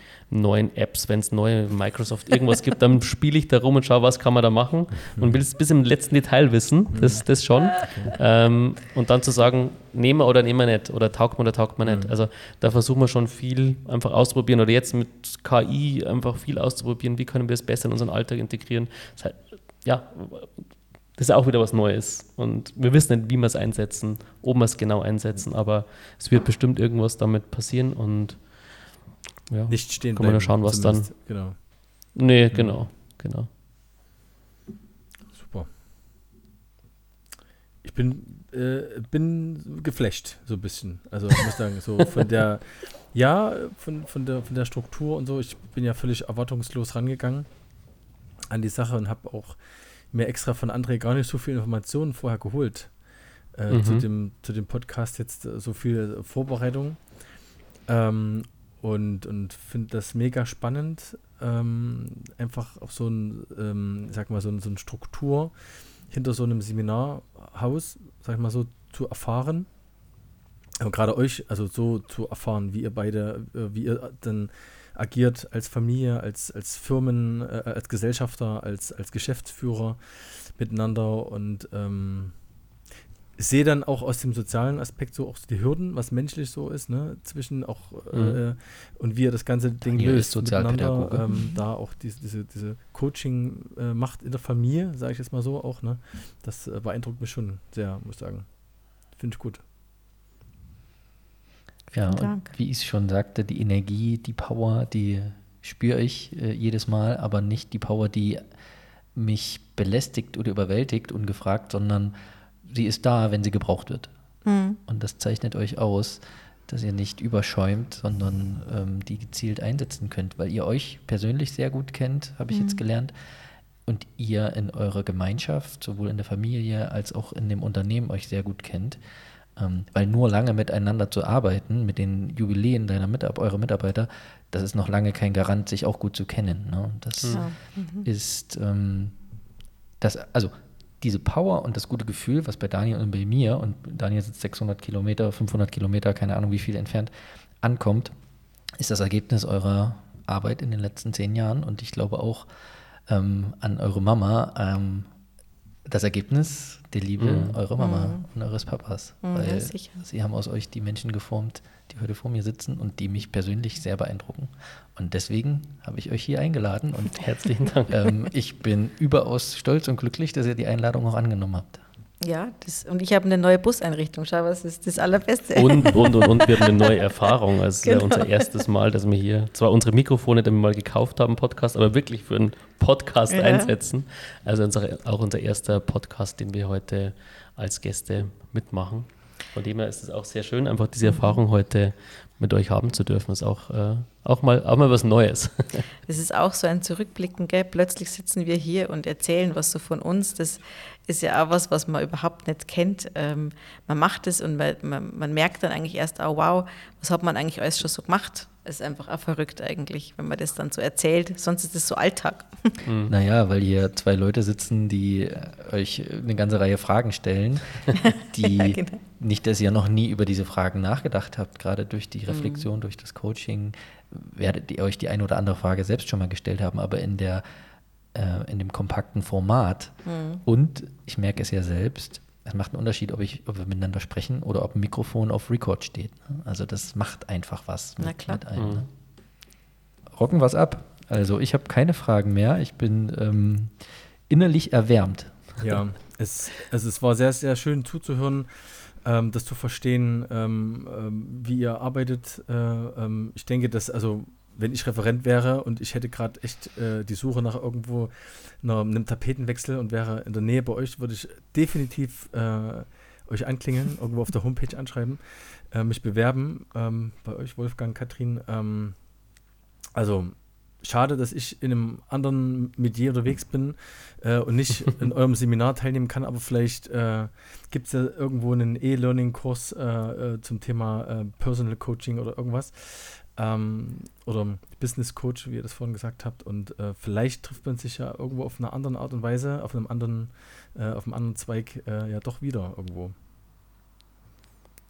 neuen Apps, wenn es neue Microsoft irgendwas gibt, dann spiele ich da rum und schaue, was kann man da machen und will es bis im letzten Detail wissen, das, das schon. Ähm, und dann zu sagen, nehmen wir oder nehmen wir nicht oder taugt man oder taugt man nicht. Mhm. Also da versuchen wir schon viel einfach auszuprobieren oder jetzt mit KI einfach viel auszuprobieren, wie können wir es besser in unseren Alltag integrieren. Das heißt, ja, das ist auch wieder was Neues. Und wir wissen nicht, wie wir es einsetzen, ob wir es genau einsetzen, aber es wird bestimmt irgendwas damit passieren und ja, nicht stehen können wir schauen, was dann. Genau. Nee, mhm. genau, genau. Super. Ich bin, äh, bin geflecht, so ein bisschen. Also ich muss sagen, so von der, ja, von, von, der, von der Struktur und so, ich bin ja völlig erwartungslos rangegangen an die Sache und habe auch mir extra von André gar nicht so viel Informationen vorher geholt. Äh, mhm. zu, dem, zu dem Podcast jetzt äh, so viel Vorbereitung. Ähm, und und finde das mega spannend, ähm, einfach auch so ein, ähm, sag mal, so, ein, so eine Struktur hinter so einem Seminarhaus, sag ich mal so, zu erfahren. Aber gerade euch, also so zu erfahren, wie ihr beide, äh, wie ihr dann agiert als Familie, als, als Firmen, äh, als Gesellschafter, als, als Geschäftsführer miteinander und ähm, sehe dann auch aus dem sozialen Aspekt so auch die Hürden, was menschlich so ist, ne, zwischen auch mhm. äh, und wie er das ganze Ding Daniel löst, Sozialpädagoge. Ähm, da auch diese, diese, diese Coaching äh, macht in der Familie, sage ich jetzt mal so auch, ne, das äh, beeindruckt mich schon sehr, muss ich sagen. Finde ich gut. Ja, und wie ich schon sagte, die Energie, die Power, die spüre ich äh, jedes Mal, aber nicht die Power, die mich belästigt oder überwältigt, ungefragt, sondern sie ist da, wenn sie gebraucht wird. Mhm. Und das zeichnet euch aus, dass ihr nicht überschäumt, sondern ähm, die gezielt einsetzen könnt, weil ihr euch persönlich sehr gut kennt, habe ich mhm. jetzt gelernt, und ihr in eurer Gemeinschaft, sowohl in der Familie als auch in dem Unternehmen euch sehr gut kennt. Ähm, weil nur lange miteinander zu arbeiten, mit den Jubiläen deiner Mitab eurer Mitarbeiter, das ist noch lange kein Garant, sich auch gut zu kennen. Ne? Das ja. mhm. ist ähm, das, also diese Power und das gute Gefühl, was bei Daniel und bei mir, und Daniel sitzt 600 Kilometer, 500 Kilometer, keine Ahnung wie viel entfernt, ankommt, ist das Ergebnis eurer Arbeit in den letzten zehn Jahren. Und ich glaube auch ähm, an eure Mama, ähm, das Ergebnis der Liebe mhm. eurer Mama mhm. und eures Papas. Mhm, weil sie haben aus euch die Menschen geformt, die heute vor mir sitzen und die mich persönlich sehr beeindrucken. Und deswegen habe ich euch hier eingeladen und herzlichen Dank. Ähm, ich bin überaus stolz und glücklich, dass ihr die Einladung auch angenommen habt. Ja, das, und ich habe eine neue Buseinrichtung. Schau, was ist das Allerbeste. Und, und, und, und wir haben eine neue Erfahrung. Also genau. ja unser erstes Mal, dass wir hier zwar unsere Mikrofone, die wir mal gekauft haben, Podcast, aber wirklich für einen Podcast ja. einsetzen. Also unsere, auch unser erster Podcast, den wir heute als Gäste mitmachen. Von dem her ist es auch sehr schön, einfach diese Erfahrung heute mit euch haben zu dürfen. Ist auch, äh, auch, mal, auch mal was Neues. Es ist auch so ein Zurückblicken, gell? Plötzlich sitzen wir hier und erzählen was so von uns. Das ist ja auch was, was man überhaupt nicht kennt. Ähm, man macht es und man, man, man, merkt dann eigentlich erst, oh wow, was hat man eigentlich alles schon so gemacht? ist einfach auch verrückt eigentlich, wenn man das dann so erzählt. Sonst ist es so Alltag. Mhm. Naja, weil hier zwei Leute sitzen, die euch eine ganze Reihe Fragen stellen, die ja, genau. nicht, dass ihr noch nie über diese Fragen nachgedacht habt, gerade durch die Reflexion, mhm. durch das Coaching, werdet ihr euch die eine oder andere Frage selbst schon mal gestellt haben, aber in der äh, in dem kompakten Format. Mhm. Und ich merke es ja selbst, es macht einen Unterschied, ob, ich, ob wir miteinander sprechen oder ob ein Mikrofon auf Record steht. Ne? Also das macht einfach was mit, mit einem. Mhm. Ne? Rocken was ab. Also ich habe keine Fragen mehr. Ich bin ähm, innerlich erwärmt. Ja, es, also es war sehr, sehr schön zuzuhören, ähm, das zu verstehen, ähm, ähm wie ihr arbeitet. Äh, ähm, ich denke, dass also wenn ich Referent wäre und ich hätte gerade echt äh, die Suche nach irgendwo einer, einem Tapetenwechsel und wäre in der Nähe bei euch, würde ich definitiv äh, euch anklingeln, irgendwo auf der Homepage anschreiben, äh, mich bewerben ähm, bei euch, Wolfgang, Katrin. Ähm, also schade, dass ich in einem anderen Medier unterwegs bin äh, und nicht in eurem Seminar teilnehmen kann, aber vielleicht äh, gibt es ja irgendwo einen E-Learning-Kurs äh, äh zum Thema äh, Personal Coaching oder irgendwas ähm, oder Business Coach, wie ihr das vorhin gesagt habt. Und äh, vielleicht trifft man sich ja irgendwo auf eine andere Art und Weise, auf einem anderen, äh, auf einem anderen Zweig äh, ja doch wieder irgendwo.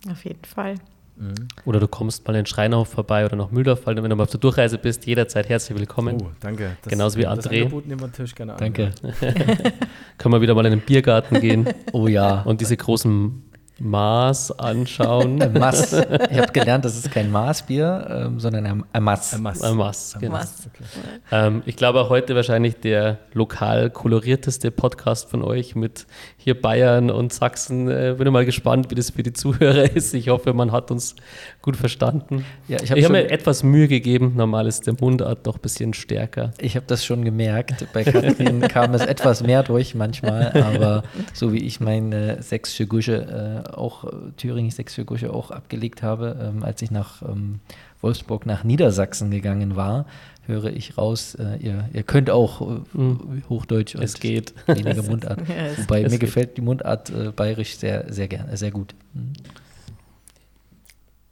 Auf jeden Fall. Mhm. Oder du kommst mal in Schreinhof vorbei oder nach Mühldorf, wenn du mal auf der Durchreise bist, jederzeit herzlich willkommen. Oh, danke. Das, Genauso wie André. Das Angebot nehmen wir natürlich gerne an. Danke. Können wir wieder mal in den Biergarten gehen. Oh ja. Und diese großen Maß anschauen. Maß. Ich habe gelernt, das ist kein Maßbier, ähm, sondern ein, ein Maß. Ein Maß. Ein Maß, genau. Maß. Okay. Ähm, ich glaube auch heute wahrscheinlich der lokal kolorierteste Podcast von euch mit hier Bayern und Sachsen. Äh, bin mal gespannt, wie das für die Zuhörer ist. Ich hoffe, man hat uns gut verstanden. Ja, ich habe hab mir etwas Mühe gegeben. Normal ist der Mundart doch ein bisschen stärker. Ich habe das schon gemerkt. Bei Katrin kam es etwas mehr durch manchmal, aber so wie ich meine sächsische Gusche äh, auch, äh, Thüringen sächsische Gusche auch abgelegt habe, ähm, als ich nach ähm, Wolfsburg nach Niedersachsen gegangen war, höre ich raus, äh, ihr, ihr könnt auch äh, mhm. Hochdeutsch und es geht. weniger Mundart. ja, Wobei mir geht. gefällt die Mundart äh, bayerisch sehr, sehr gerne, sehr gut. Mhm.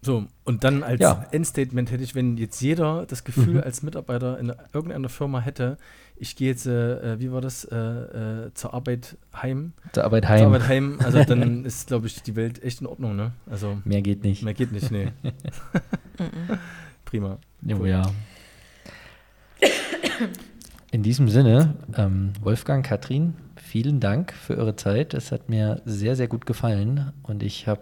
So, und dann als ja. Endstatement hätte ich, wenn jetzt jeder das Gefühl mhm. als Mitarbeiter in irgendeiner Firma hätte, ich gehe jetzt, äh, wie war das, äh, äh, zur Arbeit heim. Zur Arbeit heim. Zur Arbeit heim, also dann ist, glaube ich, die Welt echt in Ordnung, ne? Also, mehr geht nicht. Mehr geht nicht, nee. Prima. Oh, ja. In diesem Sinne, ähm, Wolfgang, Katrin, vielen Dank für eure Zeit. Es hat mir sehr, sehr gut gefallen und ich habe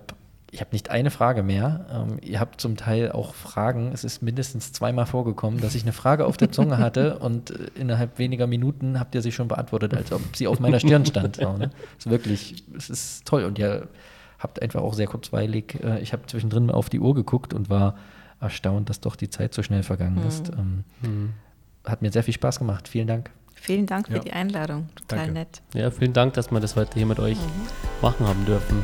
ich habe nicht eine Frage mehr. Ähm, ihr habt zum Teil auch Fragen. Es ist mindestens zweimal vorgekommen, dass ich eine Frage auf der Zunge hatte und äh, innerhalb weniger Minuten habt ihr sie schon beantwortet, als ob sie auf meiner Stirn stand. So, ne? Es ist wirklich, es ist toll und ihr habt einfach auch sehr kurzweilig. Äh, ich habe zwischendrin mal auf die Uhr geguckt und war erstaunt, dass doch die Zeit so schnell vergangen ist. Mhm. Ähm, hat mir sehr viel Spaß gemacht. Vielen Dank. Vielen Dank für ja. die Einladung. Total Danke. nett. Ja, vielen Dank, dass wir das heute hier mit euch mhm. machen haben dürfen.